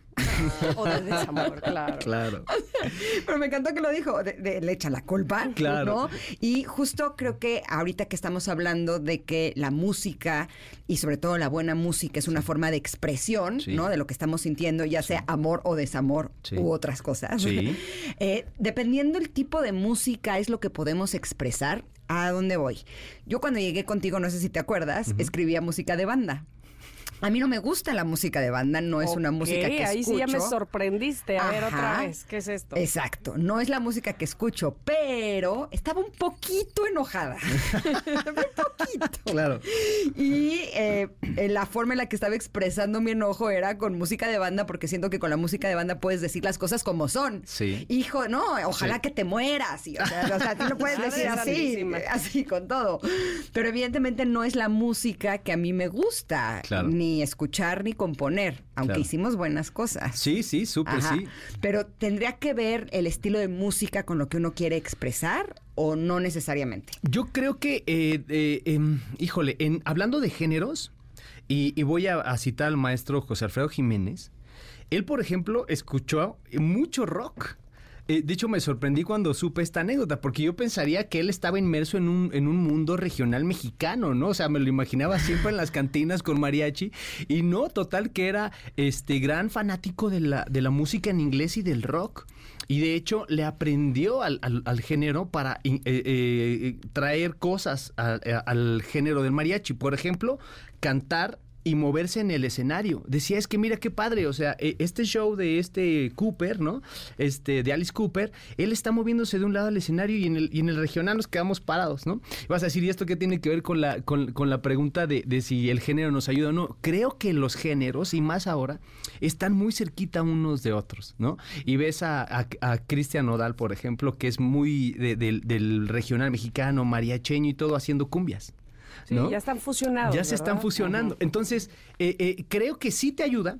O de desamor, claro. Claro. Pero me encantó que lo dijo, de, de- le echan la culpa, Claro. ¿no? Y justo creo que ahorita que estamos hablando de que la música y sobre todo la buena música es una forma de expresión, Sí. ¿no? De lo que estamos sintiendo, ya sea amor o desamor Sí. u otras cosas. Sí. Eh, dependiendo el tipo de música es lo que podemos expresar. ¿A dónde voy? Yo cuando llegué contigo, no sé si te acuerdas, escribía música de banda. A mí no me gusta la música de banda, no es una música que ahí escucho. sí ya me sorprendiste. A ver, otra vez, ¿qué es esto? Exacto, no es la música que escucho, pero estaba un poquito enojada. un poquito. Claro. Y eh, la forma en la que estaba expresando mi enojo era con música de banda, porque siento que con la música de banda puedes decir las cosas como son. Sí. Hijo, no, ojalá Sí. que te mueras. Y, o, sea, o sea, tú no puedes decir así, así con todo. Pero evidentemente no es la música que a mí me gusta, Claro. ni escuchar ni componer, aunque Claro. hicimos buenas cosas. Sí, sí, súper sí. Pero ¿tendría que ver el estilo de música con lo que uno quiere expresar o no necesariamente? Yo creo que, eh, eh, em, híjole, en, hablando de géneros, y, y voy a, a citar al maestro José Alfredo Jiménez, él, por ejemplo, escuchó mucho rock. Eh, de hecho, me sorprendí cuando supe esta anécdota, porque yo pensaría que él estaba inmerso en un, en un mundo regional mexicano, ¿no? O sea, me lo imaginaba siempre en las cantinas con mariachi, y no, total, que era este gran fanático de la, de la música en inglés y del rock. Y de hecho le aprendió al, al- género para eh, eh, traer cosas al género del mariachi. Por ejemplo, cantar y moverse en el escenario. Decía, es que mira qué padre, o sea, e, este show de este Cooper, ¿no? Este, de Alice Cooper, él está moviéndose de un lado al escenario y en el, y en el regional nos quedamos parados, ¿no? vas a decir, ¿y esto qué tiene que ver con la, con, la pregunta de, de, si el género nos ayuda o no? Creo que los géneros, y más ahora, están muy cerquita unos de otros, ¿no? Y ves a, a, Cristian Nodal, por ejemplo, que es muy del regional mexicano, mariacheño y todo, haciendo cumbias. Sí, ya están fusionados. Ya se están fusionando. Entonces, eh, eh, creo que sí te ayuda,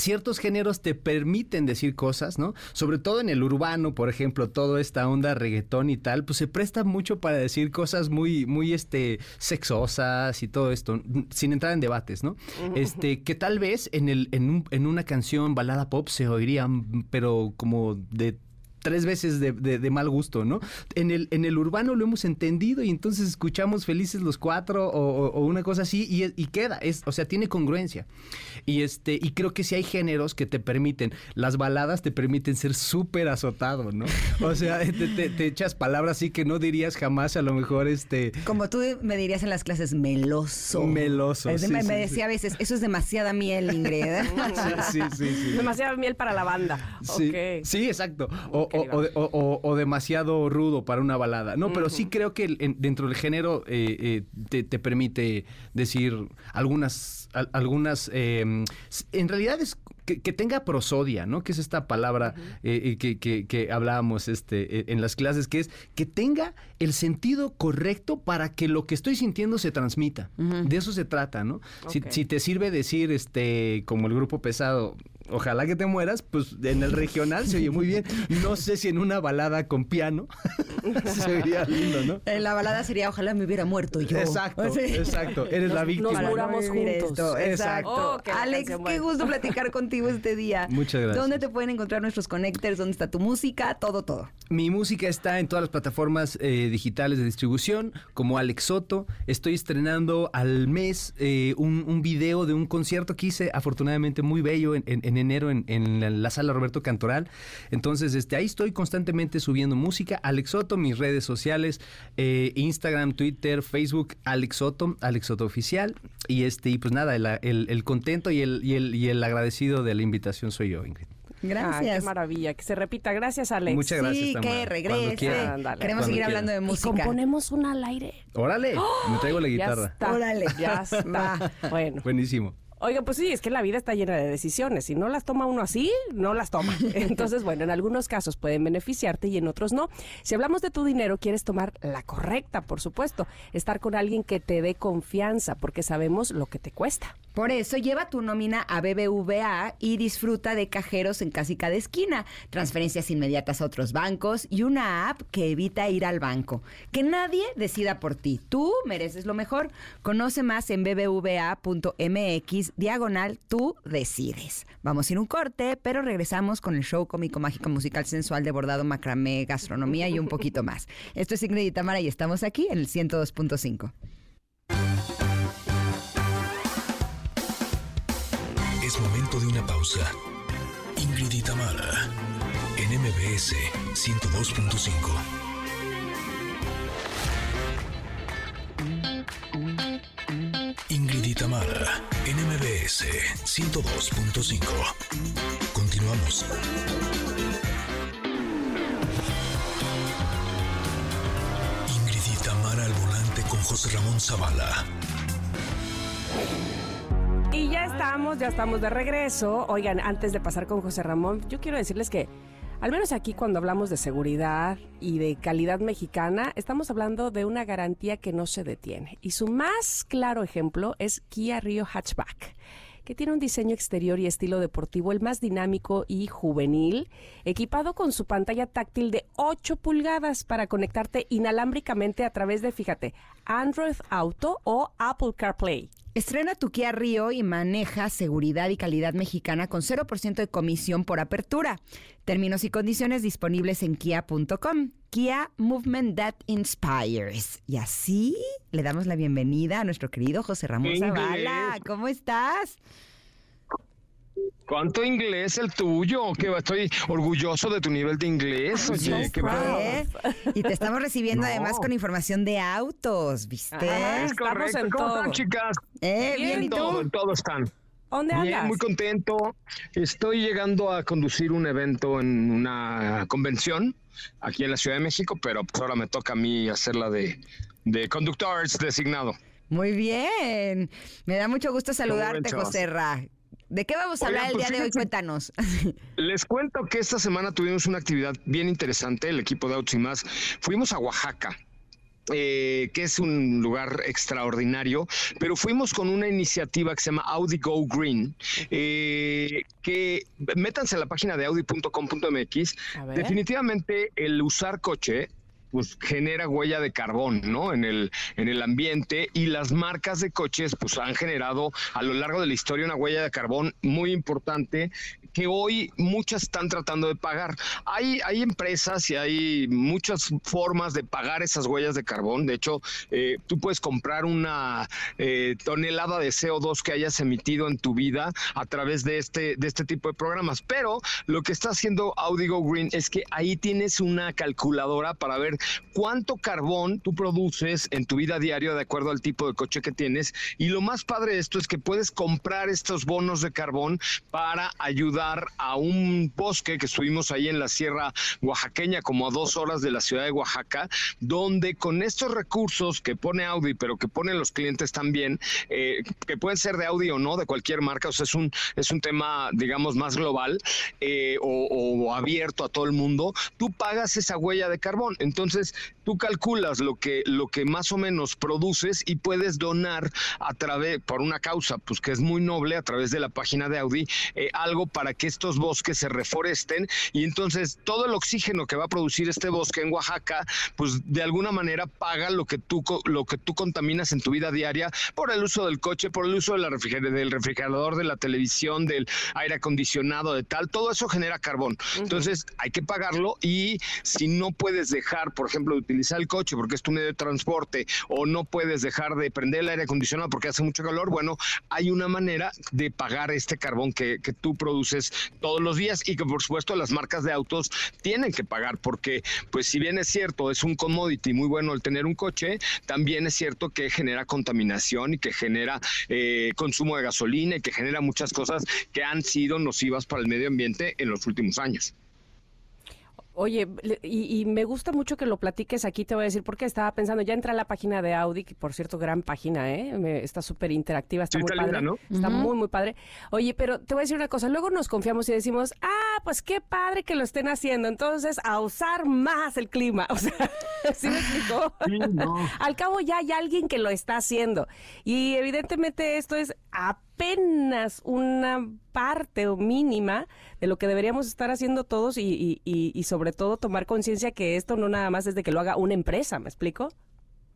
ciertos géneros te permiten decir cosas, ¿no? Sobre todo en el urbano, por ejemplo, toda esta onda reggaetón y tal, pues se presta mucho para decir cosas muy, muy, este, sexosas y todo esto, sin entrar en debates, ¿no? Este, que tal vez en, el, en, un, en una canción balada pop se oirían, pero como de tres veces de, mal gusto, ¿no? En el, en el urbano lo hemos entendido y entonces escuchamos felices los cuatro o, una cosa así y, queda, es, o sea, tiene congruencia. Y este, y creo que si hay géneros que te permiten, las baladas te permiten ser súper azotado, ¿no? O sea, te, echas palabras así que no dirías jamás a lo mejor este. Como tú me dirías en las clases, meloso. Meloso. me, decía a veces, eso es demasiada miel, Ingrid. sí, sí, sí, Demasiada miel para la banda. Sí, sí exacto. O, o, demasiado rudo para una balada. No, pero sí creo que dentro del género eh, eh, te, permite decir algunas, algunas, em, en realidad es que, tenga prosodia, ¿no? Que es esta palabra eh, que, que, hablábamos este, en las clases, que es que tenga el sentido correcto para que lo que estoy sintiendo se transmita. De eso se trata, ¿no? Si, si, te sirve decir, este, como el grupo pesado, ojalá que te mueras, pues en el regional se oye muy bien. No sé si en una balada con piano se vería lindo, ¿no? En la balada sería ojalá me hubiera muerto yo. Exacto, exacto. Eres la víctima. Nos muramos juntos. exacto. Oh, Alex, qué gusto platicar contigo este día. Muchas gracias. ¿Dónde te pueden encontrar nuestros connectors? ¿Dónde está tu música? Todo, todo. Mi música está en todas las plataformas eh, digitales de distribución, como Alex Soto. Estoy estrenando al mes eh, un, video de un concierto que hice, afortunadamente muy bello, en, en enero en, la, sala Roberto Cantoral. Entonces, este, ahí estoy constantemente subiendo música. Alex Soto, mis redes sociales, eh, Instagram, Twitter, Facebook, Alex Soto, Alex Soto Oficial. Y este, y pues nada, el, contento y el, y el, agradecido de la invitación soy yo, Ingrid. Gracias. qué maravilla. Que se repita. Gracias, Alex. Muchas gracias. Sí, que regrese. Queremos seguir hablando de música. Y componemos una al aire. Órale. Me traigo la guitarra. Órale. Ya está. bueno. Buenísimo. Oiga, pues sí, es que la vida está llena de decisiones. Si no las toma uno así, no las toma. Entonces, bueno, en algunos casos pueden beneficiarte y en otros no. Si hablamos de tu dinero, quieres tomar la correcta, por supuesto. Estar con alguien que te dé confianza, porque sabemos lo que te cuesta. Por eso lleva tu nómina a BBVA y disfruta de cajeros en casi cada esquina, transferencias inmediatas a otros bancos y una app que evita ir al banco. Que nadie decida por ti. Tú mereces lo mejor. Conoce más en bbva.mx diagonal tú decides. Vamos a ir un corte, pero regresamos con el show cómico mágico musical sensual de bordado macramé, gastronomía y un poquito más. Esto es Ingrid y Tamara y estamos aquí en el 102.5. Es momento de una pausa. Ingrid y Tamara, en MBS 102.5. Ingrid y Tamara, en MBS 102.5. Continuamos. Ingrid y Tamara al volante con José Ramón Zavala y ya estamos, ya estamos de regreso. Oigan, antes de pasar con José Ramón, yo quiero decirles que al menos aquí cuando hablamos de seguridad y de calidad mexicana, estamos hablando de una garantía que no se detiene. Y su más claro ejemplo es Kia Rio Hatchback que tiene un diseño exterior y estilo deportivo el más dinámico y juvenil, equipado con su pantalla táctil de 8 pulgadas para conectarte inalámbricamente a través de, fíjate, Android Auto o Apple CarPlay. Estrena tu Kia Rio y maneja seguridad y calidad mexicana con 0% de comisión por apertura. Términos y condiciones disponibles en kia.com. Kia Movement That Inspires. Y así le damos la bienvenida a nuestro querido José Ramón Zavala. ¿Cómo estás? ¿Cuánto inglés el tuyo? Que estoy orgulloso de tu nivel de inglés. Oye, qué ¿Eh? Y te estamos recibiendo además con información de autos, ¿viste? es correcto. en ¿Cómo todo. están, chicas? Eh, bien, ¿y En tú? todo, en todo están. ¿Dónde Bien, andas? muy contento. Estoy llegando a conducir un evento en una convención aquí en la Ciudad de México, pero pues ahora me toca a mí hacerla de, de conductor designado. Muy bien. Me da mucho gusto saludarte? José Ra. ¿De qué vamos a Oigan, hablar el pues día de hoy? Cuéntanos. Les cuento que esta semana tuvimos una actividad bien interesante, el equipo de Autos y más. Fuimos a Oaxaca. eh, que es un lugar extraordinario, pero fuimos con una iniciativa que se llama Audi Go Green, eh, que métanse a la página de audi.com.mx. Definitivamente el usar coche pues genera huella de carbón, ¿no? En el, en el ambiente y las marcas de coches pues han generado a lo largo de la historia una huella de carbón muy importante que hoy muchas están tratando de pagar. Hay, hay empresas y hay muchas formas de pagar esas huellas de carbón. De hecho, eh, tú puedes comprar una eh, tonelada de CO2 que hayas emitido en tu vida a través de este, de este tipo de programas. Pero lo que está haciendo Audi Go Green es que ahí tienes una calculadora para ver cuánto carbón tú produces en tu vida diaria de acuerdo al tipo de coche que tienes. Y lo más padre de esto es que puedes comprar estos bonos de carbón para ayudar a un bosque que estuvimos ahí en la Sierra Oaxaqueña, como a dos horas de la ciudad de Oaxaca, donde con estos recursos que pone Audi, pero que ponen los clientes también, eh, que pueden ser de Audi o no, de cualquier marca, o sea, es un, es un tema, digamos, más global eh, o, o abierto a todo el mundo, tú pagas esa huella de carbón. Entonces, tú calculas lo que, lo que más o menos produces y puedes donar a través, por una causa, pues que es muy noble, a través de la página de Audi, eh, algo para que estos bosques se reforesten. Y entonces todo el oxígeno que va a producir este bosque en Oaxaca, pues de alguna manera paga lo que tú, lo que tú contaminas en tu vida diaria por el uso del coche, por el uso de la refriger- del refrigerador, de la televisión, del aire acondicionado, de tal, todo eso genera carbón. Entonces hay que pagarlo y si no puedes dejar, por ejemplo, de utilizar el coche porque es tu medio de transporte o no puedes dejar de prender el aire acondicionado porque hace mucho calor, bueno, hay una manera de pagar este carbón que, que tú produces todos los días y que por supuesto las marcas de autos tienen que pagar porque pues si bien es cierto, es un commodity muy bueno el tener un coche, también es cierto que genera contaminación y que genera eh, consumo de gasolina y que genera muchas cosas que han sido nocivas para el medio ambiente en los últimos años. Oye, y, y me gusta mucho que lo platiques aquí, te voy a decir, porque estaba pensando, ya entré a la página de Audi, que por cierto, gran página, ¿eh? Me- está súper interactiva, está Sí, muy está padre. linda, ¿no? Está muy, muy padre. Oye, pero te voy a decir una cosa, luego nos confiamos y decimos, ah, pues qué padre que lo estén haciendo, entonces a usar más el clima. O sea, ¿sí me explicó? Al cabo ya hay alguien que lo está haciendo. Y evidentemente esto es apenas una parte o mínima de lo que deberíamos estar haciendo todos y, y- y- sobre todo tomar conciencia que esto no nada más es de que lo haga una empresa, ¿me explico?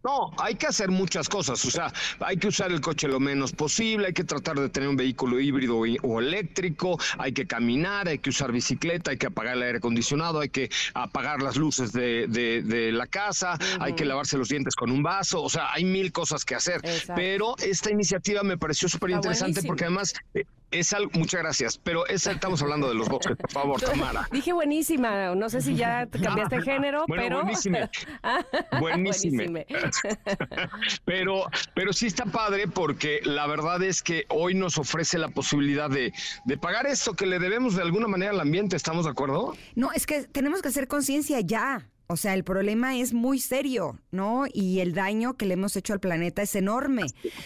No, hay que hacer muchas cosas, o sea, hay que usar el coche lo menos posible, hay que tratar de tener un vehículo híbrido o eléctrico, hay que caminar, hay que usar bicicleta, hay que apagar el aire acondicionado, hay que apagar las luces de, de- de la casa, hay que lavarse los dientes con un vaso, o sea, hay mil cosas que hacer, Exacto. pero esta iniciativa me pareció súper interesante porque además eh, es algo, muchas gracias, pero es, estamos hablando de los bosques, por favor, Tamara. Dije buenísima, no sé si ya te cambiaste de género, Bueno, pero... buenísime. Buenísime. buenísime. Pero, pero sí está padre porque la verdad es que hoy nos ofrece la posibilidad de, de pagar esto que le debemos de alguna manera al ambiente, ¿estamos de acuerdo? No, es que tenemos que hacer conciencia ya. O sea, el problema es muy serio, ¿no? Y el daño que le hemos hecho al planeta es enorme.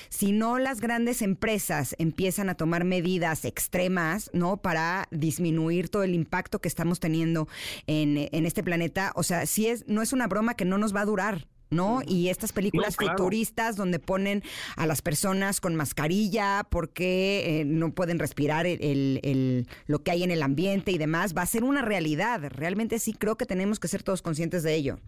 Si no las grandes empresas empiezan a tomar medidas extremas, ¿no? Para disminuir todo el impacto que estamos teniendo en, en este planeta, o sea, sí es, no es una broma que no nos va a durar. ¿No? Y estas películas No, claro. futuristas donde ponen a las personas con mascarilla porque eh, no pueden respirar el- el- el- lo que hay en el ambiente y demás, va a ser una realidad. Realmente sí creo que tenemos que ser todos conscientes de ello.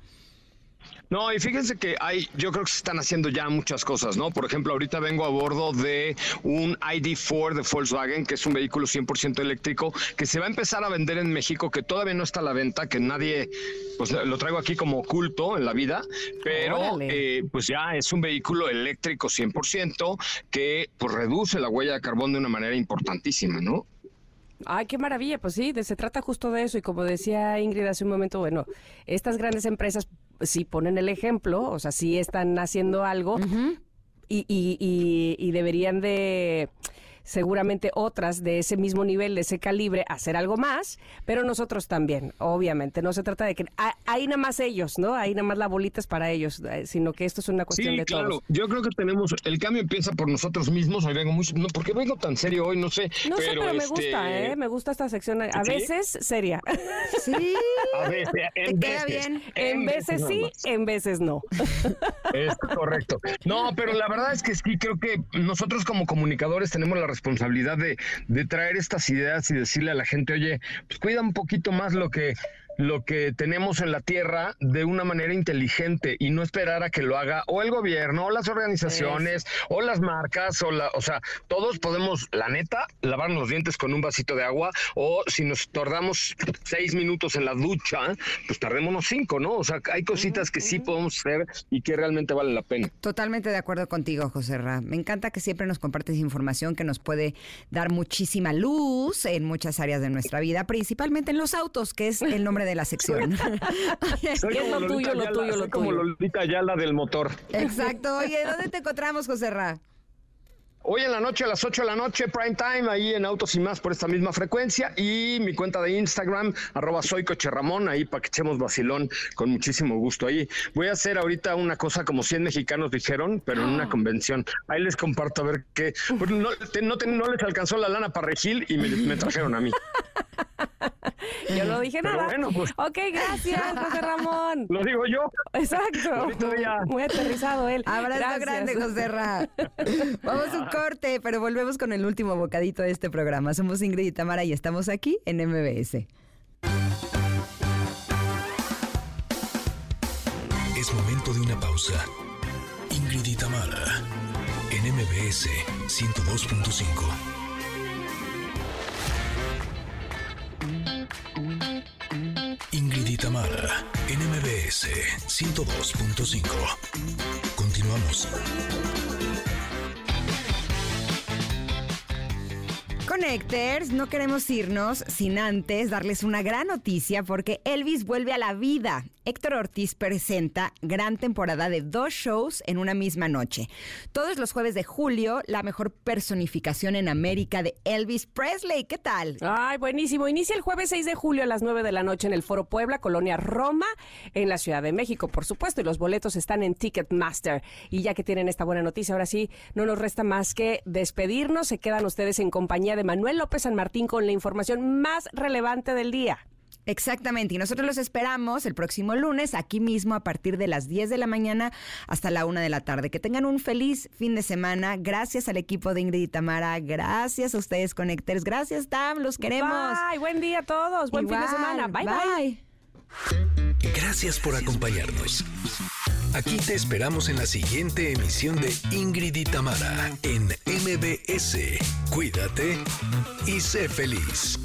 No, y fíjense que hay, yo creo que se están haciendo ya muchas cosas, ¿no? Por ejemplo, ahorita vengo a bordo de un ID4 de Volkswagen, que es un vehículo 100% eléctrico, que se va a empezar a vender en México, que todavía no está a la venta, que nadie, pues lo traigo aquí como oculto en la vida, pero eh, pues ya es un vehículo eléctrico 100% que pues reduce la huella de carbón de una manera importantísima, ¿no? Ay, qué maravilla, pues sí, se trata justo de eso y como decía Ingrid hace un momento, bueno, estas grandes empresas sí ponen el ejemplo, o sea, sí están haciendo algo y, y, y deberían de seguramente otras de ese mismo nivel, de ese calibre, hacer algo más, pero nosotros también, obviamente. No se trata de que hay nada más ellos, ¿no? Hay nada más la bolita es para ellos, eh, sino que esto es una cuestión de claro. todos. Yo creo que tenemos, el cambio empieza por nosotros mismos. Hoy vengo muy, no, ¿por qué vengo tan serio hoy? No sé. No sé, pero me este gusta, ¿eh? Me gusta esta sección. A veces seria. Sí. A veces, en veces. Bien. En, veces, sí, en veces no. Es correcto. No, pero la verdad es que sí, creo que nosotros como comunicadores tenemos la responsabilidad de, de traer estas ideas y decirle a la gente, oye, pues cuida un poquito más lo que lo que tenemos en la tierra de una manera inteligente y no esperar a que lo haga o el gobierno o las organizaciones o las marcas o la, o sea, todos podemos, la neta, lavarnos los dientes con un vasito de agua o si nos tardamos seis minutos en la ducha, pues tardémonos cinco, ¿no? O sea, hay cositas que sí podemos hacer y que realmente vale la pena. Totalmente de acuerdo contigo, José Ra. Me encanta que siempre nos compartes información que nos puede dar muchísima luz en muchas áreas de nuestra vida, principalmente en los autos, que es el nombre de de la sección. soy es lo tuyo, lo tuyo, lo tuyo. como Lolita Yala del motor. Exacto. Oye, ¿dónde te encontramos, José Ra? Hoy en la noche, a las 8 de la noche, prime time, ahí en Autos y Más por esta misma frecuencia. Y mi cuenta de Instagram, arroba soy Coche Ramón, ahí para que echemos vacilón con muchísimo gusto. Ahí voy a hacer ahorita una cosa como 100 mexicanos dijeron, pero en una ah. convención. Ahí les comparto a ver qué. Pues no, no, les alcanzó la lana para Regil y me, me trajeron a mí. Yo no dije nada. Pues. Ok, gracias, José Ramón. Lo digo yo. Exacto. Muy aterrizado él. Abrazo grande, José Ramón. Vamos a un corte, pero volvemos con el último bocadito de este programa. Somos Ingrid y Tamara y estamos aquí en MBS. Es momento de una pausa. Ingrid y Tamara en MBS 102.5. Ingrid y Tamara, NMBS 102.5. Continuamos. Connectors, no queremos irnos sin antes darles una gran noticia porque Elvis vuelve a la vida. Héctor Ortiz presenta gran temporada de dos shows en una misma noche. Todos los jueves de julio, la mejor personificación en América de Elvis Presley. ¿Qué tal? Ay, buenísimo. Inicia el jueves 6 de julio a las 9 de la noche en el Foro Puebla, Colonia Roma, en la Ciudad de México, por supuesto. Y los boletos están en Ticketmaster. Y ya que tienen esta buena noticia, ahora sí, no nos resta más que despedirnos. Se quedan ustedes en compañía de Manuel López San Martín con la información más relevante del día. Exactamente, y nosotros los esperamos el próximo lunes aquí mismo a partir de las 10 de la mañana hasta la 1 de la tarde. Que tengan un feliz fin de semana. Gracias al equipo de Ingrid y Tamara, gracias a ustedes Connectors, gracias Tam, los queremos. Bye, buen día a todos, buen fin de semana. Bye, bye. bye. Gracias por acompañarnos. Aquí te esperamos en la siguiente emisión de Ingrid y Tamara en MBS. Cuídate y sé feliz.